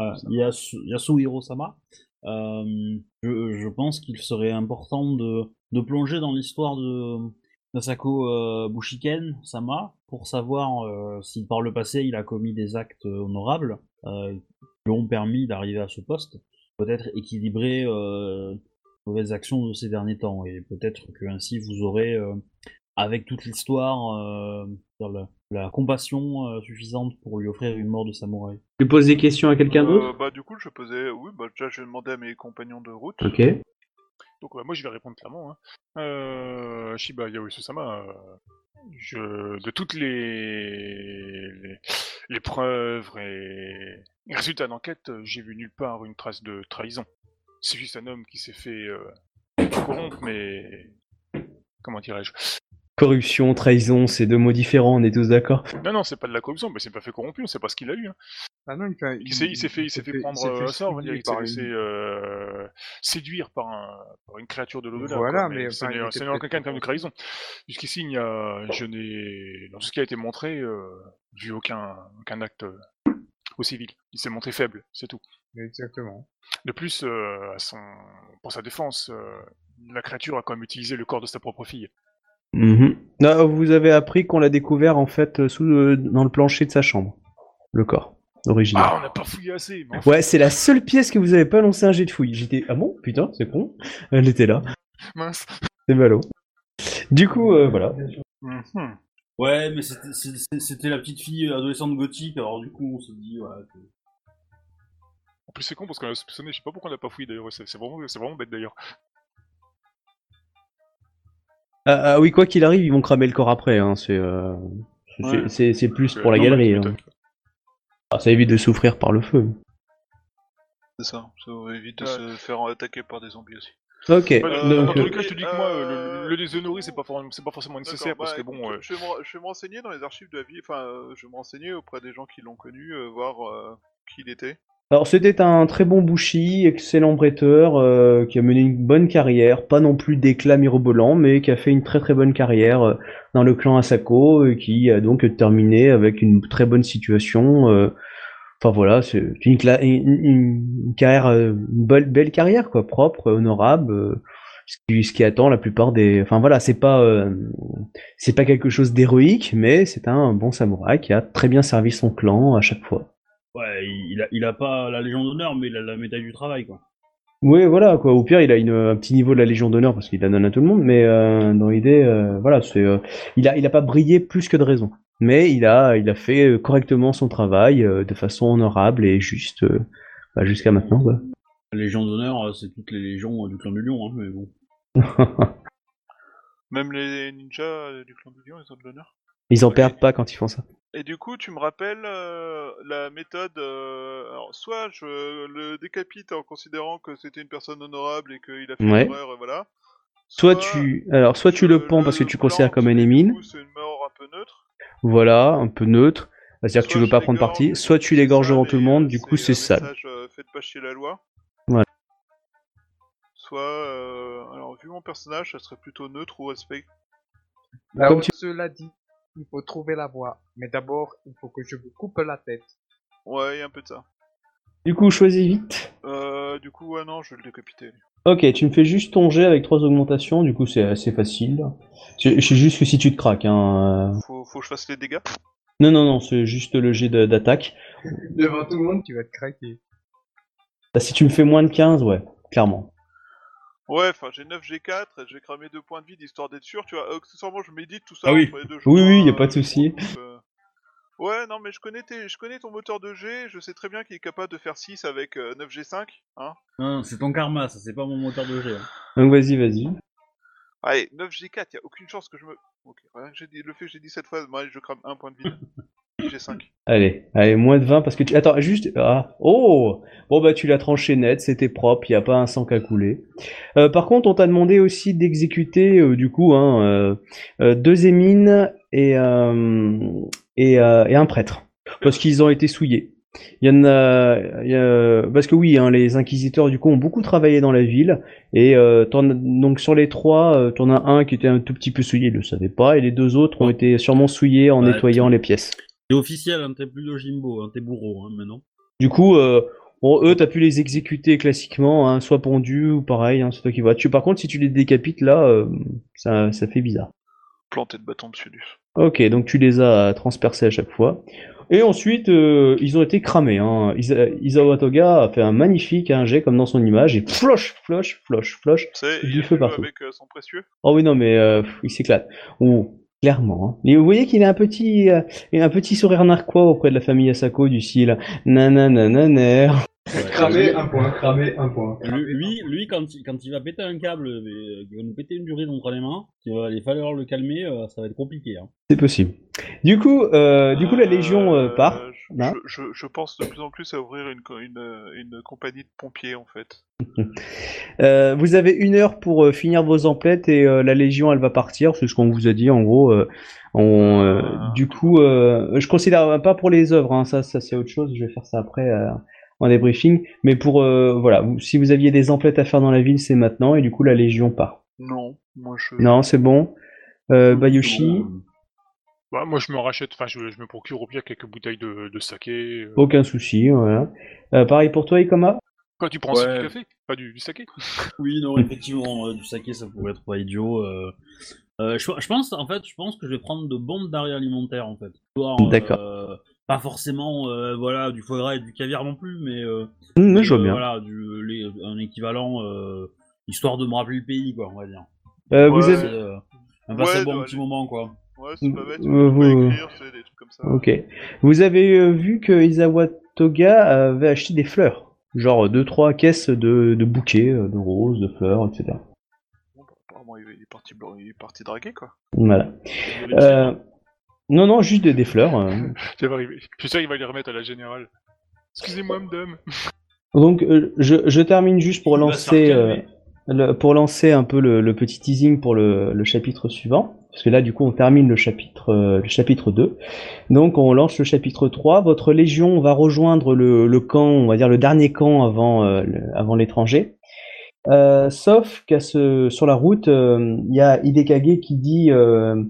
euh. Yasu- Yasuhiro-sama, euh, je, pense qu'il serait important de, de plonger dans l'histoire de Masako euh, Bushiken Sama pour savoir si par le passé il a commis des actes honorables qui ont permis d'arriver à ce poste, peut-être équilibrer euh, mauvaises actions de ces derniers temps. Et peut-être que ainsi vous aurez avec toute l'histoire la, compassion euh, suffisante pour lui offrir une mort de samouraï. Tu poses des questions à quelqu'un d'autre? Euh, Bah du coup, je posais, oui, bah déjà, je vais demander à mes compagnons de route. Ok. Donc bah, moi je vais répondre clairement. Hein. Euh, Shiba euh, je, de toutes les, les, les preuves et les résultats d'enquête, j'ai vu nulle part une trace de trahison. C'est juste un homme qui s'est fait euh, corrompre, mais comment dirais-je? Corruption, trahison, c'est deux mots différents, on est tous d'accord. Non, non, c'est pas de la corruption, mais c'est pas fait corrompu, on sait pas ce qu'il a eu. Hein. Ah non, il, fait- Il s'est il s'est fait, il s'est fait prendre euh, à ça, on va dire, stimuler il s'est laissé euh, séduire par, un, par une créature de l'au-delà. Voilà, quoi, mais ce enfin, n'est il ce était n'est en aucun cas peut-être une trahison. Jusqu'ici, il n'y a, je n'ai, dans tout ce qui a été montré, euh, vu aucun, aucun acte euh, au civil. Il s'est montré faible, c'est tout. Exactement. De plus, euh, à son, pour sa défense, euh, la créature a quand même utilisé le corps de sa propre fille. Non, vous avez appris qu'on l'a découvert en fait euh, sous le- dans le plancher de sa chambre. Le corps original. Ah, on n'a pas fouillé assez. Mais enfin, Ouais, c'est la seule pièce que vous avez pas lancé un jet de fouille. J'étais ah bon? Putain c'est con. Elle était là. mince. C'est ballot. Du coup euh, voilà. Mhm. Ouais, mais c'était- la petite fille adolescente gothique, alors du coup on se dit, ouais, que- En plus, c'est con parce qu'on a soupçonné, je sais pas pourquoi on n'a pas fouillé d'ailleurs, c'est c'est vraiment, c'est vraiment bête d'ailleurs. Ah, ah oui quoi qu'il arrive ils vont cramer le corps après. Hein. C'est euh, C'est- Ouais. Plus Euh, pour la non, mais galerie. hein. Ah, ça évite de souffrir par le feu. C'est ça, ça évite de se faire attaquer par des zombies aussi. Ok, Ouais, Euh, dans donc tous euh, les cas, je te dis que moi, euh, le, le déshonorer, c'est pas, for- c'est pas forcément nécessaire parce bah, que bon. écoute, euh, je, vais me, re- je vais me renseigner dans les archives de la vie, enfin, je vais me renseigner auprès des gens qui l'ont connu, euh, voir euh, qui il était. Alors c'était un très bon bouchi, excellent bretteur, euh, qui a mené une bonne carrière, pas non plus d'éclat mirobolant, mais qui a fait une très très bonne carrière euh, dans le clan Asako, et qui a donc terminé avec une très bonne situation. euh, Enfin voilà, c'est une, carrière, euh, une belle, carrière quoi, propre, honorable. euh, ce qui, attend la plupart des. Enfin voilà, c'est pas, euh, c'est pas quelque chose d'héroïque, mais c'est un bon samouraï qui a très bien servi son clan à chaque fois. Ouais, il a, il a pas la Légion d'honneur, mais il a la médaille du travail, quoi. Oui, voilà, quoi. Au pire, il a une, un petit niveau de la Légion d'honneur parce qu'il la donne à tout le monde, mais euh, dans l'idée, euh, voilà, c'est, euh, il a, il a pas brillé plus que de raison. Mais il a, il a fait correctement son travail euh, de façon honorable et juste, euh, bah, jusqu'à maintenant, quoi. La Légion d'honneur, c'est toutes les légions euh, du clan du lion, hein, mais bon. Même les ninjas du clan du lion, ils ont de l'honneur. Ils en perdent pas quand ils font ça. Et du coup, tu me rappelles euh, la méthode. euh, alors, soit je le décapite en considérant que c'était une personne honorable et qu'il a fait Ouais. une erreur, et voilà. Soit tu, alors, soit tu le pends parce que tu considères comme un émine, coup, C'est une mort un peu neutre. voilà, un peu neutre, c'est-à-dire que tu veux pas prendre parti, soit tu l'égorges devant tout le monde, euh, du coup c'est un sale. message, euh, faites pas chier la loi. Voilà. Soit, euh, alors vu mon personnage, ça serait plutôt neutre ou respect. Là Comme tu- cela dit, il faut trouver la voie. Mais d'abord, il faut que je vous coupe la tête. Ouais, y a un peu de ça. Du coup, choisis vite. Euh, du coup, ouais, non, je vais le décapiter. lui. Ok, tu me fais juste ton jet avec trois augmentations, du coup c'est assez facile. Je sais juste que si tu te craques, hein. euh. Faut, faut que je fasse les dégâts? Non, non, non, c'est juste le jet de- d'attaque. Devant tout le monde, tu vas te craquer. Bah, si tu me fais moins de 15, ouais, clairement. Ouais, enfin, j'ai 9 G4, et je vais cramer 2 points de vie histoire d'être sûr, tu vois. Euh, Accessoirement, je médite tout ça Ah oui. entre les deux Oui, joueurs, oui, y a euh, pas de je souci. euh. Ouais, non, mais je connais, tes- je connais ton moteur de G, je sais très bien qu'il est capable de faire 6 avec euh, 9G5, hein. Non, c'est ton karma, ça, c'est pas mon moteur de jet. hein. Donc vas-y, vas-y. Allez, 9G4, y a aucune chance que je me... Ok, rien que j'ai dit, le fait que j'ai dit cette fois, allez, je crame un point de vie. G5. Allez, allez, moins de 20 parce que tu... Attends, juste... Ah, oh Bon bah tu l'as tranché net, c'était propre, y a pas un sang qui a coulé. Euh, par contre, on t'a demandé aussi d'exécuter, euh, du coup, hein, euh, euh, deux émines et, et, et un prêtre. Parce qu'ils ont été souillés. Il y en a, il y a- parce que oui, hein, les inquisiteurs du coup ont beaucoup travaillé dans la ville et euh, donc sur les trois, euh, t'en as un qui était un tout petit peu souillé, il le savait pas, et les deux autres ont été sûrement souillés en nettoyant les pièces. C'est officiel, hein, t'es plus de Jimbo, hein, t'es bourreau, hein, maintenant. Du coup, euh, bon, eux, t'as pu les exécuter classiquement, hein, soit pendus ou pareil, hein, c'est toi qui vois. Tu, par contre, si tu les décapites là, euh, ça, ça fait bizarre. Planter de bâton dessus du. Ok, donc tu les as transpercés à chaque fois. Et ensuite, euh, ils ont été cramés. Hein. Isa- Toga a fait un magnifique un jet comme dans son image et floche, floche, floche, floche. Du feu fait partout. avec euh, son précieux? Oh oui, non, mais euh, il s'éclate. Oh, clairement. Hein. Vous voyez qu'il a un petit, euh, un petit sourire narquois auprès de la famille Asako du style nananananer. Cramer un point, cramer un point. Lui, lui, lui, quand, il, quand il va péter un câble, euh, qu'il va nous péter une durée entre les mains, il va aller falloir le calmer, euh, ça va être compliqué. Hein. C'est possible. Du coup, euh, du coup, la Légion euh, part. je, Hein je, je- je pense de plus en plus à ouvrir une, une, une compagnie de pompiers en fait. Euh, vous avez une heure pour euh, finir vos emplettes et euh, la Légion, elle va partir. C'est ce qu'on vous a dit, en gros. euh, on, euh, Ah. du coup, euh, je considère pas pour les œuvres. Hein, ça, ça c'est autre chose. Je vais faire ça après euh, en débriefing. Mais pour euh, voilà, si vous aviez des emplettes à faire dans la ville, c'est maintenant. Et du coup, la Légion part. Non, moi je. Non, c'est bon. Euh, Bayoshi, Bah, moi, je me rachète, enfin, je, je me procure au pire quelques bouteilles de, de saké. euh. aucun souci. Voilà. Euh, pareil pour toi, Ikoma? Quoi, tu prends Ouais. un du café? Pas du, du saké? Oui, non, effectivement, euh, du saké, ça pourrait être pas idiot. euh. Euh, je, je pense, en fait, je pense que je vais prendre de bons denrées alimentaires, en fait. Euh, D'accord. Pas forcément, euh, voilà, du foie gras et du caviar non plus, mais. Euh, Hum, je vois euh, bien. Voilà, du, les- un équivalent, euh, histoire de me rappeler le pays, quoi, on va dire. Euh, vous Ouais. C'est, avez. euh, un Ouais, bon doit petit moment, quoi. Ouais, c'est pas bête. Vous- écrire, c'est des trucs comme ça. Ok. Vous avez euh, vu que Isawa Toga avait acheté des fleurs. Genre deux trois caisses de, de bouquets, de roses, de fleurs, etc. Bon, bah, apparemment, il est parti, il est parti draguer quoi. Voilà. Euh, Non, non, juste des, des fleurs. euh. Ça va arriver. Je suis sûr qu'il va les remettre à la générale. Excusez-moi, madame. Donc, euh, je, je termine juste pour Il va lancer, faire euh, le- pour lancer un peu le, le petit teasing pour le, le chapitre suivant. Parce que là, du coup, on termine le chapitre, euh, le chapitre 2. Donc, on lance le chapitre 3. Votre légion va rejoindre le, le camp, on va dire le dernier camp avant, euh, le- avant l'étranger. Euh, sauf qu'à ce, sur la route, euh, il y a Hidekage qui dit, euh,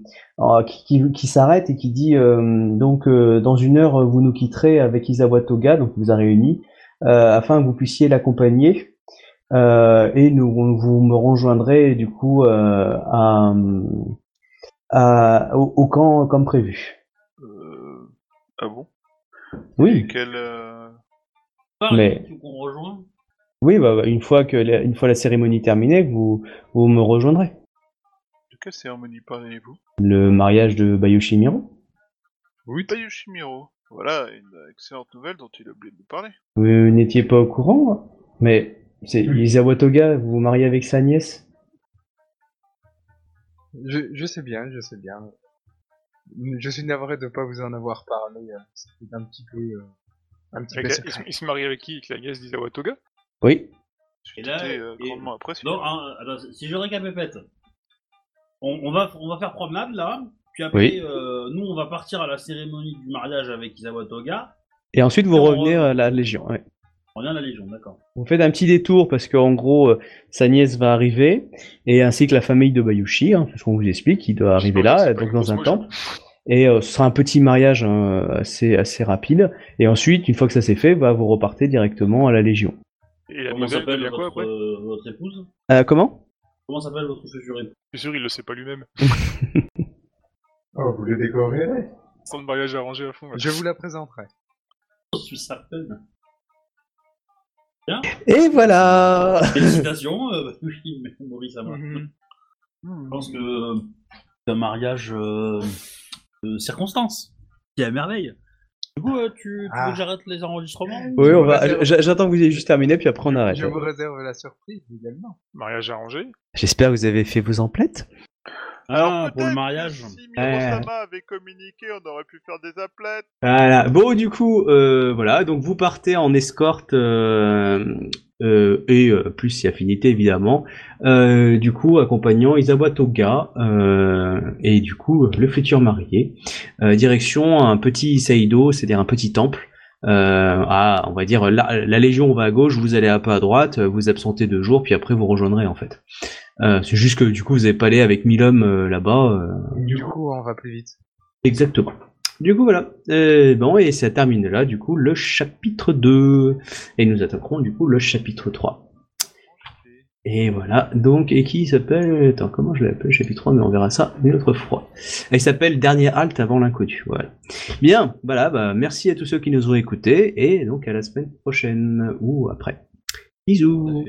qui, qui, qui s'arrête et qui dit, euh, donc, euh, dans une heure, vous nous quitterez avec Isawa Toga, donc vous a réunis euh, afin que vous puissiez l'accompagner. Euh, et nous, vous me rejoindrez du coup euh, à, à- au, au camp comme prévu. Euh... Ah bon? Oui, Quel. Euh... Mais- Tu qu'on rejoint oui, bah, bah, une fois que la, une fois la cérémonie terminée, vous vous me rejoindrez. De quelle cérémonie parlez-vous? Le mariage de Bayoshimiro. Oui. Yoshimiro. Voilà, une excellente nouvelle dont il a oublié de nous parler. Vous n'étiez pas au courant, mais c'est Isawa Toga, vous vous mariez avec sa nièce? Je, je sais bien, je sais bien. Je suis navré de pas vous en avoir parlé. euh, C'était un petit peu, euh, un petit Avec peu la- il, se, secret. il se marie avec qui? Avec la nièce d'Isawa Toga Oui. Et J'étais là, euh, et- grandement apprécié. Non, hein, attends, si je récapépète, on, on, va, on va faire promenade là, puis après, Oui. euh, nous on va partir à la cérémonie du mariage avec Isawa Toga. Et ensuite vous Et revenez re- à la Légion. ouais. On revient à la Légion, d'accord. Vous faites un petit détour parce qu'en gros, euh, sa nièce va arriver, et ainsi que la famille de Bayushi, hein, c'est ce qu'on vous explique, il doit arriver là, donc dans un temple. Et euh, ce sera un petit mariage hein, assez, assez rapide. Et ensuite, une fois que ça s'est fait, bah, vous repartez directement à la Légion. Et la Comment s'appelle quoi après euh, votre épouse? Euh, comment? Comment s'appelle votre future épouse Je suis sûr, il le sait pas lui-même. Oh, vous le décorerez. Son mariage arrangé à fond. là. Je vous la présenterai. Je suis certaine. Et voilà Félicitations, euh, oui, mais Maurice Ama. Mhm. Je pense que euh, c'est un mariage euh, de circonstances. Qui est à merveille. Du coup, euh, tu, tu veux Ah. que j'arrête les enregistrements Oui, on va. j- J'attends que vous ayez juste terminé, puis après on arrête. Je vous réserve la surprise également. Mariage arrangé J'espère que vous avez fait vos emplettes. Ah, pour le mariage. Si Ouais. Miro-sama avait communiqué, on aurait pu faire des applettes. Voilà. Bon, du coup, euh, voilà. Donc vous partez en escorte euh, euh, et euh, plus si affinité évidemment. Euh, du coup, accompagnant Isawa Toga euh, et du coup le futur marié. Euh, direction un petit Seido, c'est-à-dire un petit temple. Euh, à, on va dire la, la Légion va à gauche, vous allez un peu à droite, vous absentez deux jours, puis après vous rejoindrez en fait. Euh, c'est juste que du coup vous avez pas allé avec mille hommes euh, là-bas. euh, Du coup, on va plus vite. Exactement. Du coup, voilà. Euh, bon, et ça termine là, du coup, le chapitre 2. Et nous attaquerons, du coup, le chapitre 3. Et voilà. Donc, et qui s'appelle... Attends, comment je l'appelle, chapitre 3, mais on verra ça une autre fois. Il s'appelle Dernier halte avant l'inconnu. Voilà. Bien, voilà, bah, merci à tous ceux qui nous ont écoutés, et donc à la semaine prochaine, ou après. Bisous.